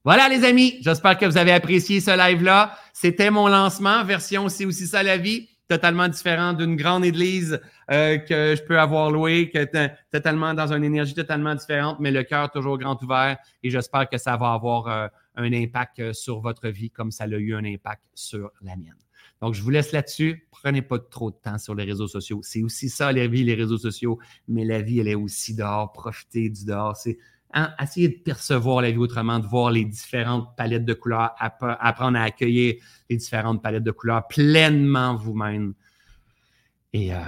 Voilà, les amis. J'espère que vous avez apprécié ce live-là. C'était mon lancement, version C'est aussi ça la vie, totalement différent d'une grande église euh, que je peux avoir louée, que totalement dans une énergie totalement différente, mais le cœur toujours grand ouvert. Et j'espère que ça va avoir euh, un impact euh, sur votre vie comme ça a eu un impact sur la mienne. Donc, je vous laisse là-dessus. Prenez pas trop de temps sur les réseaux sociaux. C'est aussi ça, la vie, les réseaux sociaux. Mais la vie, elle est aussi dehors. Profitez du dehors. C'est Hein, essayez de percevoir la vie autrement, de voir les différentes palettes de couleurs, apprendre à accueillir les différentes palettes de couleurs pleinement vous-même. Et euh,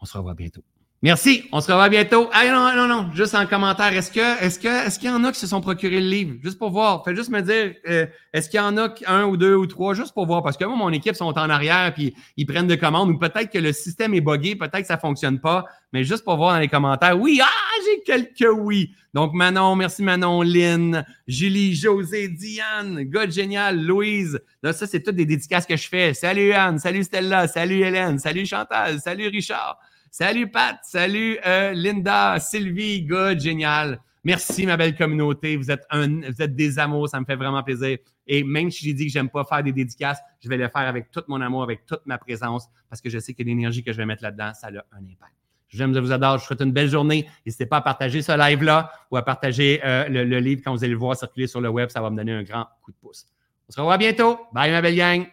on se revoit bientôt. Merci, on se revoit bientôt. Ah non, non, non, juste en commentaire, est-ce que, est-ce que, est-ce qu'il y en a qui se sont procurés le livre? Juste pour voir. Faites juste me dire, euh, est-ce qu'il y en a un ou deux ou trois, juste pour voir. Parce que moi, mon équipe sont en arrière puis ils prennent des commandes ou peut-être que le système est buggé, peut-être que ça fonctionne pas. Mais juste pour voir dans les commentaires, oui, ah, j'ai quelques oui. Donc Manon, merci Manon, Lynn, Julie, José, Diane, God génial, Louise. Là, ça, c'est toutes des dédicaces que je fais. Salut Anne, salut Stella, salut Hélène, salut Chantal, salut Richard. Salut Pat, salut euh, Linda, Sylvie, good, génial. Merci ma belle communauté, vous êtes, un, vous êtes des amours, ça me fait vraiment plaisir. Et même si j'ai dit que j'aime pas faire des dédicaces, je vais le faire avec tout mon amour, avec toute ma présence, parce que je sais que l'énergie que je vais mettre là-dedans, ça a un impact. Je vous vous adore, je vous souhaite une belle journée. N'hésitez pas à partager ce live-là ou à partager euh, le, le livre quand vous allez le voir circuler sur le web, ça va me donner un grand coup de pouce. On se revoit bientôt. Bye ma belle gang.